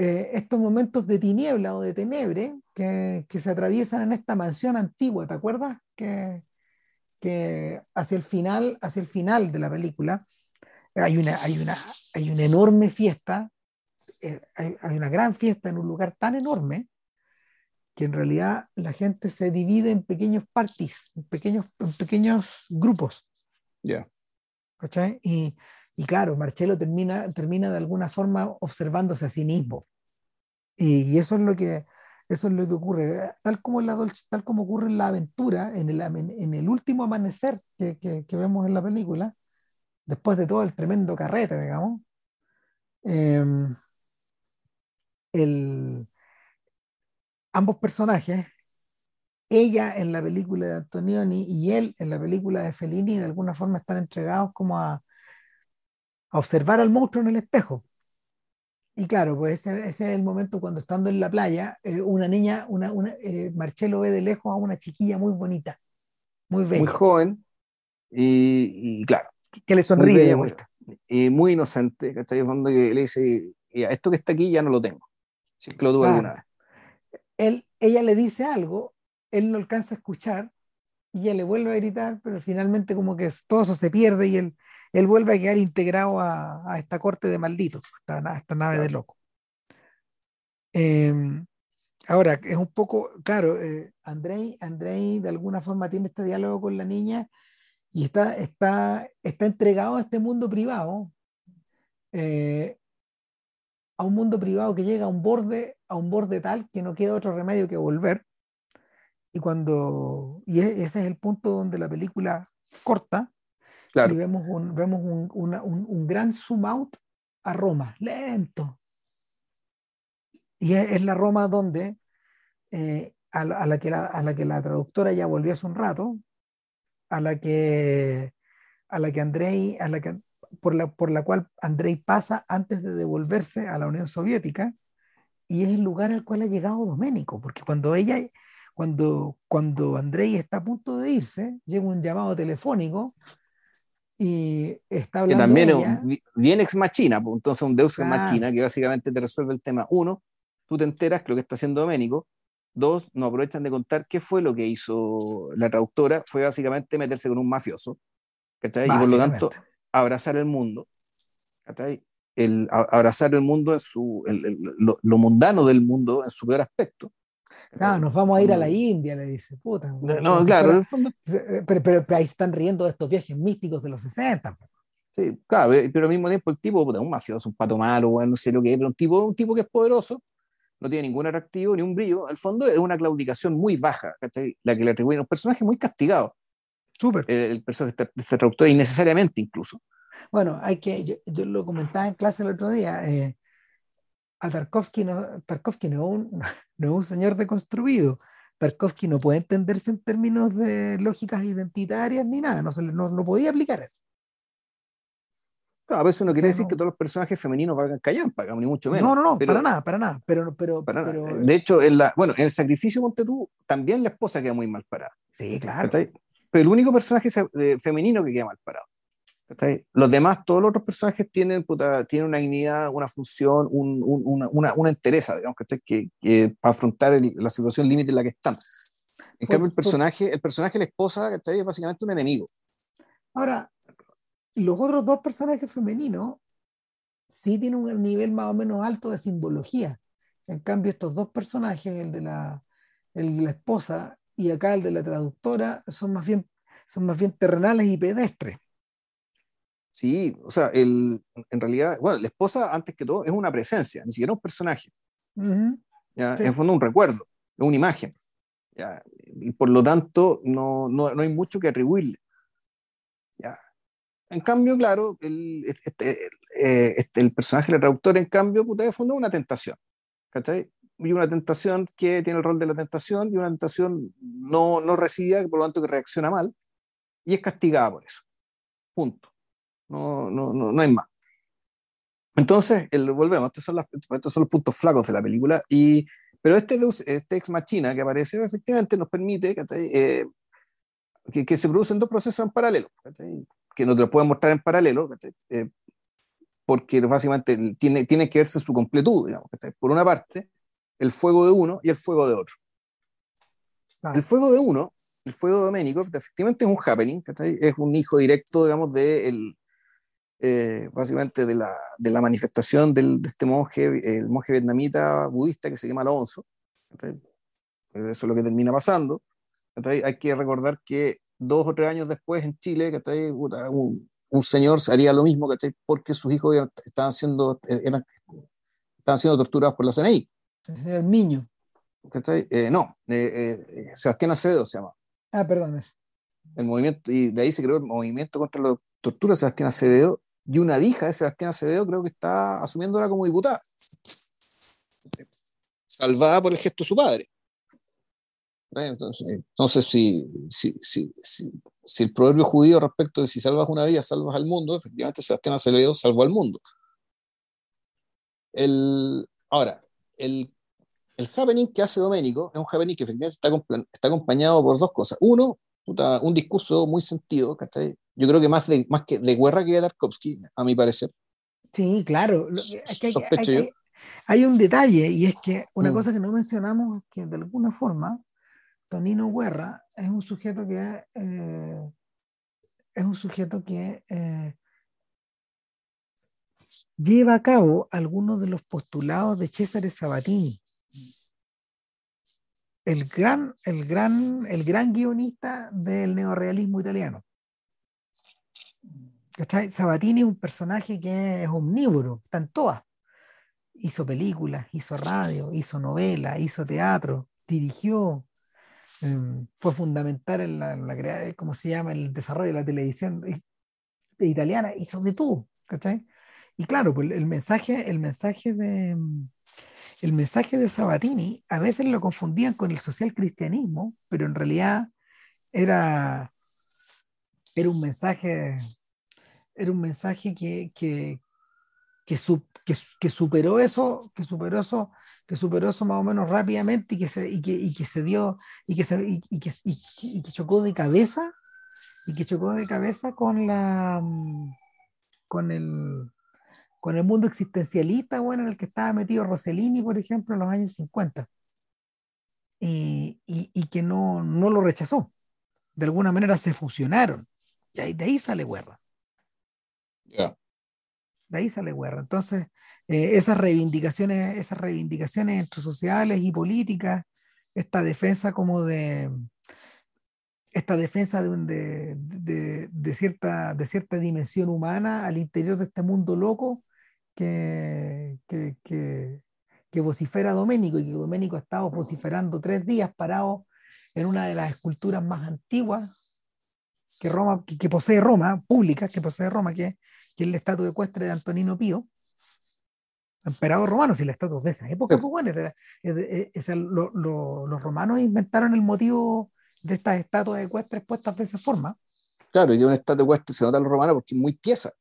eh, estos momentos de tiniebla o de tenebre que, que, se atraviesan en esta mansión antigua, ¿te acuerdas? Que, que hacia el final, hacia el final de la película, hay una, hay una, hay una enorme fiesta, eh, hay, hay, una gran fiesta en un lugar tan enorme que en realidad la gente se divide en pequeños parties, en pequeños, en pequeños grupos. Yeah. Y, y, claro, Marcelo termina, termina de alguna forma observándose a sí mismo. Y, eso es lo que eso es lo que ocurre. Tal como, la tal como ocurre en la aventura, en el, en el último amanecer que, que, vemos en la película, después de todo el tremendo carrete, digamos, em, el, ambos personajes, ella en la película de Antonioni y él en la película de Fellini, de alguna forma están entregados como a, a observar al monstruo en el espejo. Y claro, pues ese, es el momento cuando estando en la playa, eh, una niña, una, una eh, Marcelo ve de lejos a una chiquilla muy bonita, muy bella. Muy joven y, claro. Que, le sonríe. Muy, y muy inocente, ¿cachai? Fondo que le dice, esto que está aquí ya no lo tengo, si es que lo tuve alguna vez. Él, ella le dice algo, él no alcanza a escuchar y ella le vuelve a gritar, pero finalmente como que todo eso se pierde y él él vuelve a quedar integrado a, esta corte de malditos, esta, esta nave de loco. Em, ahora, es un poco, claro, eh, Andrei, Andrei de alguna forma tiene este diálogo con la niña y está, está, está entregado a este mundo privado, eh, a un mundo privado que llega a un borde, a un borde tal que no queda otro remedio que volver. Y cuando, y e, ese es el punto donde la película corta, y vemos, un, vemos un, un, gran zoom out a Roma, lento. Y es, la Roma donde, eh, a, la que la, a la que la traductora ya volvió hace un rato, a la que, a la que Andrei, a la que, por, la, por la cual Andrei pasa antes de devolverse a la Unión Soviética, y es el lugar al cual ha llegado Doménico, porque cuando ella, cuando, cuando Andrei está a punto de irse, llega un llamado telefónico y está hablando. Que también es bien ex machina, entonces un Deus ex machina que básicamente te resuelve el tema. Uno, tú te enteras que lo que está haciendo Doménico. Dos, no aprovechan de contar qué fue lo que hizo la traductora. Fue básicamente meterse con un mafioso. Y por lo tanto, abrazar el mundo. El, abrazar el mundo en su, lo, lo, mundano del mundo en su peor aspecto. Claro, nos vamos a ir a la India, le dice, puta. No, claro. pero, pero, ahí están riendo de estos viajes místicos de los 60. Sí, claro, pero al mismo tiempo el tipo, puta, un mafioso, un pato malo, bueno, no sé lo que es, pero un tipo, un tipo que es poderoso, no tiene ningún atractivo ni un brillo. Al fondo es una claudicación muy baja, ¿cachai? La que le atribuyen a un personaje muy castigado. Súper. El, personaje de esta, traductora, innecesariamente incluso. Bueno, hay que, yo, yo, lo comentaba en clase el otro día, eh, a Tarkovsky no, Tarkovsky no, un, no es un señor deconstruido. Tarkovsky no puede entenderse en términos de lógicas identitarias ni nada, no, se no, no podía aplicar eso. a veces no quiere decir que todos los personajes femeninos valgan callampa, ni mucho menos. No, no, no, para nada, para nada. Pero, pero, pero, De hecho, en la, bueno, en el sacrificio Montetú también la esposa queda muy mal parada. Sí, claro. Pero el único personaje femenino que queda mal parado. Los demás, todos los otros personajes tienen, tienen una dignidad, una función, un, una, una, una, entereza, digamos, que, que para afrontar la situación límite en la que están. En cambio, el personaje, el personaje la esposa es básicamente un enemigo. Ahora, los otros dos personajes femeninos sí tienen un nivel más o menos alto de simbología. En cambio, estos dos personajes, el de la, el de la esposa y acá el de la traductora, son más bien, son más bien terrenales y pedestres. Sí, o sea, el, en realidad, bueno, la esposa, antes que todo, es una presencia, ni siquiera un personaje. ¿ya? En fondo, un recuerdo, es una imagen. ¿ya? Y por lo tanto, no, no, no hay mucho que atribuirle. ¿ya? En cambio, claro, el, este, eh, este, el personaje del traductor, en cambio, puta, es fondo una tentación. ¿cachai? Y una tentación que tiene el rol de la tentación y una tentación no, no recibida, por lo tanto que reacciona mal y es castigada por eso. Punto no, no, no, no hay más. Entonces, el, volvemos, estos son, las, estos son los puntos flacos de la película, y, pero este, este ex machina que aparece efectivamente nos permite eh, que, que, se producen dos procesos en paralelo, que no te lo pueden mostrar en paralelo, eh, porque básicamente tiene, tiene que verse su completud, digamos, por una parte, el fuego de uno y el fuego de otro. El fuego de uno, el fuego de Doménico, efectivamente es un happening, es un hijo directo, digamos, de el, eh, básicamente de la, de la manifestación del, de este monje, el monje vietnamita budista que se llama Alonso. Eso es lo que termina pasando. Hay que recordar que dos o tres años después en Chile, un, un señor haría lo mismo porque sus hijos estaban siendo, eran, estaban siendo torturados por la CNI. El Miño. Eh, no, eh, eh, Sebastián Acevedo se llama. Ah, perdón. El movimiento, y de ahí se creó el movimiento contra los tortura Sebastián Acevedo y una hija de Sebastián Acevedo creo que está asumiéndola como diputada. Salvada por el gesto de su padre. Entonces, entonces si, si, si, si, el proverbio judío respecto de si salvas una vida, salvas al mundo, efectivamente Sebastián Acevedo salvó al mundo. El, ahora, el, el happening que hace Doménico es un happening que efectivamente está, está acompañado por dos cosas. Uno, un discurso muy sentido, Yo creo que más de, más que de guerra que de Tarkovsky, a mi parecer. Sí, claro. hay, un detalle y es que una mm. cosa que no mencionamos es que de alguna forma Tonino Guerra es un sujeto que eh, es un sujeto que eh, lleva a cabo algunos de los postulados de Cesare Sabatini el gran, el gran, el gran guionista del neorealismo italiano. Sabatini es un personaje que es omnívoro, está en. Hizo películas, hizo radio, hizo novela, hizo teatro, dirigió, em, fue fundamental en la, en ¿cómo se llama?, el desarrollo de la televisión italiana, hizo de todo. Y claro, pues el mensaje, el mensaje de, el mensaje de Sabatini a veces lo confundían con el social cristianismo, pero en realidad era, era un mensaje, era un mensaje que, que, que, superó eso, que superó eso, que superó eso más o menos rápidamente y que se, y que, se dio, y que, se, y, que, y que chocó de cabeza, y que chocó de cabeza con la con el con el mundo existencialista, bueno, en el que estaba metido Rossellini, por ejemplo, en los años 50, y, y, que no, no, lo rechazó. De alguna manera se fusionaron, y ahí, de ahí sale guerra. De ahí sale guerra. Entonces, eh, esas reivindicaciones, esas reivindicaciones entre sociales y políticas, esta defensa como de esta defensa de, de, de, cierta, de cierta dimensión humana al interior de este mundo loco, que, que, que, vocifera Doménico y que Doménico ha estado vociferando tres días parado en una de las esculturas más antiguas que, Roma, que, posee Roma, públicas que posee Roma, que, que es la estatua ecuestre de Antonino Pío, emperador romano, si la estatua de esa época, pues bueno, los romanos inventaron el motivo de estas estatuas ecuestres puestas de esa forma. Claro, y una estatua ecuestre se nota a los romanos porque es muy tiesa.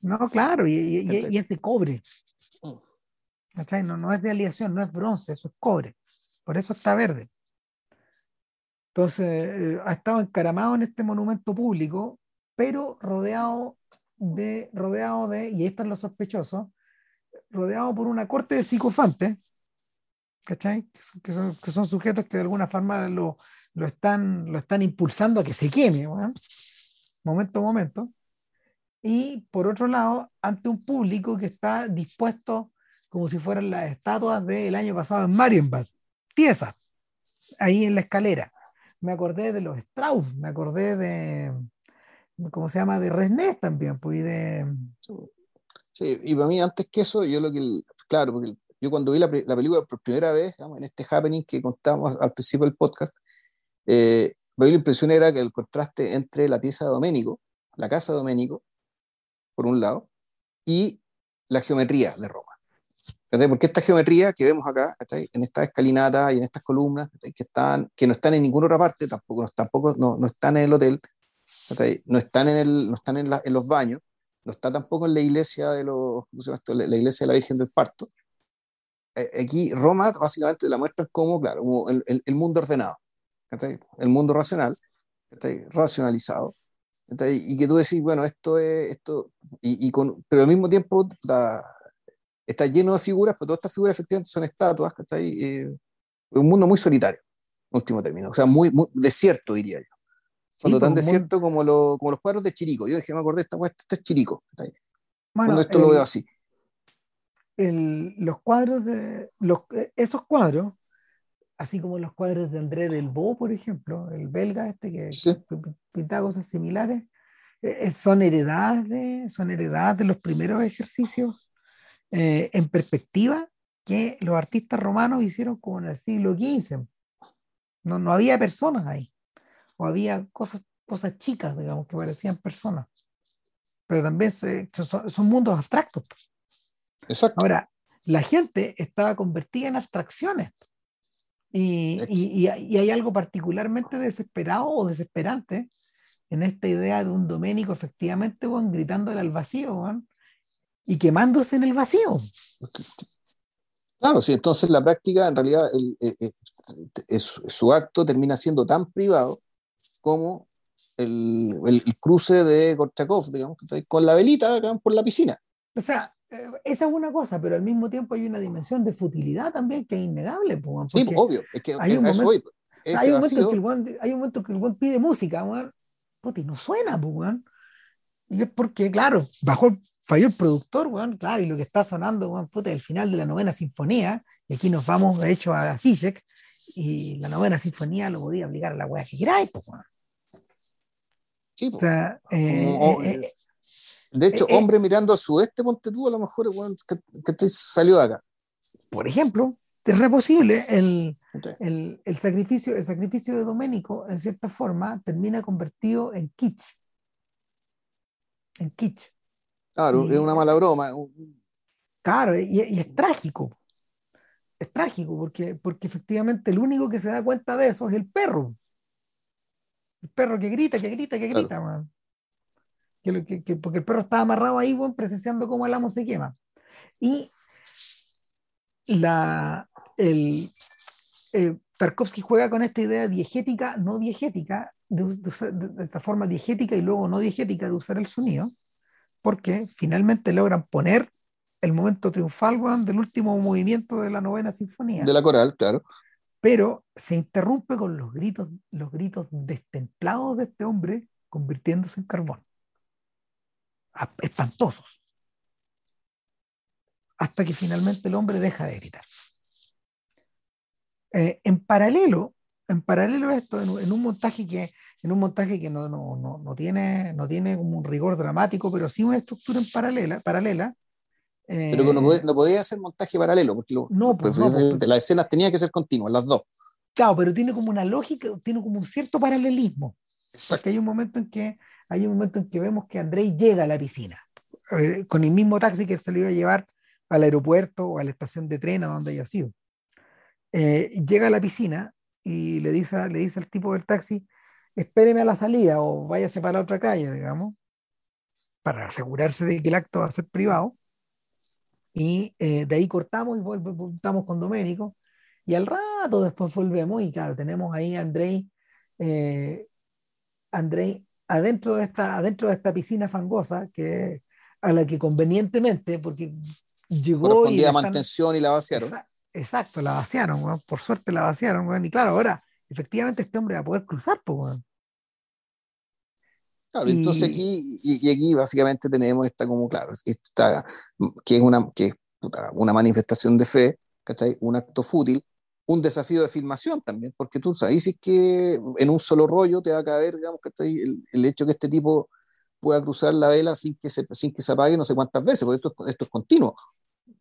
No, claro, y, es de cobre. Mm. No, no es de aleación, no es bronce, eso es cobre. Por eso está verde. Entonces, eh, ha estado encaramado en este monumento público, pero rodeado de, rodeado de, y esto es lo sospechoso, rodeado por una corte de psicofantes, ¿cachai? Que son, que son, sujetos que de alguna forma lo, lo, están, lo están impulsando a que se queme, momento a momento y por otro lado, ante un público que está dispuesto como si fueran las estatuas del año pasado en Marienbad, tiesas, ahí en la escalera. Me acordé de los Strauss, me acordé de, ¿cómo se llama? De Resnés también, pues, y. Sí, y para mí antes que eso, yo lo que, claro, porque yo cuando vi la, la película por primera vez, en este happening que contamos al principio del podcast, eh, la impresión era que el contraste entre la pieza de Doménico, la casa de Doménico, por un lado, y la geometría de Roma. Porque esta geometría que vemos acá, en esta escalinata y en estas columnas, que, están, que no están en ninguna otra parte, tampoco, no, tampoco no, no están en el hotel, no están, en, el, no están en, en, los baños, no está tampoco en la iglesia de los, esto? La, iglesia de la Virgen del Parto. Aquí Roma básicamente la muestra como, claro, como el, el, mundo ordenado, el mundo racional, racionalizado, y que tú decís, bueno, esto es, esto, y, con, pero al mismo tiempo está lleno de figuras, pero todas estas figuras efectivamente son estatuas, ¿cachai? Eh, un mundo muy solitario, último término, o sea, muy, muy desierto, diría yo. Cuando tan desierto como, lo, como los cuadros de Chirico. Yo dije, me acordé, esta, esto es Chirico. Bueno, esto lo veo así. El, los cuadros de los, esos cuadros así como los cuadros de André Delvaux, por ejemplo, el belga este que pinta cosas similares, eh, eh, son heredadas de, son heredadas de los primeros ejercicios eh, en perspectiva que los artistas romanos hicieron como en el siglo XV. No, no había personas ahí, o había cosas, cosas chicas, digamos, que parecían personas. pero también son, son, mundos abstractos. Exacto. Ahora, la gente estaba convertida en abstracciones. Y, y, y, hay algo particularmente desesperado o desesperante en esta idea de un Doménico efectivamente bueno, gritándole al vacío bueno, y quemándose en el vacío. Claro, sí, entonces la práctica en realidad eh, eh, su acto termina siendo tan privado como el, el, cruce de Gorchakov, digamos, con la velita por la piscina. O sea, eh, esa es una cosa, pero al mismo tiempo hay una dimensión de futilidad también que es innegable. sí, obvio, es que hay un, momento, hay, un momento en que el buen, hay un momento que el buen pide música, y no suena, pues, Y es porque, claro, bajó, falló el productor, weón, claro, y lo que está sonando, weón, puta, el final de la novena sinfonía, y aquí nos vamos, de hecho, a Zizek, y la novena sinfonía lo podía obligar a la weá que queráis, pues, Sí, o sea, eh, eh, eh, de hecho, hombre mirando al sudeste, ponte tú, a lo mejor que, que salió de acá. Por ejemplo, es re posible el, el, el, sacrificio, el sacrificio de Doménico, en cierta forma, termina convertido en kitsch. En kitsch. Claro, es una mala broma. Claro, y, y, es trágico. Es trágico porque, porque efectivamente el único que se da cuenta de eso es el perro. El perro que grita, que grita, que grita, Que, que, porque el perro estaba amarrado ahí, bueno, presenciando cómo el amo se quema. Y la, el, eh, Tarkovsky juega con esta idea diegética, no diegética, de, esta forma diegética y luego no diegética de usar el sonido, porque finalmente logran poner el momento triunfal del último movimiento de la novena sinfonía. De la coral, claro. Pero se interrumpe con los gritos, los gritos destemplados de este hombre convirtiéndose en carbón. Espantosos. Hasta que finalmente el hombre deja de gritar. Eh, en paralelo, en paralelo a esto, en, un montaje que, en un montaje que no, no, no, no, tiene, no tiene como un rigor dramático, pero sí una estructura en paralela, paralela pero no, no, podía hacer montaje paralelo, porque no, pues, pues, pues, las escenas tenían que ser continuas, las dos. Claro, pero tiene como una lógica, tiene como un cierto paralelismo. Exacto. Porque hay un momento en que hay un momento en que vemos que Andrei llega a la piscina eh, con el mismo taxi que se lo iba a llevar al aeropuerto o a la estación de tren a donde haya sido. Eh, llega a la piscina y le dice, le dice al tipo del taxi, espéreme a la salida o váyase para la otra calle, digamos, para asegurarse de que el acto va a ser privado. Y eh, de ahí cortamos y volvemos con Doménico. Y al rato después volvemos y claro, tenemos ahí a Andrei, eh, Andrei adentro de, esta, adentro de esta piscina fangosa que, a la que convenientemente, porque llegó... y... mantención y la vaciaron. Exacto, la vaciaron, por suerte la vaciaron, y claro, ahora efectivamente este hombre va a poder cruzar, pues, Claro, entonces aquí, y, aquí básicamente tenemos esta como, claro, esta, que es una, que una manifestación de fe, ¿cachai? Un acto fútil, un desafío de filmación también, porque tú sabes que en un solo rollo te va a caber, digamos, ¿cachai? El, el hecho que este tipo pueda cruzar la vela sin que se, sin que se apague no sé cuántas veces, porque esto, esto es continuo.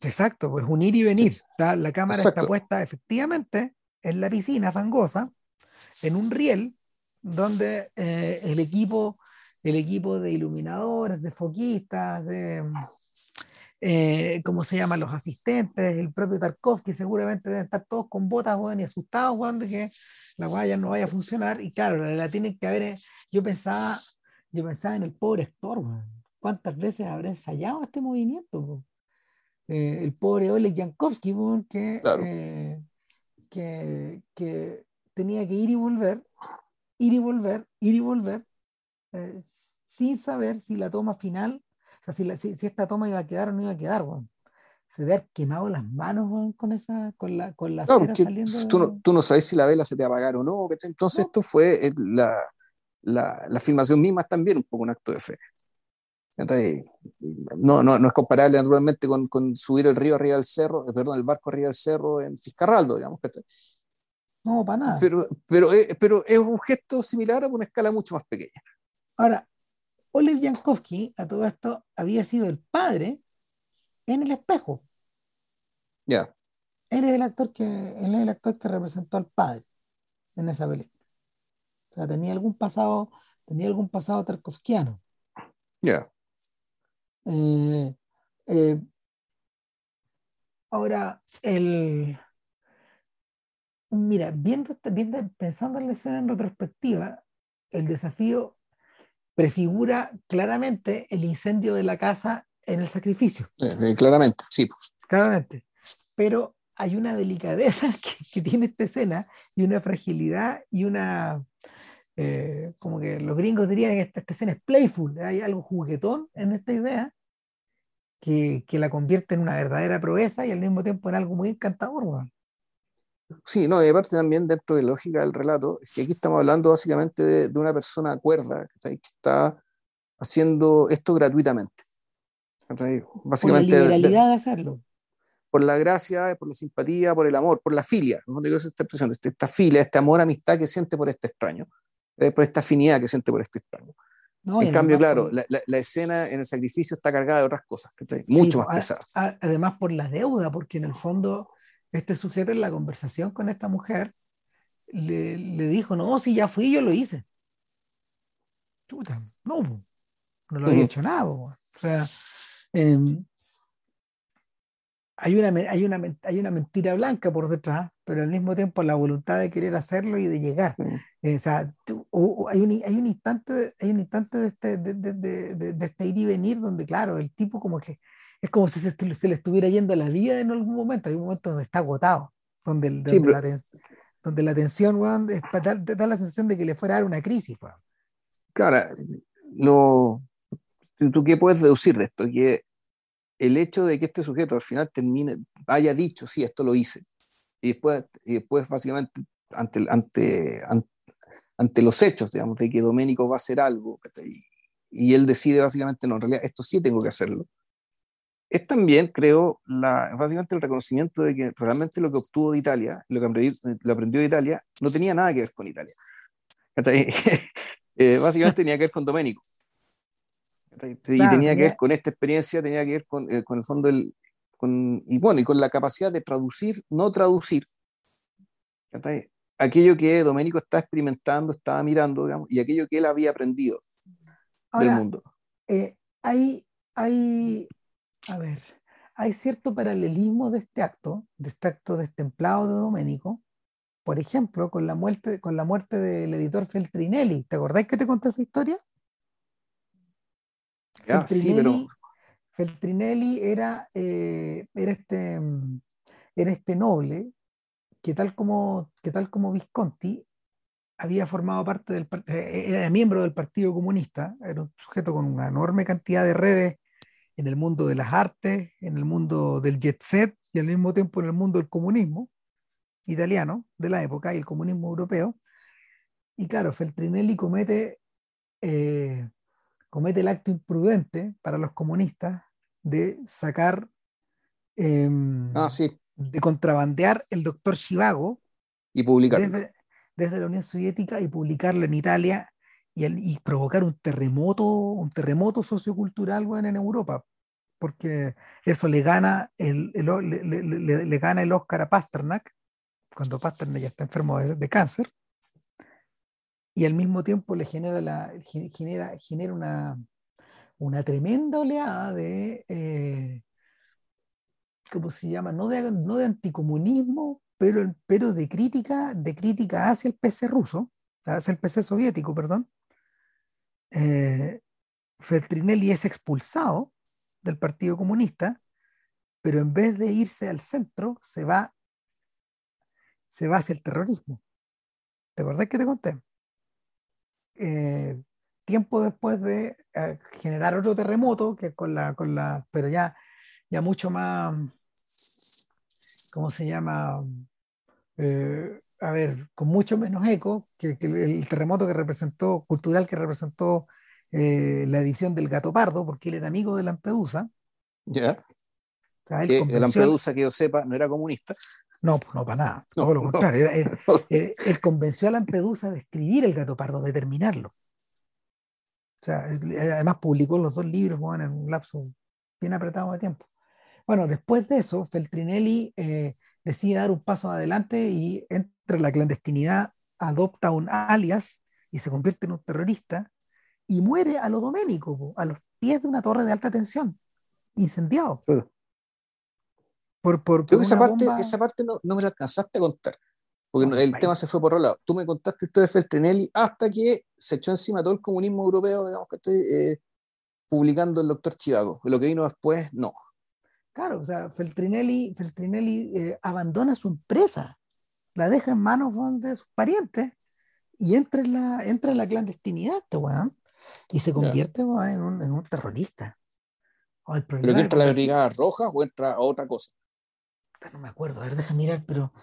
Exacto, pues unir y venir. La cámara está puesta efectivamente en la piscina fangosa, en un riel, donde eh, el, equipo, el equipo de iluminadores, de foquistas, de, eh, ¿cómo se llaman? Los asistentes, el propio Tarkovsky, seguramente deben estar todos con botas, y asustados, de que la guaya no vaya a funcionar. Y claro, la, tienen que haber, eh, yo pensaba, yo pensaba en el pobre Héctor, ¿cuántas veces habrá ensayado este movimiento? Eh, el pobre Oleg Jankowski, eh, que, que, tenía que ir y volver, ir y volver, ir y volver, eh, sin saber si la toma final, o sea, si, si, esta toma iba a quedar o no iba a quedar, se debe haber quemado las manos con esa con la con la cera saliendo tú, no, tú, no, sabes si la vela se te va a apagar o no entonces esto fue la, la, la, filmación misma también un poco un acto de fe no, no, no es comparable naturalmente con, con, subir el río arriba del cerro, eh, perdón, el barco arriba del cerro en Fiscarraldo, digamos. No, para nada. Pero, pero, eh, pero es un gesto similar a una escala mucho más pequeña. Ahora, Oleg Jankowski, a todo esto, había sido el padre en el espejo. Ya. Él es el actor que él es el actor que representó al padre en esa película. O sea, tenía algún pasado, tenía algún pasado tarkovskiano. Ya. Eh, eh, ahora, el. Mira, viendo, viendo, pensando en la escena en retrospectiva, el desafío prefigura claramente el incendio de la casa en el sacrificio. claramente, sí. Claramente. Pero hay una delicadeza que, tiene esta escena y una fragilidad y una, eh, como que los gringos dirían que esta, escena es playful, hay algo juguetón en esta idea que, que, la convierte en una verdadera proeza y al mismo tiempo en algo muy encantador. Sí, no, y aparte también dentro de la lógica del relato, es que aquí estamos hablando básicamente de, de una persona cuerda que está haciendo esto gratuitamente. Básicamente, por la liberalidad de, hacerlo. Por la gracia, por la simpatía, por el amor, por la filia. ¿no? Digo esta expresión, este, esta filia, este amor, amistad que siente por este extraño, eh, por esta afinidad que siente por este extraño. en cambio, claro, la, la, escena en el sacrificio está cargada de otras cosas, mucho más pesada. Además, por la deuda, porque en el fondo, este sujeto en la conversación con esta mujer le, le dijo: No, si ya fui, yo lo hice. Chuta, no, no lo había hecho nada. O sea, Em, hay, una, hay, una, hay una mentira blanca por detrás, pero al mismo tiempo la voluntad de querer hacerlo y de llegar. Eh, o sea, hay, un, hay, un instante, hay un instante de este, de, de, de, este ir y venir donde, claro, el tipo como que es como si se, se, le estuviera yendo la vida en algún momento. Hay un momento donde está agotado, donde, donde, la, donde la, tensión da, da, la sensación de que le fuera a dar una crisis. Claro, lo, ¿Tú qué puedes deducir de esto? Que el hecho de que este sujeto al final termine, haya dicho, sí, esto lo hice, y después, y básicamente ante, los hechos, digamos, de que Doménico va a hacer algo, y, él decide básicamente, no, en realidad esto sí tengo que hacerlo, es también, creo, la, básicamente el reconocimiento de que realmente lo que obtuvo de Italia, lo que aprendió de Italia, no tenía nada que ver con Italia. eh, básicamente tenía que ver con Doménico y tenía que ver con esta experiencia, tenía que ver con, eh, con el fondo del, con, y bueno, y con la capacidad de traducir, no traducir, aquello que Domenico está experimentando, estaba mirando, digamos, y aquello que él había aprendido del mundo. Eh, hay, hay, a ver, hay cierto paralelismo de este acto, de este acto destemplado de Domenico, por ejemplo, con la muerte, con la muerte del editor Feltrinelli. ¿Te acordáis que te conté esa historia? Feltrinelli, era, eh, era, este, era este noble que tal, como, que tal como Visconti había formado parte del eh, era miembro del Partido Comunista, era un sujeto con una enorme cantidad de redes en el mundo de las artes, en el mundo del jet set y al mismo tiempo en el mundo del comunismo italiano de la época y el comunismo europeo. Y claro, Feltrinelli comete eh, comete el acto imprudente para los comunistas de sacar, em, ah, sí. de contrabandear el doctor Chivago y publicarlo. Desde, la Unión Soviética y publicarlo en Italia y, provocar un terremoto, un terremoto sociocultural en Europa, porque eso le gana el, le, gana el Oscar a Pasternak, cuando Pasternak ya está enfermo de cáncer, y al mismo tiempo le genera, genera, genera una, una tremenda oleada de, eh, ¿cómo se llama? No de, no de anticomunismo, pero, pero de crítica, de crítica hacia el PC ruso, hacia el PC soviético, perdón. Eh, Feltrinelli es expulsado del Partido Comunista, pero en vez de irse al centro, se va, se va hacia el terrorismo. ¿Te acordás que te conté? Eh, tiempo después de eh, generar otro terremoto, que con la, con la, pero ya, ya mucho más, ¿cómo se llama? Eh, a ver, con mucho menos eco que, el terremoto que representó, cultural que representó la edición del Gato Pardo, porque él era amigo de Lampedusa. Ya. que Lampedusa, que yo sepa, no era comunista. No, pues no para nada, todo lo contrario. Él, convenció a Lampedusa de escribir el gato pardo, de terminarlo. O sea, además publicó los dos libros en un lapso bien apretado de tiempo. Bueno, después de eso, Feltrinelli eh, decide dar un paso adelante y entra en la clandestinidad, adopta un alias y se convierte en un terrorista y muere a lo doménico, a los pies de una torre de alta tensión, incendiado. Por, por, Creo que esa parte, esa parte no, no, me la alcanzaste a contar, porque el tema se fue por otro lado. Tú me contaste esto de Feltrinelli hasta que se echó encima todo el comunismo europeo, digamos que estoy eh, publicando el doctor Chivago. Lo que vino después, no. Claro, o sea, Feltrinelli, Feltrinelli eh, abandona su empresa, la deja en manos de sus parientes y entra en la, entra en la clandestinidad, este weón, y se convierte en, un, en, un, terrorista. ¿Pero que entra a la Brigada Roja o entra a otra cosa? No me acuerdo, a ver, deja mirar, pero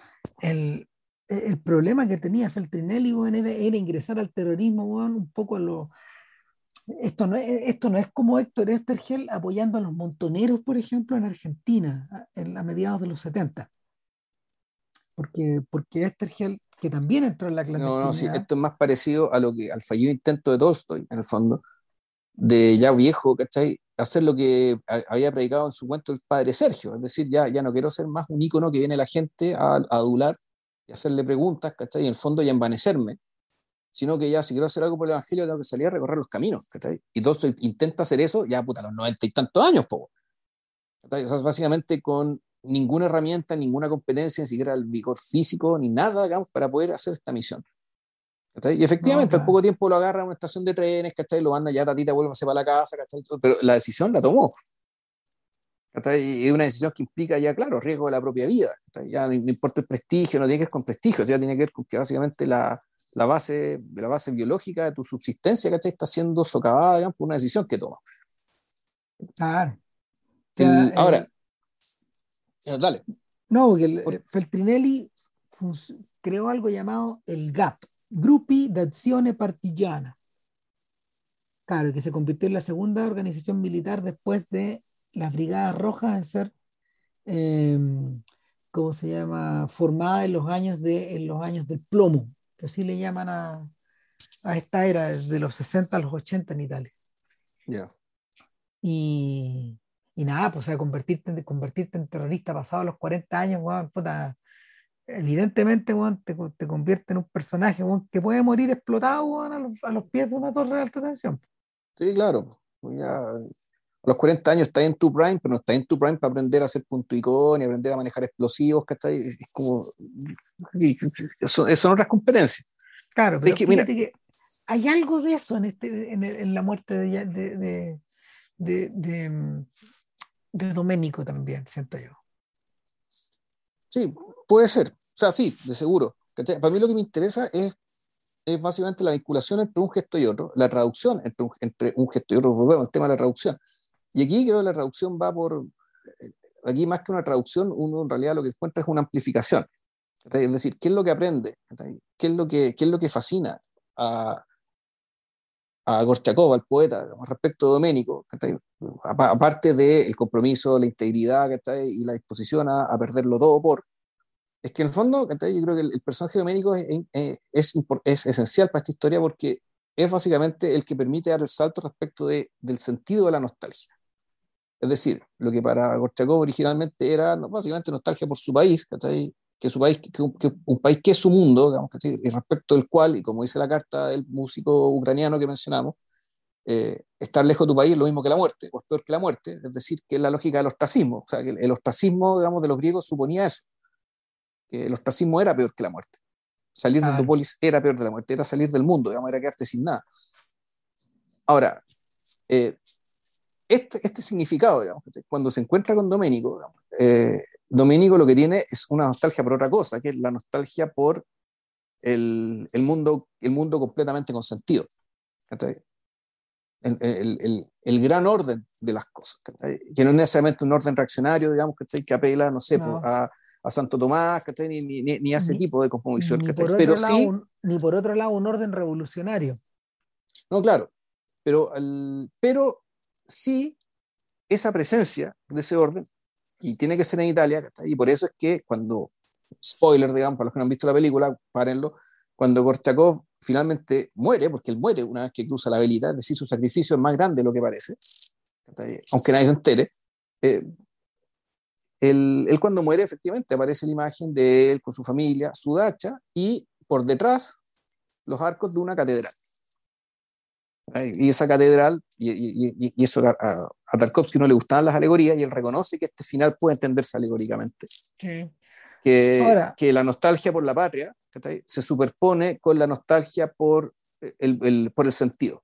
el, el problema que tenía Feltrinelli bueno, era, era, ingresar al terrorismo bueno, un poco a lo, esto no, es, esto no es como Héctor Estergel apoyando a los montoneros, por ejemplo, en Argentina, en, a mediados de los 70. Porque, porque Estergel, que también entró en la clandestinidad... No, no, sí, esto es más parecido a lo que, al fallido intento de Tolstoy, en el fondo, de ya viejo, ¿cachai? Hacer lo que había predicado en su cuento el padre Sergio, es decir, ya, ya no quiero ser más un ícono que viene la gente a, adular y hacerle preguntas, ¿cachai? Y en el fondo ya envanecerme sino que ya si quiero hacer algo por el Evangelio tengo que salir a recorrer los caminos. Y todo intenta hacer eso ya puta, a los noventa y tantos años, po. O sea, básicamente con ninguna herramienta, ninguna competencia, ni siquiera el vigor físico, ni nada, digamos, para poder hacer esta misión. Y efectivamente, al poco tiempo lo agarra a una estación de trenes, ¿cachai? Lo manda ya, tatita, vuelve a para la casa, ¿cachai? Pero la decisión la tomó. Y es una decisión que implica ya, claro, riesgo de la propia vida. Ya no, importa el prestigio, no tiene que ver con prestigio, ya tiene que ver con que básicamente la, la base, la base biológica de tu subsistencia, ¿cachai? Está siendo socavada, digamos, por una decisión que toma. Claro. ahora, eh, dale. No, porque el, Feltrinelli creó algo llamado el GAP, Gruppi d'Azione Partigiana. Claro, que se convirtió en la segunda organización militar después de las Brigadas Rojas en ser, em, ¿cómo se llama?, formada en los años, de, en los años del plomo, que así le llaman a, a esta era, de los 60 a los 80 en Italia. Ya. Y, y, nada, pues o sea, convertirte, en, convertirte en terrorista pasado los 40 años, puta, evidentemente te, te, convierte en un personaje que puede morir explotado a, los, a, los, pies de una torre de alta tensión. Sí, claro. Ya, a los 40 años estás en tu prime, pero no estás en tu prime para aprender a hacer punto icón y aprender a manejar explosivos, ¿cachai? Es como. son otras competencias. Claro, pero que, hay algo de eso en, este, en, la muerte de, de, de, de, de Doménico también, siento yo. Sí, puede ser. O sea, sí, de seguro. Para mí lo que me interesa es es básicamente la vinculación entre un gesto y otro, la traducción entre un, entre un gesto y otro, volvemos al tema de la traducción. Y aquí creo que la traducción va por, eh, aquí más que una traducción, uno en realidad lo que encuentra es una amplificación. Es decir, ¿qué es lo que aprende? ¿Qué es lo que, qué es lo que fascina a, a Gorchakov, al poeta, respecto a Doménico? Aparte del compromiso, la integridad y la disposición a, a, perderlo todo por, es que en el fondo, yo creo que el, personaje de Doménico es, es, es, es esencial para esta historia porque es básicamente el que permite dar el salto respecto de, del sentido de la nostalgia. Es decir, lo que para Gorchakov originalmente era básicamente nostalgia por su país, que su país, que, un país que es su mundo, digamos, y respecto del cual, y como dice la carta del músico ucraniano que mencionamos, eh, estar lejos de tu país es lo mismo que la muerte, o es peor que la muerte, es decir, que es la lógica del ostracismo, o sea, que el ostracismo, digamos, de los griegos suponía eso, que el ostracismo era peor que la muerte. Salir de tu polis era peor de la muerte, era salir del mundo, digamos, era quedarte sin nada. Ahora, eh, este, este, significado, digamos, cuando se encuentra con Doménico, eh, Doménico lo que tiene es una nostalgia por otra cosa, que es la nostalgia por el, el mundo, el mundo completamente consentido. El, el, el, gran orden de las cosas, que no es necesariamente un orden reaccionario, digamos, que apela, no sé, A, a, Santo Tomás, ni, ni, ni, a ese tipo de composición. Pero sí, ni por otro lado un orden revolucionario. No, claro, pero, pero sí esa presencia de ese orden, y tiene que ser en Italia, y por eso es que cuando, spoiler, digamos, para los que no han visto la película, párenlo, cuando Gorchakov finalmente muere, porque él muere una vez que cruza la velita, es decir, su sacrificio es más grande de lo que parece, aunque nadie se entere, eh, él, cuando muere efectivamente aparece la imagen de él con su familia, su dacha, y por detrás los arcos de una catedral. Y esa catedral, y, eso a, Tarkovsky no le gustaban las alegorías, y él reconoce que este final puede entenderse alegóricamente. Que, que la nostalgia por la patria se superpone con la nostalgia por el, por el sentido,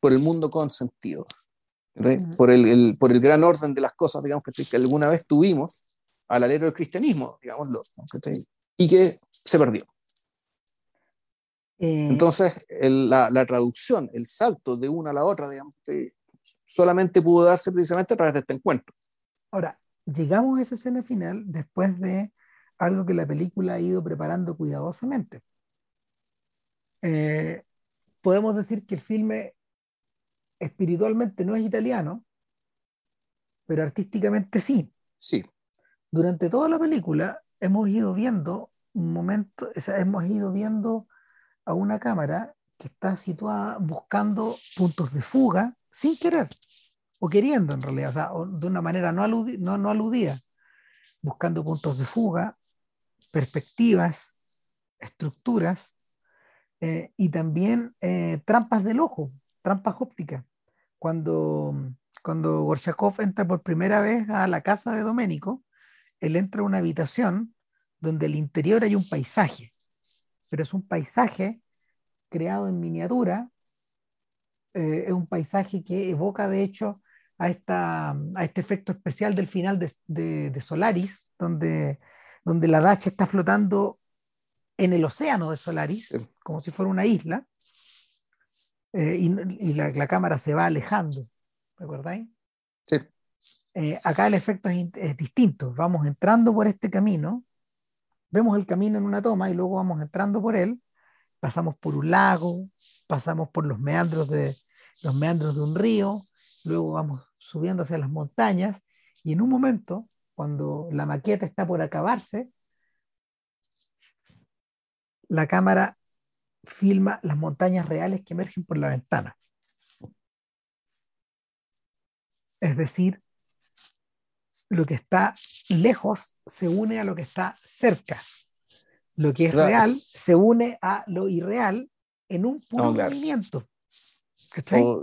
por el mundo con sentido, por, el, por el gran orden de las cosas, digamos, que, alguna vez tuvimos al alero del cristianismo, digámoslo, y que se perdió. Eh, Entonces, la, la, traducción, el salto de una a la otra, digamos, solamente pudo darse precisamente a través de este encuentro. Ahora, llegamos a esa escena final después de algo que la película ha ido preparando cuidadosamente. Eh, podemos decir que el filme espiritualmente no es italiano, pero artísticamente sí. Sí. Durante toda la película hemos ido viendo un momento, o sea, hemos ido viendo a una cámara que está situada buscando puntos de fuga sin querer, o queriendo en realidad, o sea, de una manera no, no, aludida, buscando puntos de fuga, perspectivas, estructuras eh, y también eh, trampas del ojo, trampas ópticas. Cuando, cuando Gorchakov entra por primera vez a la casa de Doménico, él entra a una habitación donde el interior hay un paisaje pero es un paisaje creado en miniatura, eh, es un paisaje que evoca de hecho a, esta, a este efecto especial del final de, de, Solaris, donde, donde la dacha está flotando en el océano de Solaris, como si fuera una isla, eh, y, la, la, cámara se va alejando, ¿recordáis? Sí. Eh, acá el efecto es, es, distinto, vamos entrando por este camino vemos el camino en una toma y luego vamos entrando por él, pasamos por un lago, pasamos por los meandros de, los meandros de un río, luego vamos subiendo hacia las montañas y en un momento, cuando la maqueta está por acabarse, la cámara filma las montañas reales que emergen por la ventana. Es decir, lo que está lejos se une a lo que está cerca. Lo que es real se une a lo irreal en un puro movimiento.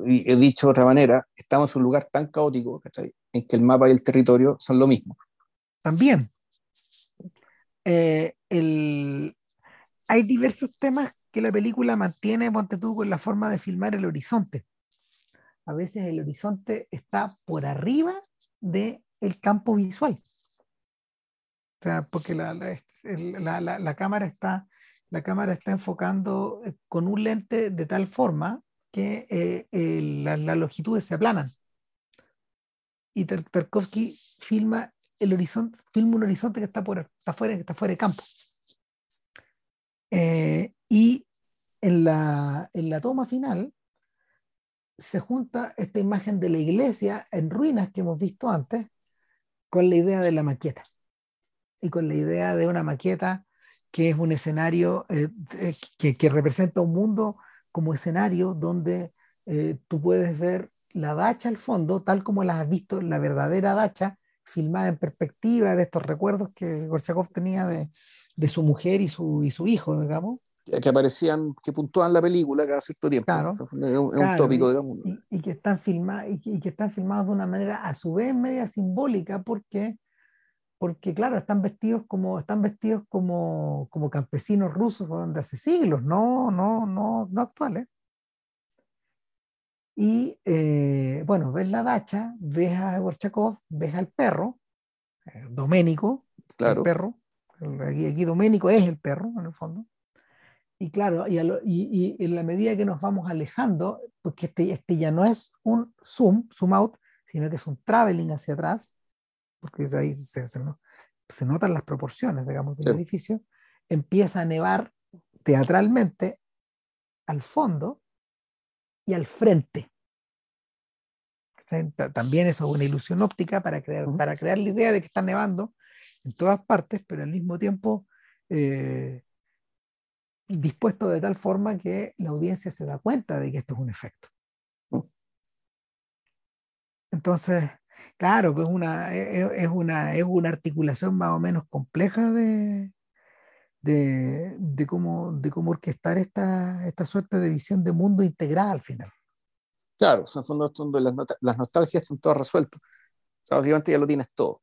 y he dicho de otra manera, estamos en un lugar tan caótico en que el mapa y el territorio son lo mismo. También. Eh, hay diversos temas que la película mantiene, ponte tú, con la forma de filmar el horizonte. A veces el horizonte está por arriba de el campo visual. O sea, porque la, la, la, cámara, está, la cámara está enfocando eh, con un lente de tal forma que eh, las longitudes se aplanan. Y Tarkovsky filma el horizonte, filma un horizonte que está, por, está, fuera, está fuera de campo. Eh, y en la, en la toma final se junta esta imagen de la iglesia en ruinas que hemos visto antes con la idea de la maqueta. Y con la idea de una maqueta que es un escenario eh, que, que, representa un mundo como escenario donde eh, tú puedes ver la dacha al fondo, tal como la has visto, la verdadera dacha, filmada en perspectiva de estos recuerdos que Gorchakov tenía de, de su mujer y su, y su hijo, digamos, que aparecían, que puntúan la película cada cierto tiempo. Claro, es un, tópico, digamos. Y, que están filmados, y, que, están filmados de una manera a su vez media simbólica, porque, porque claro, están vestidos como, están vestidos como, como campesinos rusos de hace siglos, no, no, no, no actuales. Y eh, bueno, ves la dacha, ves a Gorchakov, ves al perro, eh, Doménico, claro. el perro. Aquí, aquí Doménico es el perro, en el fondo y claro, y, y, en la medida que nos vamos alejando, porque este, este ya no es un zoom, zoom out, sino que es un traveling hacia atrás, porque ahí se, se, notan las proporciones, digamos, del edificio, empieza a nevar teatralmente al fondo y al frente. También eso es una ilusión óptica para crear, para crear la idea de que está nevando en todas partes, pero al mismo tiempo eh, dispuesto de tal forma que la audiencia se da cuenta de que esto es un efecto. Entonces, claro, pues una, es, una, es una articulación más o menos compleja de, de, de, cómo, de cómo orquestar esta, esta suerte de visión de mundo integral al final. Claro, el fondo, donde las, las nostalgias están todas resueltas. O sea, básicamente ya lo tienes todo.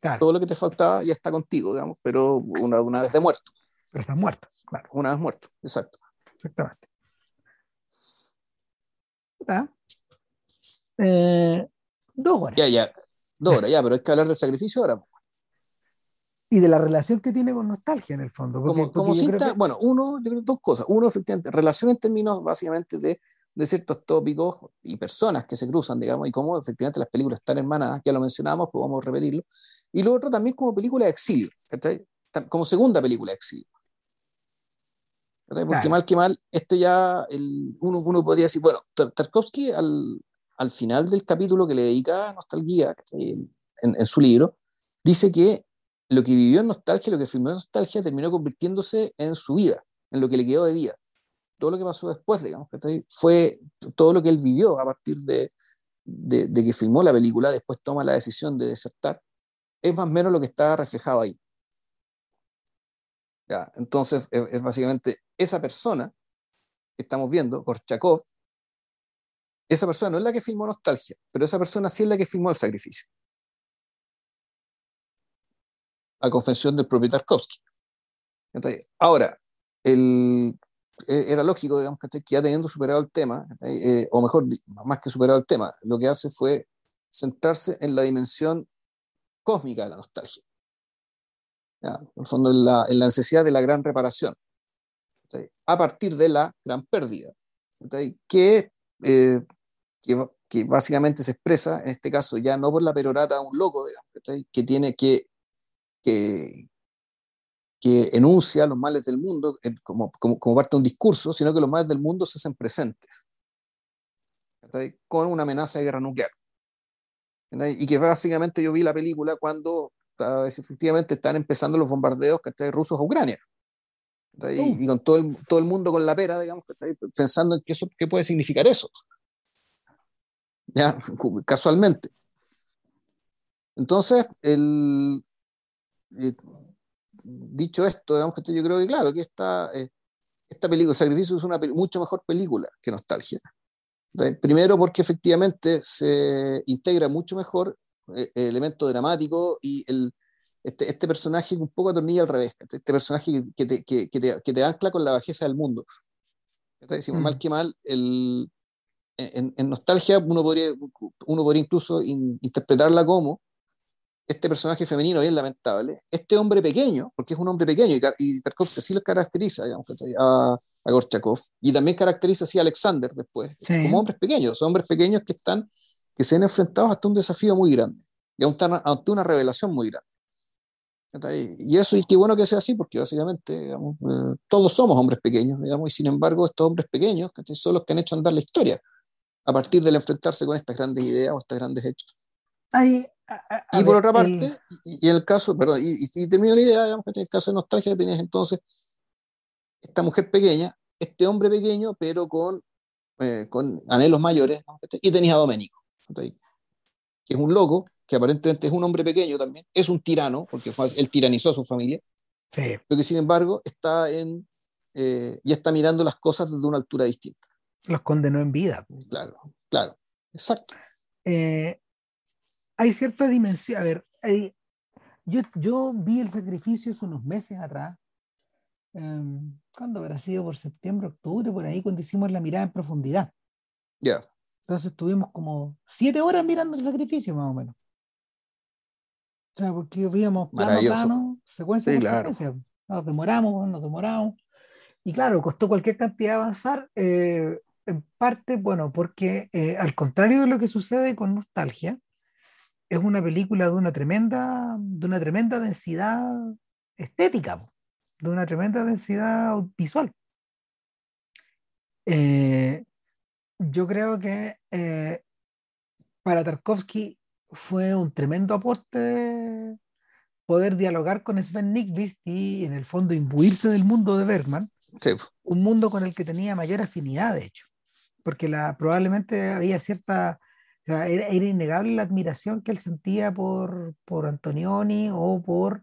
Claro. Todo lo que te faltaba ya está contigo, digamos, pero una, una vez de muerto. Pero estás muerto, claro. Una vez muerto, exacto. Exactamente. Eh, dos horas. Ya, ya. Dos horas, ya, pero hay que hablar de sacrificio ahora. Y de la relación que tiene con nostalgia en el fondo. como, como bueno, uno, yo creo dos cosas. Uno, efectivamente, relación en términos básicamente de, de, ciertos tópicos y personas que se cruzan, digamos, y cómo efectivamente las películas están hermanadas, ya lo mencionamos, pues vamos a repetirlo. Y lo otro también como película de exilio, como segunda película de exilio. Porque mal que mal, esto ya, el, uno, uno podría decir, bueno, Tarkovsky al, al final del capítulo que le dedica a Nostalgia en, en, su libro, dice que lo que vivió en Nostalgia, lo que filmó en Nostalgia, terminó convirtiéndose en su vida, en lo que le quedó de vida. Todo lo que pasó después, digamos, fue todo lo que él vivió a partir de, de, de que filmó la película, después toma la decisión de desertar, es más o menos lo que está reflejado ahí. Entonces, es, básicamente esa persona que estamos viendo, Korchakov, esa persona no es la que filmó Nostalgia, pero esa persona sí es la que filmó El Sacrificio. A confesión del propio Tarkovsky. ahora, el, e, era lógico, digamos, que ya teniendo superado el tema, eh, o mejor, más que superado el tema, lo que hace fue centrarse en la dimensión cósmica de la nostalgia en el fondo en la, en la, necesidad de la gran reparación, a partir de la gran pérdida, que, eh, que, que, básicamente se expresa, en este caso, ya no por la perorata de un loco, digamos, que tiene que, que, que enuncia los males del mundo como, como, como, parte de un discurso, sino que los males del mundo se hacen presentes, con una amenaza de guerra nuclear. Y que básicamente yo vi la película cuando efectivamente están empezando los bombardeos rusos a Ucrania. Uh. Y, con todo el, todo el mundo con la pera, digamos, pensando en qué, eso, qué puede significar eso. Ya, casualmente. Entonces, el, eh, dicho esto, digamos, yo creo que claro, que esta, eh, esta película, Sacrificio, es una mucho mejor película que Nostalgia. Primero porque efectivamente se integra mucho mejor elemento dramático y el, este, este personaje un poco atornilla al revés, este personaje que te, que, que, te, que te, ancla con la bajeza del mundo. Mal mm. que mal, el, en, en, nostalgia uno podría, uno podría incluso interpretarla como este personaje femenino bien lamentable, este hombre pequeño, porque es un hombre pequeño, y, y Tarkovsky sí lo caracteriza digamos, a, a Gorchakov, y también caracteriza así a Alexander después, como hombres pequeños, son hombres pequeños que están que se han enfrentado hasta un desafío muy grande y ante una revelación muy grande. Y eso, y qué bueno que sea así, porque básicamente eh, todos somos hombres pequeños, digamos, y sin embargo estos hombres pequeños son los que han hecho andar la historia a partir del enfrentarse con estas grandes ideas o estos grandes hechos. y por otra parte, y, en el caso, perdón, y, y, termino la idea, digamos, en el caso de Nostalgia tenías entonces esta mujer pequeña, este hombre pequeño, pero con, eh, con anhelos mayores, y tenías a Doménico que es un loco, que aparentemente es un hombre pequeño también, es un tirano, porque fue, él tiranizó a su familia, pero que sin embargo está en, eh, ya está mirando las cosas desde una altura distinta. Los condenó en vida. Claro, claro, exacto. Eh, hay cierta dimensión, a ver, yo, yo vi el sacrificio hace unos meses atrás, um, ¿cuándo habrá sido? Por septiembre, octubre, por ahí, cuando hicimos la mirada en profundidad. Ya. Entonces estuvimos como siete horas mirando el sacrificio, más o menos. O sea, porque víamos plano a plano, secuencia por secuencia. Nos demoramos, nos demoramos. Y claro, costó cualquier cantidad avanzar. Eh, en parte, bueno, porque eh, al contrario de lo que sucede con Nostalgia, es una película de una tremenda, de una tremenda densidad estética, de una tremenda densidad visual. Eh, yo creo que eh, para Tarkovsky fue un tremendo aporte poder dialogar con Sven Nykvist y en el fondo imbuirse del mundo de Bergman, un mundo con el que tenía mayor afinidad, de hecho, porque la, probablemente había cierta, era, innegable la admiración que él sentía por, por Antonioni o por,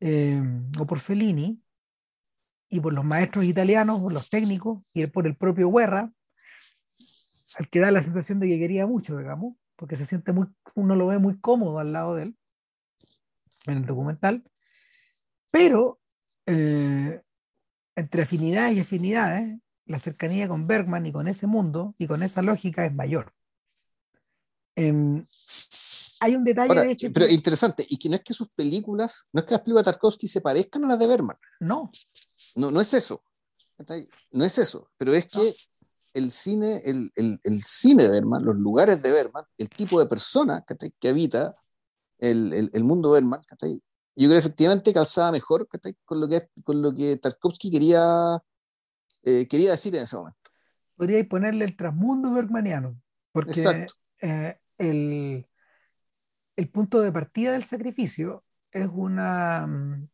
eh, o por Fellini y por los maestros italianos, por los técnicos y por el propio Guerra, al que da la sensación de que quería mucho, digamos, porque se siente muy, uno lo ve muy cómodo al lado de él en el documental, pero eh, entre afinidades y afinidades, la cercanía con Bergman y con ese mundo y con esa lógica es mayor. Em, hay un detalle Ahora, de hecho. pero que- interesante, y que no es que sus películas, no es que las películas de Tarkovsky se parezcan a las de Berman, no, no, no es eso, no es eso, pero es que el cine, el, el, el cine de Berman, los lugares de Berman, el tipo de persona ¿cachai? que habita el, el, mundo Berman, ¿cachai? yo creo que efectivamente calzaba mejor ¿cachai? con lo que, con lo que Tarkovsky quería, eh, quería decir en ese momento. podríais ponerle el trasmundo bergmaniano, porque eh, el, el punto de partida del sacrificio es una, mm,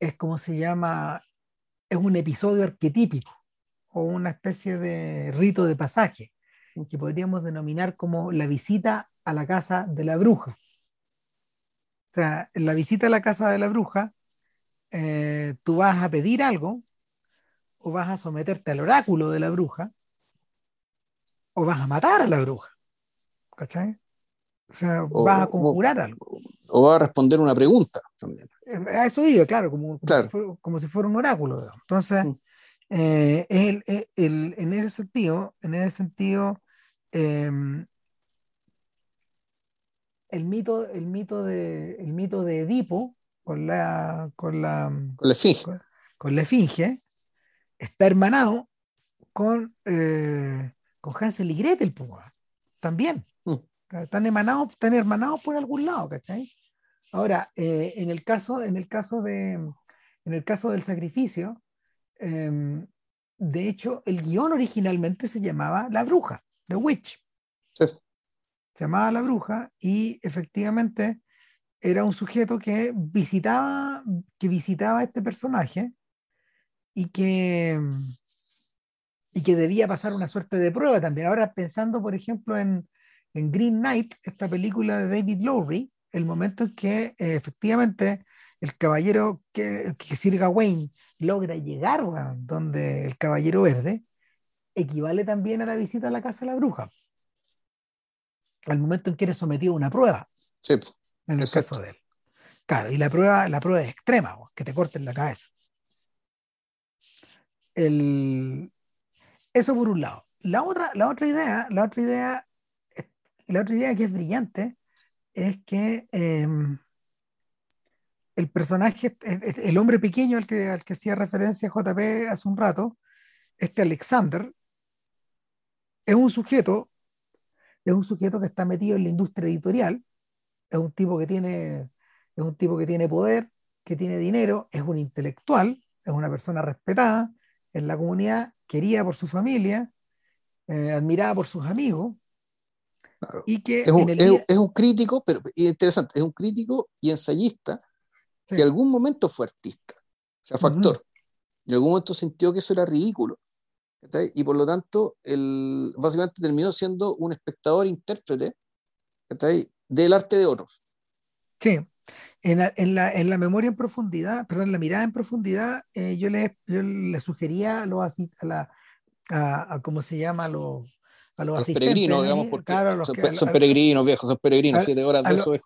es como se llama, es un episodio arquetípico o una especie de rito de pasaje que podríamos denominar como la visita a la casa de la bruja. O sea, en la visita a la casa de la bruja, eh, tú vas a pedir algo o vas a someterte al oráculo de la bruja o vas a matar a la bruja. ¿Cachai? O sea, O- vas a o- conjurar algo. O va a responder una pregunta también. Eh, A eso iba, claro, como, como, Claro. Si, fuera, como si fuera un oráculo. Entonces, Mm. Eh, el- el- el- en ese sentido, en ese sentido, em, el mito, el mito de, el mito de Edipo con la, con la, Con la esfinge. con la esfinge está hermanado con, eh, con Hansel y Gretel, pues, también. Mm. Están hermanados, están hermanados por algún lado, ¿cachai? Ahora, eh, en el caso, en el caso de, en el caso del sacrificio, em, de hecho, el guion originalmente se llamaba La Bruja, The Witch. Sí. Se llamaba La Bruja y efectivamente era un sujeto que visitaba, que visitaba a este personaje y que, y que debía pasar una suerte de prueba también. Ahora pensando, por ejemplo, en, en Green Knight, esta película de David Lowry, el momento en que eh, efectivamente el caballero, que, que Sir Gawain logra llegar weón, donde el caballero verde, equivale también a la visita a la casa de la bruja. Al momento en que eres sometido a una prueba, Sí. en el Exacto. caso de él. Claro, y la prueba, la prueba es extrema, weón, que te corten la cabeza. El, eso por un lado. La otra, la otra idea, la otra idea, la otra idea que es brillante es que eh, el personaje, el, el hombre pequeño al que, al que hacía referencia JP hace un rato, este Alexander, es un sujeto, es un sujeto que está metido en la industria editorial, es un tipo que tiene, es un tipo que tiene poder, que tiene dinero, es un intelectual, es una persona respetada en la comunidad, querida por su familia, eh, admirada por sus amigos, Claro. y que Es un, es- es un crítico, pero interesante, es un crítico y ensayista Sí. que en algún momento fue artista, o sea, fue actor. Y en algún momento sintió que eso era ridículo. ¿cachai? Y por lo tanto, él básicamente terminó siendo un espectador intérprete ¿cachai? del arte de otros. Sí, en la, en la, en la memoria en profundidad, perdón, en la mirada en profundidad, eh, yo, le, yo le sugería a los a la, a, a ¿cómo se llama? A los, a los los peregrinos, digamos, porque claro, los son, que- peregrinos, viejos, son peregrinos, a- siete horas de lo- eso es.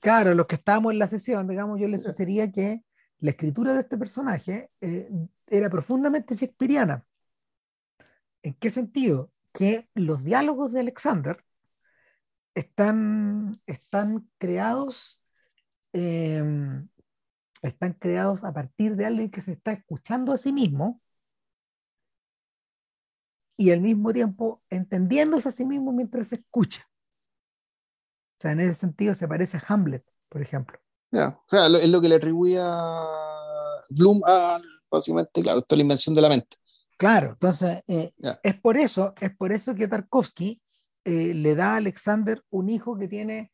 claro, los que estábamos en la sesión, digamos, yo le sugería que la escritura de este personaje eh, era profundamente shakespeariana. ¿En qué sentido? Que los diálogos de Alexander están, están creados eh, están creados a partir de alguien que se está escuchando a sí mismo y al mismo tiempo entendiéndose a sí mismo mientras se escucha. O sea, en ese sentido se parece a Hamlet, por ejemplo. Ya, O sea, lo- es lo que le atribuía Bloom a, básicamente, claro, esto es la invención de la mente. Claro, entonces eh, Ya. es por eso, es por eso que Tarkovsky eh, le da a Alexander un hijo que tiene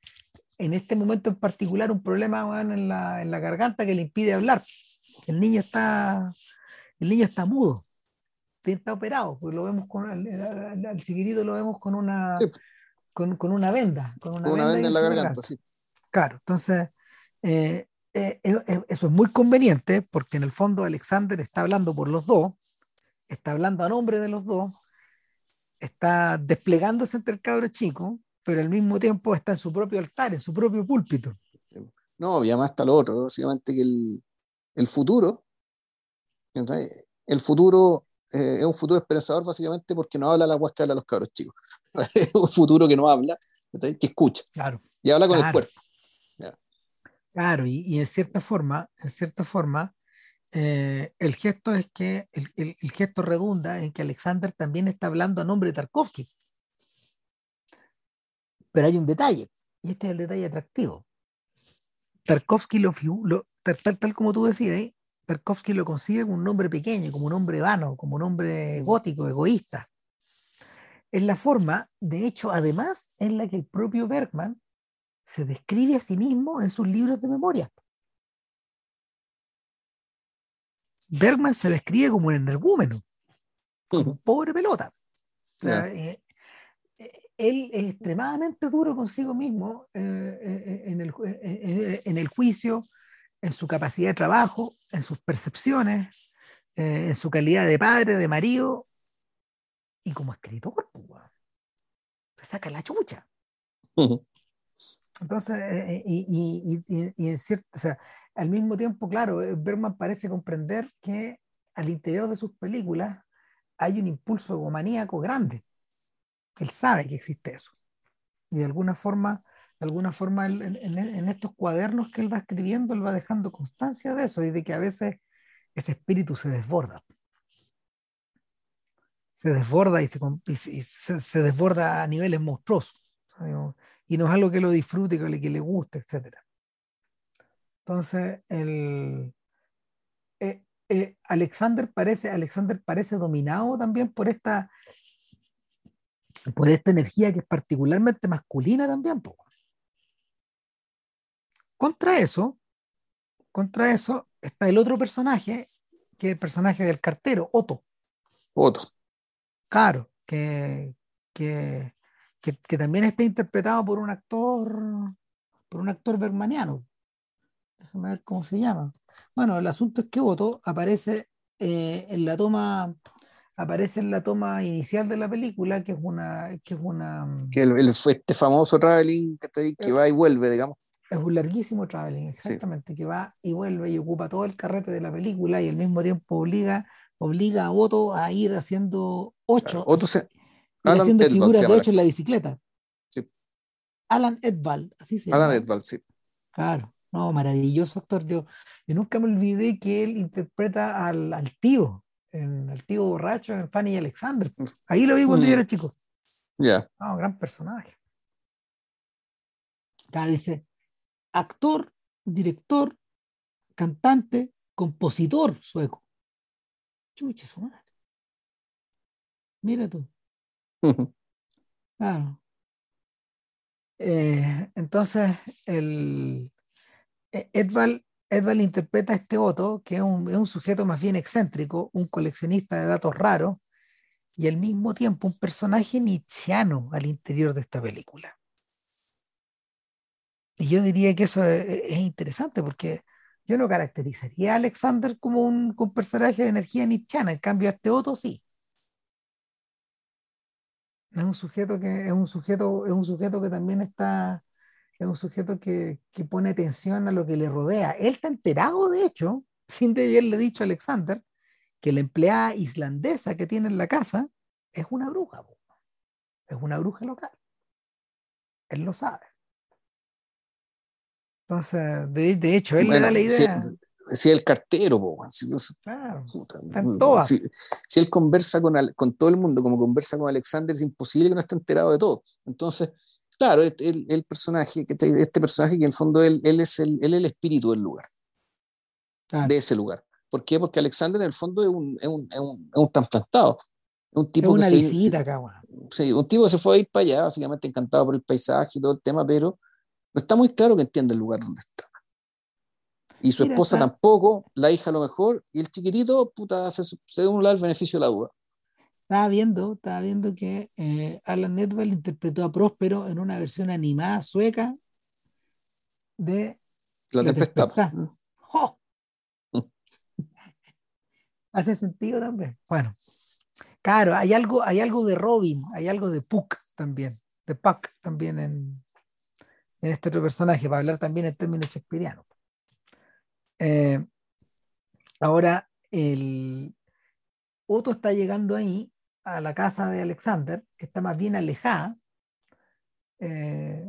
en este momento en particular un problema weón, en, la, en la garganta que le impide hablar. El niño está, el niño está mudo, está operado, porque lo vemos con al, al- chiquitito lo vemos con una Sí. con, con una venda, con una, una venda venda en la su garganta, sí. Claro, entonces eh, eh, eh, eh, eso es muy conveniente porque en el fondo Alexander está hablando por los dos, está hablando a nombre de los dos está desplegándose entre el cabro chico, pero al mismo tiempo está en su propio altar, en su propio púlpito. No, y además está lo otro, básicamente que el, el futuro, el futuro eh, es un futuro esperanzador básicamente porque no habla la huasca de los cabros chicos. es un futuro que no habla, que escucha. Claro. Y habla con el cuerpo. Claro, y, y, en cierta forma, en cierta forma, eh, el gesto es que el, el, el, gesto redunda en que Alexander también está hablando a nombre de Tarkovsky. Pero hay un detalle, y este es el detalle atractivo. Tarkovsky lo, lo tal, tal, tal, como tú decías, ¿eh? Tarkovsky lo consigue como un hombre pequeño, como un hombre vano, como un hombre gótico, egoísta. Es la forma, de hecho, además, en la que el propio Bergman se describe a sí mismo en sus libros de memoria. Bergman se describe como un energúmeno, como un pobre pelota. O sea, eh, eh, él es extremadamente duro consigo mismo eh, en, el, en, el, juicio, en su capacidad de trabajo, en sus percepciones, en su calidad de padre, de marido y como escritor. Pues, se saca la chucha. Entonces, y, y, y, en cierto, o sea, al mismo tiempo, claro, eh, Bergman parece comprender que al interior de sus películas hay un impulso egomaníaco grande. Él sabe que existe eso. Y de alguna forma, de alguna forma en, estos cuadernos que él va escribiendo, él va dejando constancia de eso y de que a veces ese espíritu se desborda. Se desborda y se, se, desborda a niveles monstruosos. Y no es algo que lo disfrute, que le, que le guste, etcétera. Entonces, el, eh, eh, Alexander, parece, Alexander parece dominado también por esta, por esta energía que es particularmente masculina también. Contra eso, contra eso está el otro personaje, que es el personaje del cartero, Otto. Otto. Claro, que, que, que, que también está interpretado por un actor, por un actor bermaniano déjame ver cómo se llama. Bueno, el asunto es que Otto aparece eh, en la toma aparece en la toma inicial de la película, que es una... Que, es una, que el, el, este famoso traveling que, que va y vuelve, digamos. Es un larguísimo traveling, exactamente, sí. que va y vuelve y ocupa todo el carrete de la película y al mismo tiempo obliga, obliga a Otto a ir haciendo ocho, Otto se, Alan haciendo Edvald, figuras de ocho en la bicicleta. Sí. Alan Edvald, así se llama. Alan Edvald, sí. Claro. No, maravilloso actor. Yo, yo nunca me olvidé que él interpreta al, al tío, en, al tío borracho en Fanny y Alexander. Ahí lo vi cuando yo era chico. Ya. Yeah. No, gran personaje. Acá dice, actor, director, cantante, compositor sueco. Chuche su madre. Mira tú. claro. Eh, entonces, el, Edval, Edval interpreta a este Otto, que es un, es un, sujeto más bien excéntrico, un coleccionista de datos raros, y al mismo tiempo un personaje nietzscheano al interior de esta película. Y yo diría que eso es, es interesante porque yo no caracterizaría a Alexander como un, un personaje de energía nietzscheana, en cambio a este Otto sí. Es un sujeto que es un sujeto, es un sujeto que también está es un sujeto que, que, pone atención a lo que le rodea. Él está enterado, de hecho, sin de haberle dicho a Alexander, que la empleada islandesa que tiene en la casa es una bruja. Es una bruja local. Él lo sabe. Entonces, de, de hecho, él bueno, le da la idea. Si, si el cartero, po, si, claro, puta, si, si, él conversa con, con todo el mundo como conversa con Alexander, es imposible que no esté enterado de todo. Entonces, claro, el, el personaje, este personaje que en el fondo él, él, es, el, él el espíritu del lugar, ah. de ese lugar. ¿Por qué? Porque Alexander en el fondo es un, es un, es un, es un trasplantado. Un tipo es una que visita se, acá, bueno. Sí, un tipo que se fue a ir para allá, básicamente encantado por el paisaje y todo el tema, pero no está muy claro que entiende el lugar donde está. Y su Mira, esposa está... tampoco, la hija a lo mejor, y el chiquitito, puta, se, se da el beneficio de la duda estaba viendo, estaba viendo que eh, Alan Edwell interpretó a Próspero en una versión animada sueca de La, la Tempestad. tempestad. ¡Oh! Hace sentido también. Bueno, Claro, hay algo, hay algo de Robin, hay algo de Puck también, de Puck también en, en este otro personaje, para hablar también en términos shakespearianos. Eh, ahora, el Otto está llegando ahí a la casa de Alexander, que está más bien alejada. Eh,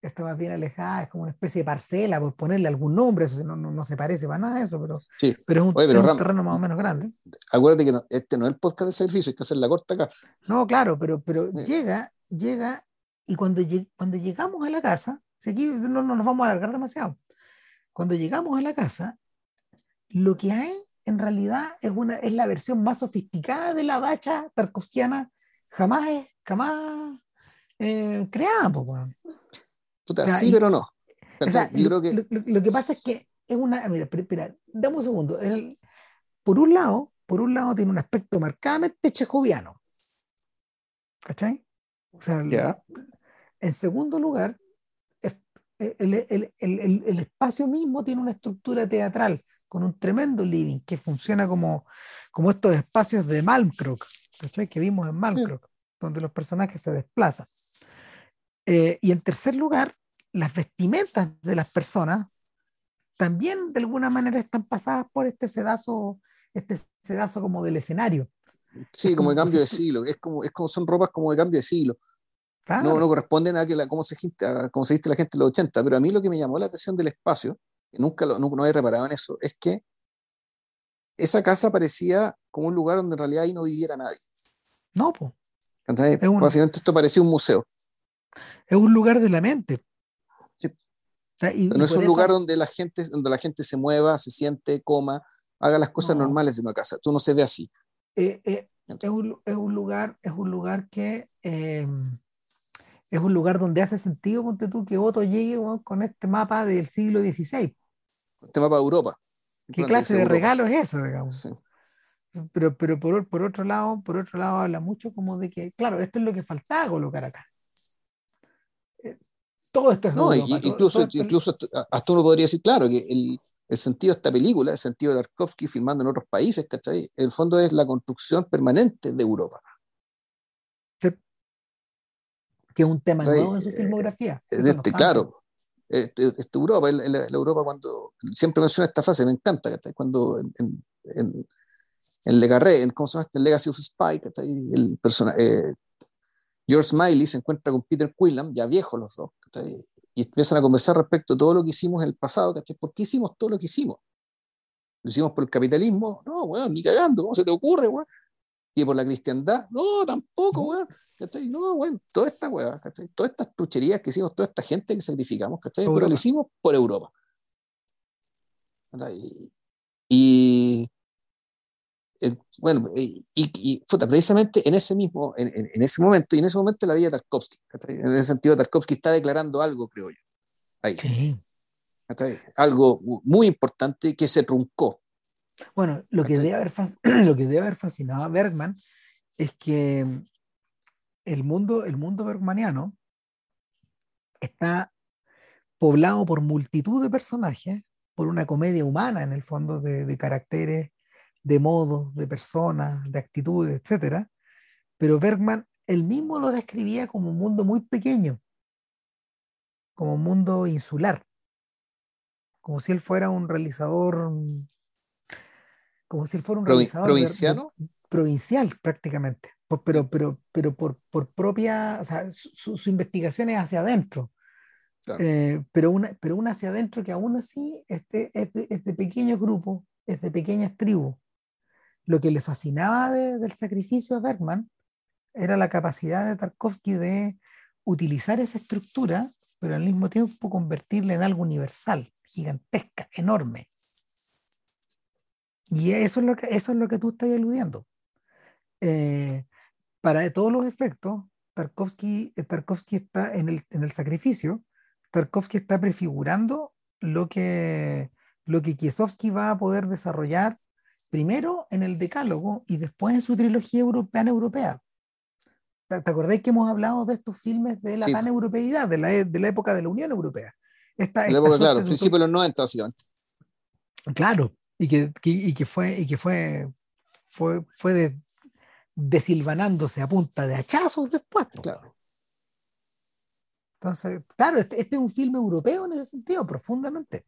está más bien alejada, es como una especie de parcela, por ponerle algún nombre, eso no, no, no se parece para nada a eso, pero, Sí. pero es un, Oye, pero es un Ram- terreno más o menos grande. Acuérdate que no- este no es el podcast de sacrificio, hay que hacer la corta acá. No, claro, pero, pero Sí. llega, llega, y cuando, lleg- cuando llegamos a la casa, si aquí no, no nos vamos a alargar demasiado, cuando llegamos a la casa, lo que hay en realidad es, una, es la versión más sofisticada de la dacha tarkovskiana jamás, es- jamás eh, creada. Puta, O sea, sí, y- pero no. O sea, Yo lo, creo que lo- lo- que pasa es que es una. Mira, espera, dame un segundo. El- por un lado, por un lado tiene un aspecto marcadamente chejoviano. ¿Cachai? O sea, Ya. En segundo lugar, es- el, el- el- el- el espacio mismo tiene una estructura teatral con un tremendo living que funciona como, como estos espacios de Malmkrok, ¿cachai? Que vimos en Malmkrok, donde los personajes se desplazan. Eh, y en tercer lugar, las vestimentas de las personas también de alguna manera están pasadas por este sedazo, este sedazo como del escenario. sí, como de cambio de siglo. Es como, es como son ropas como de cambio de siglo. Claro. No, no corresponden a que la, cómo, se, a cómo se viste la gente en los 80, pero a mí lo que me llamó la atención del espacio, que nunca lo, nunca no había reparado en eso, es que esa casa parecía como un lugar donde en realidad ahí no viviera nadie. No, pues. Es un- Básicamente esto parecía un museo. es un lugar de la mente. Sí. O sea, y- O sea, no es un eso- lugar donde la gente, donde la gente se mueva, se siente, coma, haga las cosas No. normales de una casa. Tú no se ve así. eh, eh, es, un, es un lugar, es un lugar que eh, es un lugar donde hace sentido, ponte tú, que Otto llegue con este mapa del siglo XVI. Este mapa de Europa. ¿Qué clase de Europa. regalo es ese, digamos? Sí. Pero, pero por, por otro lado, por otro lado habla mucho como de que, claro, esto es lo que faltaba colocar acá. Eh, Todo esto es No, y- Europa, todo- incluso, todo incluso hasta- hasta uno podría decir, claro, que el, el sentido de esta película, el sentido de Tarkovsky filmando en otros países, ¿cachai? En el fondo es la construcción permanente de Europa. Que es un tema nuevo en su eh, filmografía. Eso no este, claro, este, este Europa, la, Europa cuando, siempre menciona esta frase, me encanta. Cuando en, en, en, en Le Carré, en, ¿cómo se llama este? En Legacy of Spy. El persona, eh, George Smiley se encuentra con Peter Quillam, ya viejos los dos, y empiezan a conversar respecto a todo lo que hicimos en el pasado, ¿cachai? ¿Por qué hicimos todo lo que hicimos? ¿Lo hicimos por el capitalismo? No, weón, ni cagando, ¿cómo se te ocurre, weón? ¿Y por la cristiandad? No, tampoco, weón. ¿Cachai? No, weón, toda esta weá, ¿cachai? Todas estas trucherías que hicimos, toda esta gente que sacrificamos, ¿cachai? Pero lo hicimos por Europa. ¿Cachai? Y, eh, bueno, y, y, puta, precisamente en ese mismo, en, en- en ese momento, y en ese momento la vida de Tarkovsky, ¿cachai? En ese sentido, Tarkovsky está declarando algo, creo yo. Ahí, Sí. Algo muy importante que se truncó. Bueno, lo que, debe haber, lo que debe haber fascinado a Bergman es que el mundo, el mundo bergmaniano está poblado por multitud de personajes, por una comedia humana en el fondo de, de caracteres, de modos, de personas, de actitudes, etc. Pero Bergman él mismo lo describía como un mundo muy pequeño, como un mundo insular, como si él fuera un realizador, mm, como si él fuera un Provi- realizador de- de- provinciano. provincial prácticamente, por- pero, pero, pero por, por propia, o sea, su, su- investigación es hacia adentro, Claro. Eh, pero, una, pero una hacia adentro que aún así este, es, de, es de pequeños grupos, es de pequeñas tribus. Lo que le fascinaba de- del sacrificio a Bergman era la capacidad de Tarkovsky de utilizar esa estructura, pero al mismo tiempo convertirla en algo universal, gigantesca, enorme. Y eso es lo que, eso es lo que tú estás aludiendo. Eh, para todos los efectos, Tarkovsky, eh, Tarkovsky está en el, en el sacrificio, Tarkovsky está prefigurando lo que, lo que Kieslowski va a poder desarrollar primero en el Decálogo y después en su trilogía europea europea. ¿Te, te acordáis que hemos hablado de estos filmes de la Sí. paneuropeidad, de la, de la época de la Unión Europea? Esta, la esta época, claro, suerte de principio de los 90, básicamente. Claro, y que, que- y que fue, y que fue, fue, fue de, desilvanándose a punta de hachazos después. Claro. Entonces, claro, este, este, es un filme europeo en ese sentido, profundamente.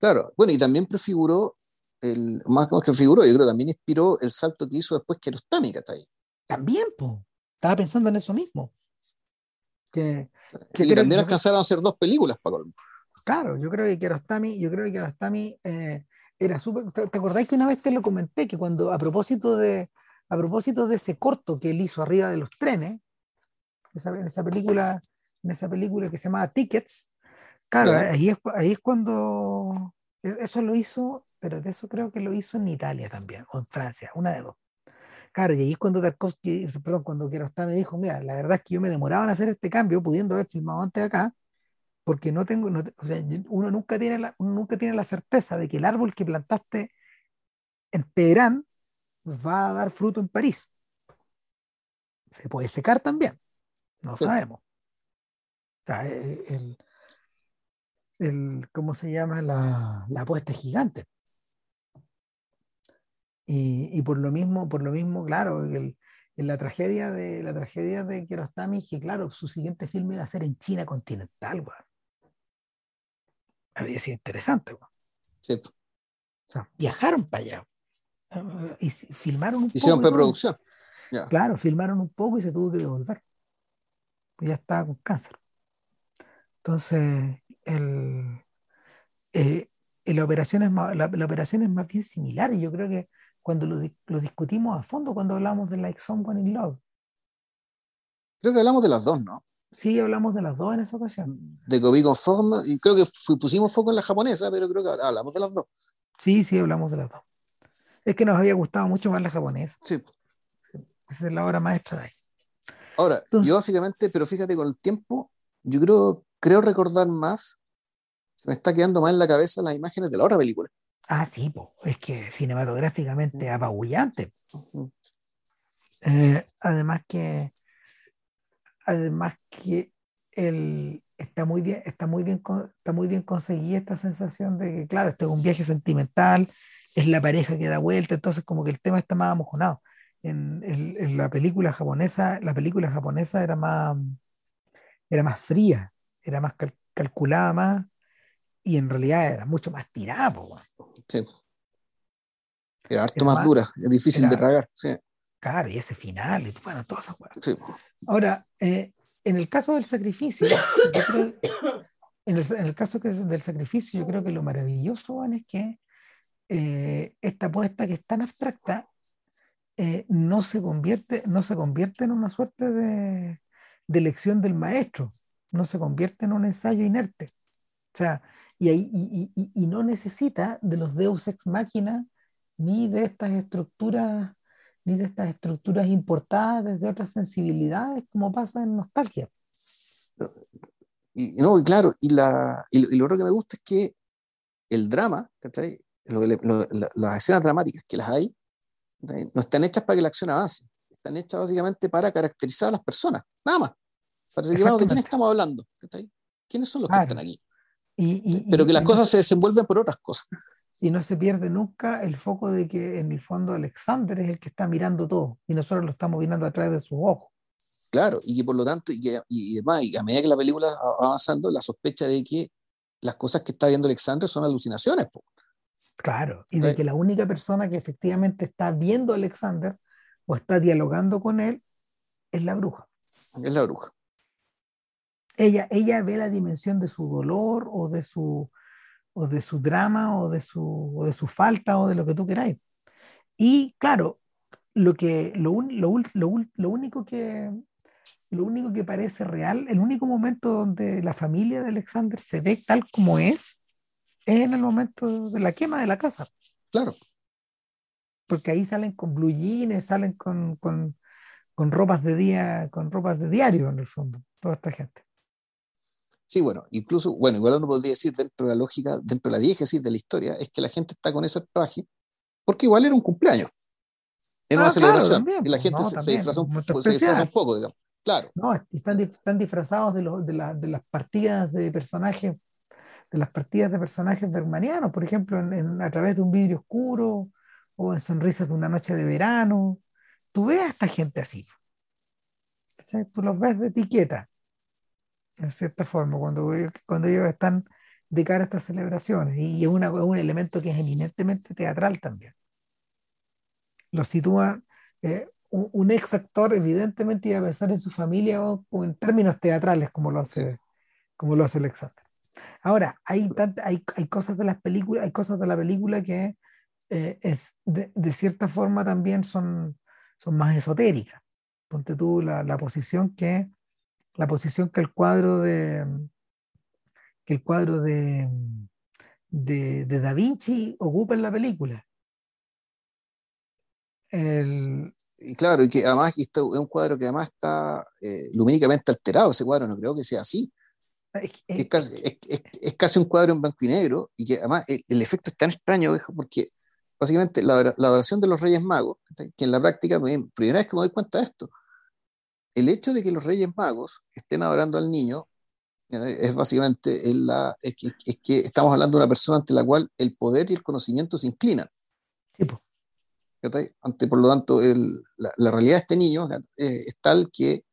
Claro, bueno, y también prefiguró, el, más que prefiguró, yo creo también inspiró el salto que hizo después que Kiarostami, está ahí. También, pues, estaba pensando en eso mismo. Que, que y también alcanzaron a hacer dos películas para Claro, yo creo que Kiarostami, yo creo que Kiarostami eh, era súper. ¿Te acordáis que una vez te lo comenté? Que cuando, a propósito de, a propósito de ese corto que él hizo arriba de los trenes, en esa película, en esa película que se llama Tickets, claro, ahí, es, ahí es cuando e, eso lo hizo, pero de eso creo que lo hizo en Italia también, o en Francia, una de dos. Claro, y ahí es cuando Tarkovsky, perdón, cuando Kiarostami dijo, mira, la verdad es que yo me demoraba en hacer este cambio, pudiendo haber filmado antes acá, porque no tengo, o sea, uno nunca, tiene la, uno nunca tiene la certeza de que el árbol que plantaste en Teherán va a dar fruto en París. Se puede secar también, no sabemos. O sea, eh, el, el, ¿cómo se llama? La, la apuesta gigante. Y, y, por lo mismo, por lo mismo, claro, el, en la tragedia de la tragedia de Kiarostami, que claro, su siguiente filme iba a ser en China continental, bueno había sido interesante. Sí. O sea, viajaron para allá y filmaron un Hicieron poco. preproducción. Claro, filmaron un poco y se tuvo que devolver. Pues ya estaba con cáncer. Entonces, el, eh, la, operación es más, la, operación es más bien similar y yo creo que cuando lo, lo discutimos a fondo, cuando hablamos de Like Someone in Love. Creo que hablamos de las dos, ¿no? Sí, hablamos de las dos en esa ocasión. De Kobe Conforme, y creo que pusimos foco en la japonesa, pero creo que hablamos de las dos. Sí, sí, hablamos de las dos. Es que nos había gustado mucho más la japonesa. Sí. Esa es la obra maestra de ahí. Ahora, yo básicamente, pero fíjate con el tiempo, yo creo, creo recordar más, se me está quedando más en la cabeza las imágenes de la otra película. Ah, sí, es que cinematográficamente apabullante. Eh, además que además que el, está, muy bien, está, muy bien, está muy bien conseguida esta sensación de que, claro, este es un viaje sentimental, es la pareja que da vuelta, entonces como que el tema está más amojonado. En, en, la película japonesa, la película japonesa era más, era más fría, era más calculada más, y en realidad era mucho más tirada. Sí. Era harto más, dura, es difícil de tragar. Sí. Claro, y ese final, y bueno, todas esas cosas. Ahora, eh, en el caso del sacrificio, en, el, caso que del sacrificio, yo creo que lo maravilloso es que eh, esta apuesta que es tan abstracta eh, no, se convierte, no se convierte en una suerte de, de lección del maestro, no se convierte en un ensayo inerte. O sea, y, y, y, y no necesita de los deus ex machina ni de estas estructuras ni de estas estructuras importadas desde otras sensibilidades, como pasa en Nostalgia. Y, no, y claro, y, la, y, lo otro que me gusta es que el drama, ¿cachai? las escenas dramáticas que las hay, no están hechas para que la acción avance, están hechas básicamente para caracterizar a las personas, nada más. Para que ¿de quién estamos hablando? ¿Quiénes son los que están aquí? Pero que las cosas se desenvuelven por otras cosas y no se pierde nunca el foco de que en el fondo Alexander es el que está mirando todo y nosotros lo estamos mirando a través de sus ojos. Claro, y que por lo tanto, y, que, y, demás, y a medida que la película va avanzando, la sospecha de que las cosas que está viendo Alexander son alucinaciones. Claro, y de que la única persona que efectivamente está viendo a Alexander o está dialogando con él es la bruja. Es la bruja. Ella, ella ve la dimensión de su dolor o de su, o de su drama o de su, de su falta o de lo que tú queráis. Y claro, lo, que, lo, lo, lo, único que, lo único que parece real, el único momento donde la familia de Alexander se ve tal como es, es en el momento de la quema de la casa. Claro. Porque ahí salen con blue jeans, salen con, con, con ropas de día, con ropas de diario en el fondo, toda esta gente. Sí, bueno, incluso, bueno, igual uno podría decir dentro de la lógica, dentro de la diégesis de la historia, es que la gente está con ese traje porque igual era un cumpleaños. Era una ah, celebración. y la gente se, disfraza un, poco, digamos. Claro. No, están, están disfrazados de, de, de, las partidas de personajes, de las partidas de personajes bermanianos, por ejemplo, en, a través de un vidrio oscuro, o en sonrisas de una noche de verano, tú ves a esta gente así. Tú los ves de etiqueta, en cierta forma, cuando, cuando ellos están de cara a estas celebraciones. Y es, una, un elemento que es eminentemente teatral también. Lo sitúa, eh, un, ex actor evidentemente iba a pensar en su familia o, en términos teatrales, como lo hace, como lo hace Alexander. Ahora, hay, hay, hay, cosas de las películas, hay cosas de la película que eh, es, de, de, cierta forma también son, son más esotéricas. Ponte tú la, la posición que la posición que el cuadro de que el cuadro de, de, Da Vinci ocupa en la película. Y claro, y que además esto es un cuadro que además está eh, lumínicamente alterado, ese cuadro no creo que sea así. Es, casi, un cuadro en blanco y negro y que además el, efecto es tan extraño porque básicamente la, la, adoración de los Reyes Magos, que en la práctica, primera vez que me doy cuenta de esto, el hecho de que los Reyes Magos estén adorando al niño es básicamente la, es que, estamos hablando de una persona ante la cual el poder y el conocimiento se inclinan. Ante, por lo tanto, la, realidad de este niño eh, es tal que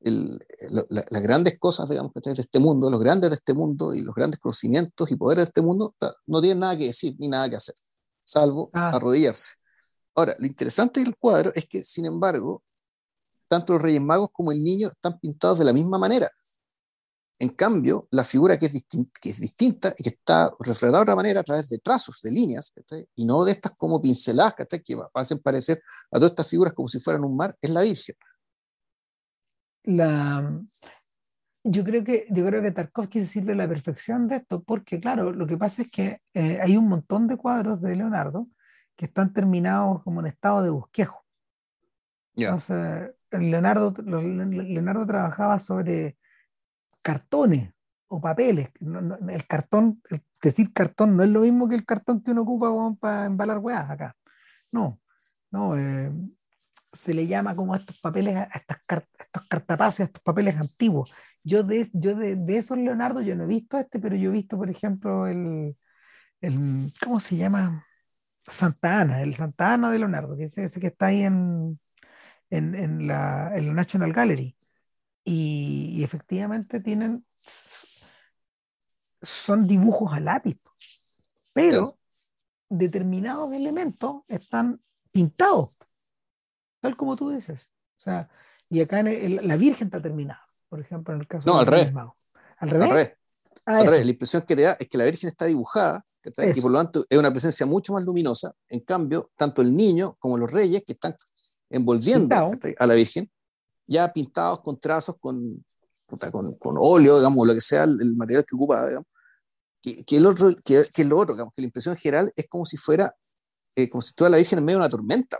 las grandes cosas, digamos, de este mundo, los grandes de este mundo y los grandes conocimientos y poderes de este mundo no tienen nada que decir ni nada que hacer, salvo ah. arrodillarse. Ahora, lo interesante del cuadro es que, sin embargo, tanto los Reyes Magos como el niño están pintados de la misma manera. En cambio, la figura que es, que es distinta y que está reflejada de otra manera a través de trazos, de líneas, y no de estas como pinceladas que hacen parecer a todas estas figuras como si fueran un mar, es la Virgen. La, yo creo que yo creo que Tarkovsky se sirve la perfección de esto, porque claro, lo que pasa es que eh, hay un montón de cuadros de Leonardo que están terminados como en estado de bosquejo. Entonces, Leonardo, Leonardo trabajaba sobre cartones o papeles. el cartón, decir cartón no es lo mismo que el cartón que uno ocupa para embalar weas acá. No, no. Eh, se le llama como a estos papeles, a estas estos cartapacios, a estos papeles antiguos. Yo de, yo de, de, esos Leonardo, yo no he visto este, pero yo he visto, por ejemplo, el, el ¿cómo se llama? Santa Ana, el Santa Ana de Leonardo, que es ese que está ahí en, en, en, la, en la National Gallery y, efectivamente tienen, son dibujos a lápiz, pero determinados elementos están pintados, tal como tú dices. O sea, y acá en la Virgen está terminada, por ejemplo, en el caso no, al revés. ¿Al revés? Al revés. La impresión que te da es que la Virgen está dibujada y por lo tanto es una presencia mucho más luminosa. En cambio, tanto el niño como los reyes que están envolviendo a la Virgen. Ya pintados con trazos, con, con, con, óleo, digamos, lo que sea el, material que ocupa, digamos, que, que, el otro, que, que lo otro, digamos, que la impresión general es como si fuera, eh, como si estuviera la Virgen en medio de una tormenta,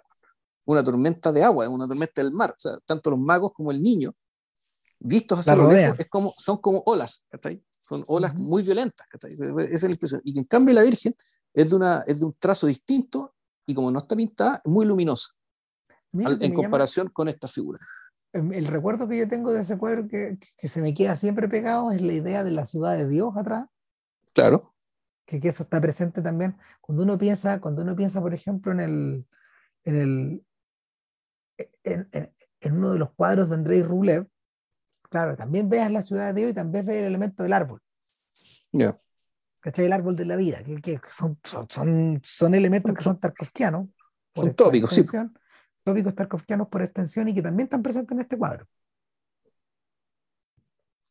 una tormenta de agua, una tormenta del mar, o sea, tanto los magos como el niño, vistos hacia lo lejos, es como, son como olas, son olas muy violentas, esa es la impresión, y en cambio la Virgen es de, una, es de un trazo distinto y como no está pintada, es muy luminosa, en comparación con esta figura. El recuerdo que yo tengo de ese cuadro que, que, se me queda siempre pegado es la idea de la ciudad de Dios atrás. Claro. Que, que eso está presente también. Cuando uno piensa, cuando uno piensa por ejemplo, en el, en el en, en, uno de los cuadros de Andrei Rublev, claro, también veas la ciudad de Dios y también ves el elemento del árbol. Yeah. ¿Cachai? El árbol de la vida, que, que son, son, son, elementos que son tarkovskianos. Son tópicos, sí tópicos tarkovskianos por extensión y que también están presentes en este cuadro.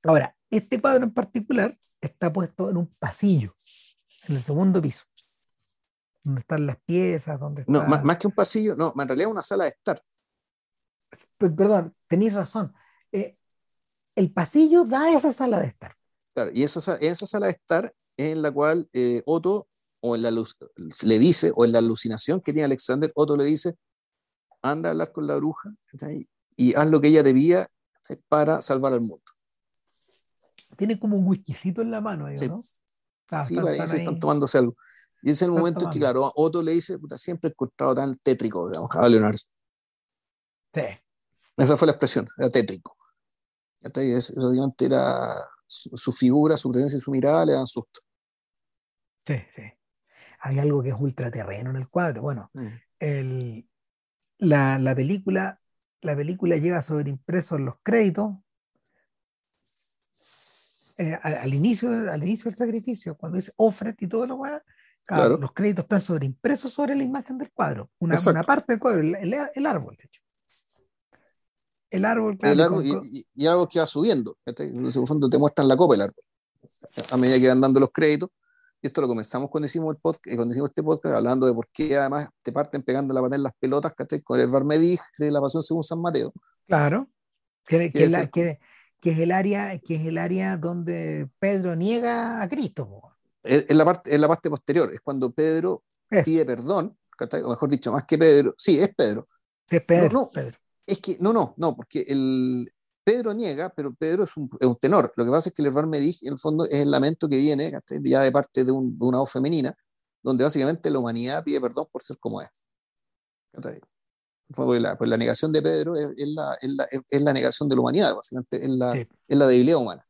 Ahora, este cuadro en particular está puesto en un pasillo, en el segundo piso, donde están las piezas, donde No, más, que un pasillo, no, en realidad es una sala de estar. Perdón, tenéis razón. Eh, el pasillo da a esa sala de estar. Claro, y esa, esa sala de estar es en la cual eh, Otto, o en la luz, le dice, o en la alucinación que tiene Alexander, Otto le dice, anda a hablar con la bruja y haz lo que ella debía para salvar al mundo. Tiene como un whiskycito en la mano, ahí, sí. ¿no? Ah, sí, están, están tomándose algo. Y ese es el momento en que, claro, Otto le dice, puta, siempre he encontrado tan tétrico, digamos, a Leonardo. Sí. Esa fue la expresión, era tétrico. Entonces, era su, figura, su presencia y su mirada le dan susto. Sí, sí. Hay algo que es ultraterreno en el cuadro. Bueno, mm. el, la, la película, la película lleva sobreimpresos los créditos eh, al, inicio, al inicio del sacrificio, cuando dice ofred y todo lo que claro. los créditos están sobreimpresos sobre la imagen del cuadro, una, una parte del cuadro, el, el, árbol, de hecho. El árbol, el árbol y, y, algo que va subiendo. En ese fondo te muestran la copa del árbol. A medida que van dando los créditos, esto lo comenzamos cuando hicimos, el podcast, cuando hicimos este podcast, hablando de por qué además te parten pegando la pata en las pelotas, ¿cachai? Con el Barmedí de la Pasión según San Mateo. Claro. Que, que, la, que, que es el área, que es el área donde Pedro niega a Cristo. Es, la parte, es la parte posterior, es cuando Pedro pide perdón, o mejor dicho, más que Pedro, sí, es Pedro. Es Pedro, no, Es que, no, no, no, porque el, Pedro niega, pero Pedro es un, es un, tenor. Lo que pasa es que el Herbar Medij, en el fondo, es el lamento que viene ya de parte de, un, de, una voz femenina, donde básicamente la humanidad pide perdón por ser como es. Pues la, pues la negación de Pedro es, la, es, la, es, la, negación de la humanidad, básicamente, es la, es la debilidad humana.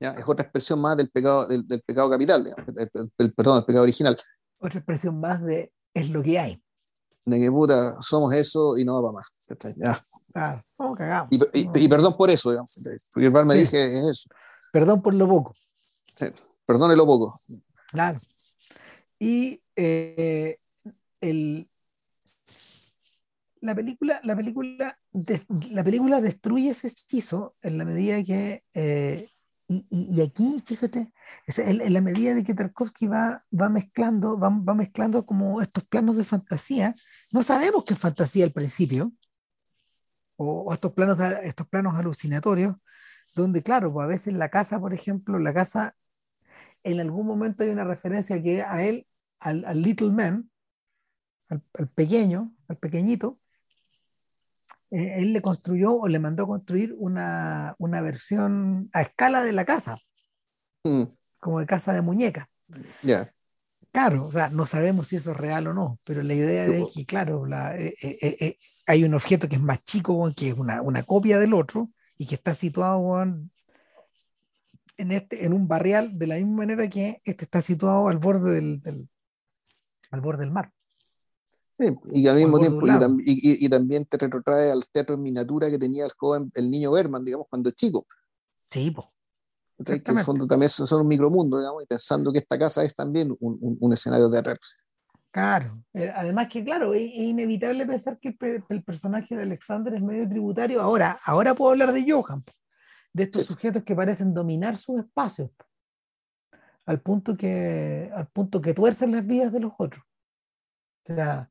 ¿ya? Es otra expresión más del pecado, del, del pecado capital, el, perdón, del pecado original. Otra expresión más de es lo que hay. De que puta, somos eso y no va para más. Ya. Ah, cagamos. Y, y, y, perdón por eso, digamos, porque el me sí. dije es eso. Perdón por lo poco. Sí, perdone lo poco. Claro. Y eh, el, la película, la película, de, la película destruye ese hechizo en la medida que, eh, y, y, y, aquí, fíjate, en, en, la medida de que Tarkovsky va, va mezclando, va, va, mezclando como estos planos de fantasía, no sabemos qué es fantasía al principio, o, o estos, planos, estos planos alucinatorios, donde, claro, pues a veces la casa, por ejemplo, la casa, en algún momento hay una referencia que a él, al, al Little Man, al, al pequeño, al pequeñito, eh, él le construyó o le mandó construir una, una versión a escala de la casa, mm. como de casa de muñeca. Yeah. Claro, o sea, no sabemos si eso es real o no, pero la idea es que, claro, la, eh, eh, eh, hay un objeto que es más chico, que es una, una copia del otro y que está situado en, este, en un barrial de la misma manera que este está situado al borde del, del al borde del mar. Sí, y al mismo tiempo, y, y, y, también te retrotrae al teatro en miniatura que tenía el joven, el niño Berman, digamos, cuando es chico. Sí, pues. Que en el fondo también son, son un micromundo, digamos, y pensando que esta casa es también un, un, un escenario teatral. Claro, eh, además que claro, es, es, inevitable pensar que el, el, personaje de Alexander es medio tributario. Ahora, ahora puedo hablar de Johan, de estos sí. sujetos que parecen dominar sus espacios, al punto que, al punto que tuercen las vidas de los otros. O sea,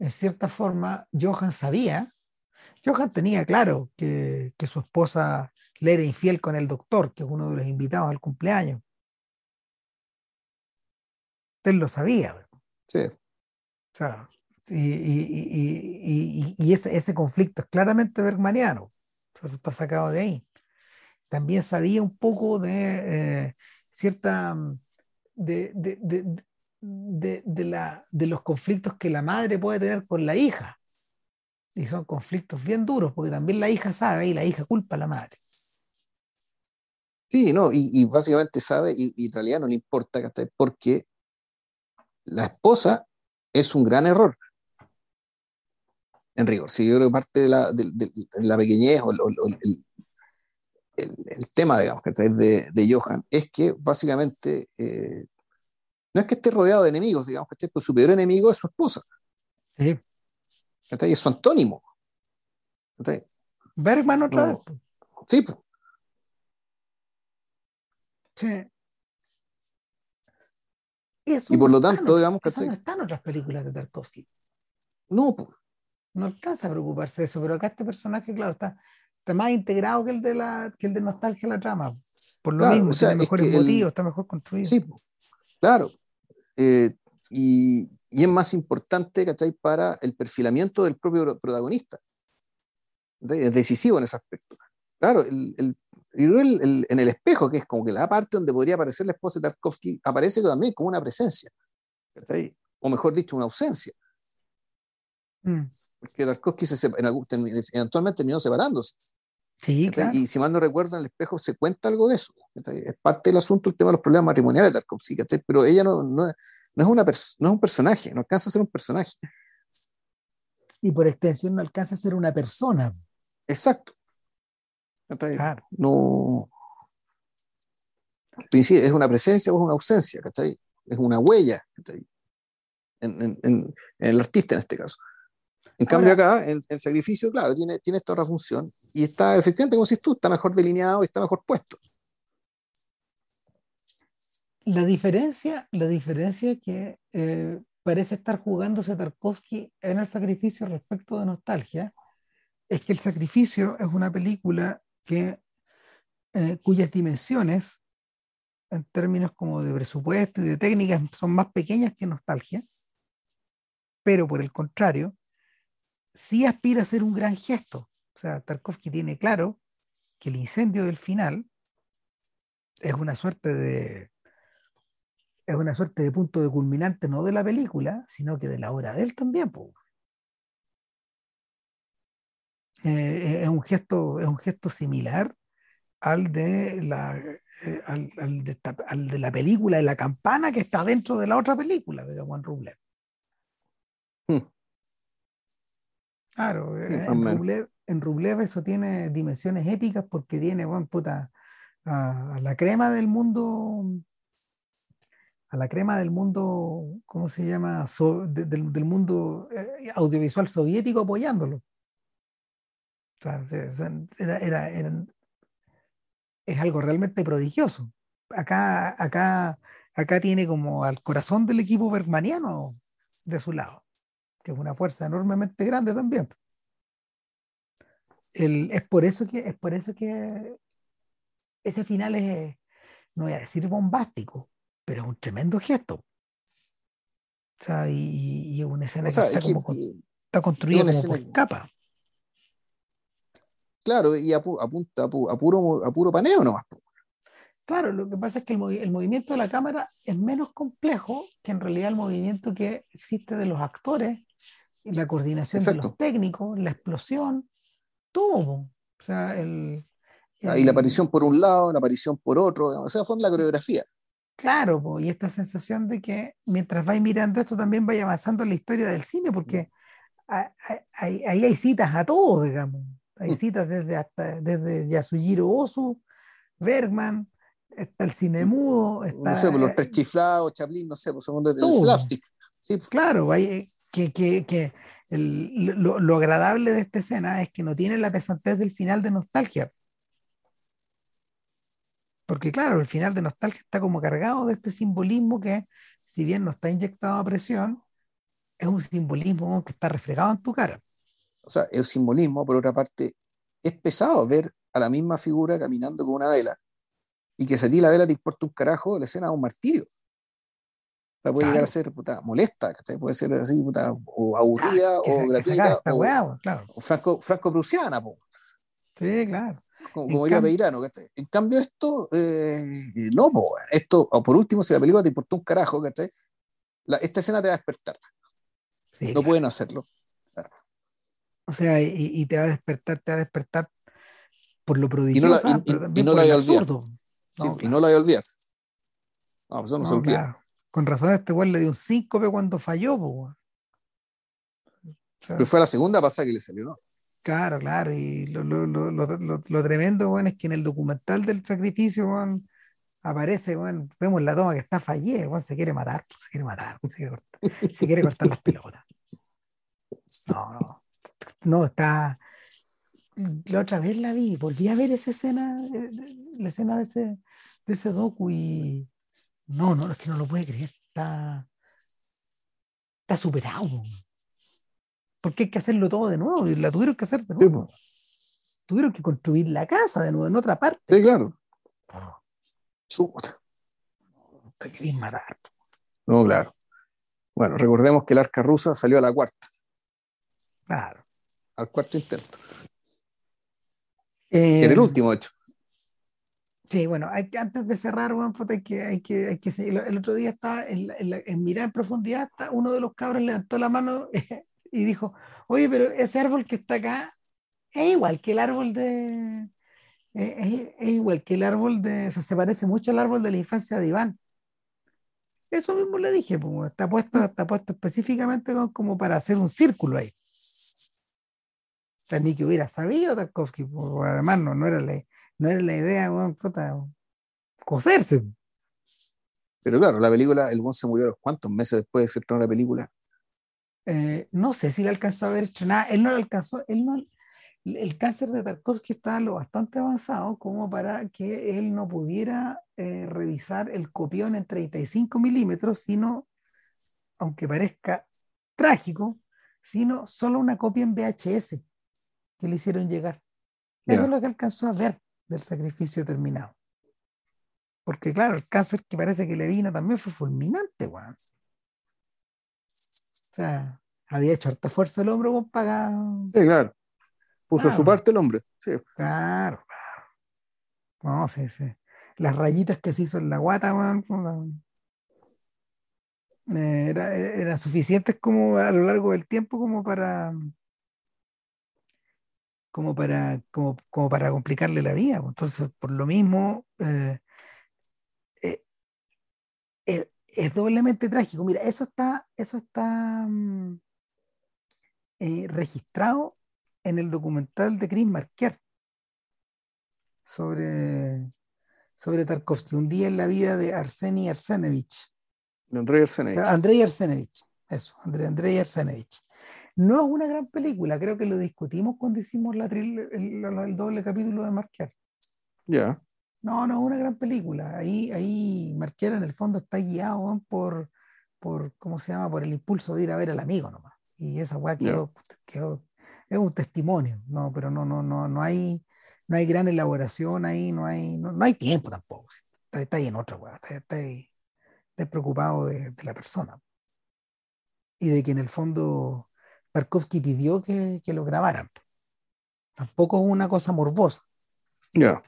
en cierta forma, Johan sabía, Johan tenía claro que, que, su esposa le era infiel con el doctor, que es uno de los invitados al cumpleaños. Él lo sabía. Sí. O sea, y, y, y, y ese, ese, conflicto es claramente bergmaniano. Eso está sacado de ahí. También sabía un poco de eh, cierta. De, de, de, de, de, la, de los conflictos que la madre puede tener con la hija. Y son conflictos bien duros, porque también la hija sabe y la hija culpa a la madre. Sí, no, y, básicamente sabe, y, en realidad no le importa, porque la esposa es un gran error. En rigor, si yo creo que parte de la, de, de, la pequeñez o, o, o el, el, el, tema, de, de Johan, es que básicamente eh, no es que esté rodeado de enemigos, digamos, que pues su peor enemigo es su esposa. Sí. Es su antónimo. ¿sí? Bergman otra no. vez. Sí. Pues. Sí. Eso y por no lo tanto, digamos que. No está en otras películas de Tarkovsky. No, pues. No alcanza a preocuparse de eso, pero acá este personaje, claro, está, está más integrado que el de la que el de nostalgia la trama. Por lo claro, mismo, o sea, tiene mejores motivos, el... está mejor construido. Sí, Claro. Eh, y, y, es más importante, ¿cachai? Para el perfilamiento del propio protagonista. ¿cachai? Es decisivo en ese aspecto. Claro, el, el, el, en el espejo, que es como que la parte donde podría aparecer la esposa de Tarkovsky, aparece también como una presencia. ¿cachai? O mejor dicho, una ausencia. Mm. Porque Tarkovsky se, en, eventualmente terminó separándose. Sí, claro. Y si mal no recuerdo, en el espejo se cuenta algo de eso. Es parte del asunto el tema de los problemas matrimoniales de Tarkovsky, pero ella no, no, no, es una no es un personaje, no alcanza a ser un personaje. Y por extensión no alcanza a ser una persona. Exacto. Claro. No. Es una presencia o es una ausencia, ¿cachai? Es una huella, En, en, en, el artista en este caso. En cambio acá, el, el, sacrificio, claro, tiene, tiene esta otra función y está, efectivamente, como dices tú, está mejor delineado y está mejor puesto. La diferencia, la diferencia es que eh, parece estar jugándose Tarkovsky en el sacrificio respecto de nostalgia, es que el sacrificio es una película que, eh, cuyas dimensiones, en términos como de presupuesto y de técnicas, son más pequeñas que nostalgia, pero por el contrario, sí aspira a ser un gran gesto. O sea, Tarkovsky tiene claro que el incendio del final es una suerte de es una suerte de punto de culminante no de la película, sino que de la obra de él también. Eh, es, un gesto, es un gesto similar al de la, eh, al, de, la película de la campana que está dentro de la otra película de Juan Rublev. Hmm. Claro, eh, en, Rublev, eso tiene dimensiones épicas porque tiene, bueno, puta, a, la crema del mundo a la crema del mundo, ¿cómo se llama? del, mundo eh, audiovisual soviético apoyándolo. O sea, era, es algo realmente prodigioso. Acá, acá, acá tiene como al corazón del equipo bergmaniano de su lado, que es una fuerza enormemente grande también. es, por eso que, es por eso que ese final es, no voy a decir bombástico, pero es un tremendo gesto. O sea, y, y una escena que, está, como, está construida como por capa. Claro, y apunta a, puro, a puro paneo nomás. Claro, lo que pasa es que el, el, movimiento de la cámara es menos complejo que en realidad el movimiento que existe de los actores, la coordinación de los técnicos, la explosión, todo. O sea, el, ah, y la aparición por un lado, la aparición por otro, o sea, fue la coreografía. Claro, y esta sensación de que mientras vais mirando esto también vaya avanzando la historia del cine, porque ahí hay, citas a todos, digamos. Hay mm. citas desde, hasta, desde Yasujiro Ozu, Bergman, está el cine mudo. Está, no sé, pues, los tres chiflados, Chaplin, no sé, pues son de, slapstick. Sí. Pues. Claro, hay, que, que, que el, lo, lo, agradable de esta escena es que no tiene la pesantez del final de nostalgia. Porque claro, el final de Nostalgia está como cargado de este simbolismo que, si bien no está inyectado a presión, es un simbolismo que está reflejado en tu cara. O sea, el simbolismo, por otra parte, es pesado ver a la misma figura caminando con una vela y que si a ti la vela te importa un carajo, la escena es un martirio. O sea, puede llegar a ser puta, molesta, puede ser así, puta, o aburrida, o gratuita, o, franco, franco-prusiana. Sí, claro como, diría Peirano. En cambio, esto, eh, no, esto, o por último, si la película te importó un carajo, La, esta escena te va a despertar. no pueden hacerlo. O sea, y, te va a despertar, te va a despertar por lo prodigioso, y no la, y, no la absurdo. Y no la voy a olvidar. No, pues eso no, se olvida. Con razón este güey le dio un síncope cuando falló, Pero fue la segunda pasada que le salió, ¿no? Claro, claro, y lo, lo, lo, lo tremendo, bueno, es que en el documental del sacrificio, bueno, aparece, bueno, vemos la toma que está fallida, bueno, se quiere matar, se quiere matar, se quiere cortar, se quiere cortar las pelotas. No, no, no, está, la otra vez la vi, volví a ver esa escena, eh, la escena de ese, de ese docu y no, no, es que no lo puede creer, está, está superado porque hay que hacerlo todo de nuevo, y la tuvieron que hacer de nuevo. tuvieron que construir la casa de nuevo en otra parte. Sí, claro. Chuta. Te querés matar. No, claro. Bueno, recordemos que el arca rusa salió a la cuarta. Claro. Al cuarto intento. Eh, Era el último, hecho. Sí, bueno, hay que, antes de cerrar, bueno, hay que, hay que, hay que el otro día está en, en, mirar en profundidad, está, uno de los cabros levantó la mano y dijo, oye, pero ese árbol que está acá es igual que el árbol de... Es, igual que el árbol de... se parece mucho al árbol de la infancia de Iván. Eso mismo le dije, pues, está, puesto, está puesto específicamente como para hacer un círculo ahí. Sea, ni que hubiera sabido Tarkovsky, además no, no, era la, no era la idea, bueno, coserse. Pero claro, la película, el buen se murió cuántos meses después de ser la película. Eh, no sé si le alcanzó a haber hecho nada. Él no le alcanzó, él no, el cáncer de Tarkovsky estaba lo bastante avanzado como para que él no pudiera eh, revisar el copión en 35 milímetros, sino, aunque parezca trágico, sino solo una copia en VHS que le hicieron llegar. Eso es lo que alcanzó a ver del sacrificio terminado. Porque claro, el cáncer que parece que le vino también fue fulminante, weón. O sea, había hecho harta fuerza el hombre con pagar. Sí, claro. Puso su parte el hombre. Sí. Claro, claro. No, sí, sí. Las rayitas que se hizo en la guata, weón. Eh, era, era suficientes como a lo largo del tiempo como para como para como, como para complicarle la vida entonces por lo mismo eh, es doblemente trágico. Mira, eso está, eso está mm, eh, registrado en el documental de Chris Marker sobre, sobre Tarkovsky, un día en la vida de Arseny Arsenevich. Andrei Arsenevich. Andrei Arsenevich, eso, Andrei, Arsenevich. No es una gran película, creo que lo discutimos cuando hicimos la el, doble capítulo de Marker. Ya. No, no es una gran película. Ahí, ahí Marquera en el fondo está guiado por, por, ¿cómo se llama? Por el impulso de ir a ver al amigo nomás. Y esa weá quedó, es un testimonio, no, pero no, no, no, no hay, no hay gran elaboración ahí, no hay, no, hay tiempo tampoco. Está, ahí en otra weá, está, está, ahí, preocupado de, la persona. Y de que en el fondo Tarkovsky pidió que, que lo grabaran. Tampoco es una cosa morbosa. Ya.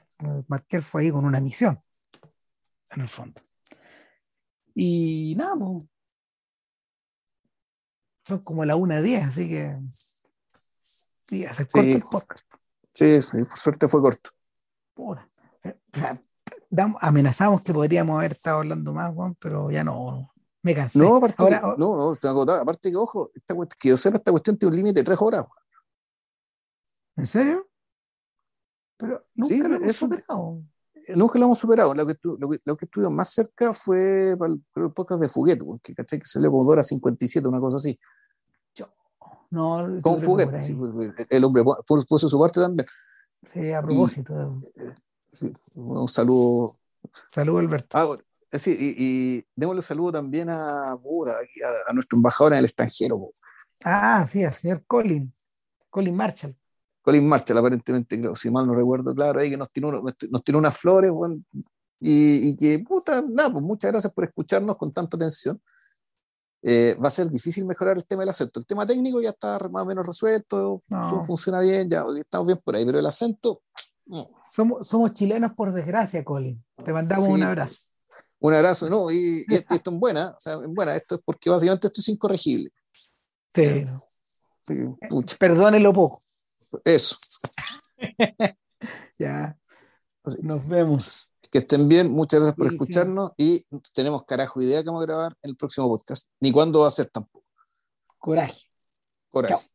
Marquer fue ahí con una misión, en el fondo. Y nada, pues, son como la una de diez, así que sí, hace corto el podcast. Sí, por suerte fue corto. amenazamos que podríamos haber estado hablando más, Juan, pero ya no, me cansé. No, aparte, Ahora, no, no, estoy agotado. Aparte que, ojo, esta, que yo sepa, esta cuestión tiene un límite de tres horas. ¿En serio? Pero nunca lo hemos superado. Nunca lo hemos superado. Lo que, lo que, lo que estuvimos más cerca fue el, podcast de Fuguet, que caché que salió como Dora 57, una cosa así. Yo, no, Con Fuguet, pues, pues, el hombre puso su parte también. Sí, a propósito. sí, un saludo. Saludo, Alberto. Ah, sí, y, y, démosle un saludo también a, a, a, nuestro embajador en el extranjero. Ah, sí, al señor Colin, Colin Marshall. Colin Marshall, aparentemente, creo, si mal no recuerdo, claro, ahí que nos tiene, nos tiene unas flores, bueno, y, y, que, puta, nada, pues muchas gracias por escucharnos con tanta atención. Eh, va a ser difícil mejorar el tema del acento. El tema técnico ya está más o menos resuelto, funciona bien, ya estamos bien por ahí, pero el acento. Somos, somos chilenos por desgracia, Colin. Te mandamos un abrazo. Un abrazo, ¿no? Y, esto, es buena, o sea, en buena, esto es porque básicamente esto es incorregible. Sí. sí Perdónelo poco. Eso. ya. Nos vemos. Que estén bien, muchas gracias por escucharnos y tenemos carajo idea que vamos a grabar en el próximo podcast, ni cuándo va a ser tampoco. Coraje. Coraje.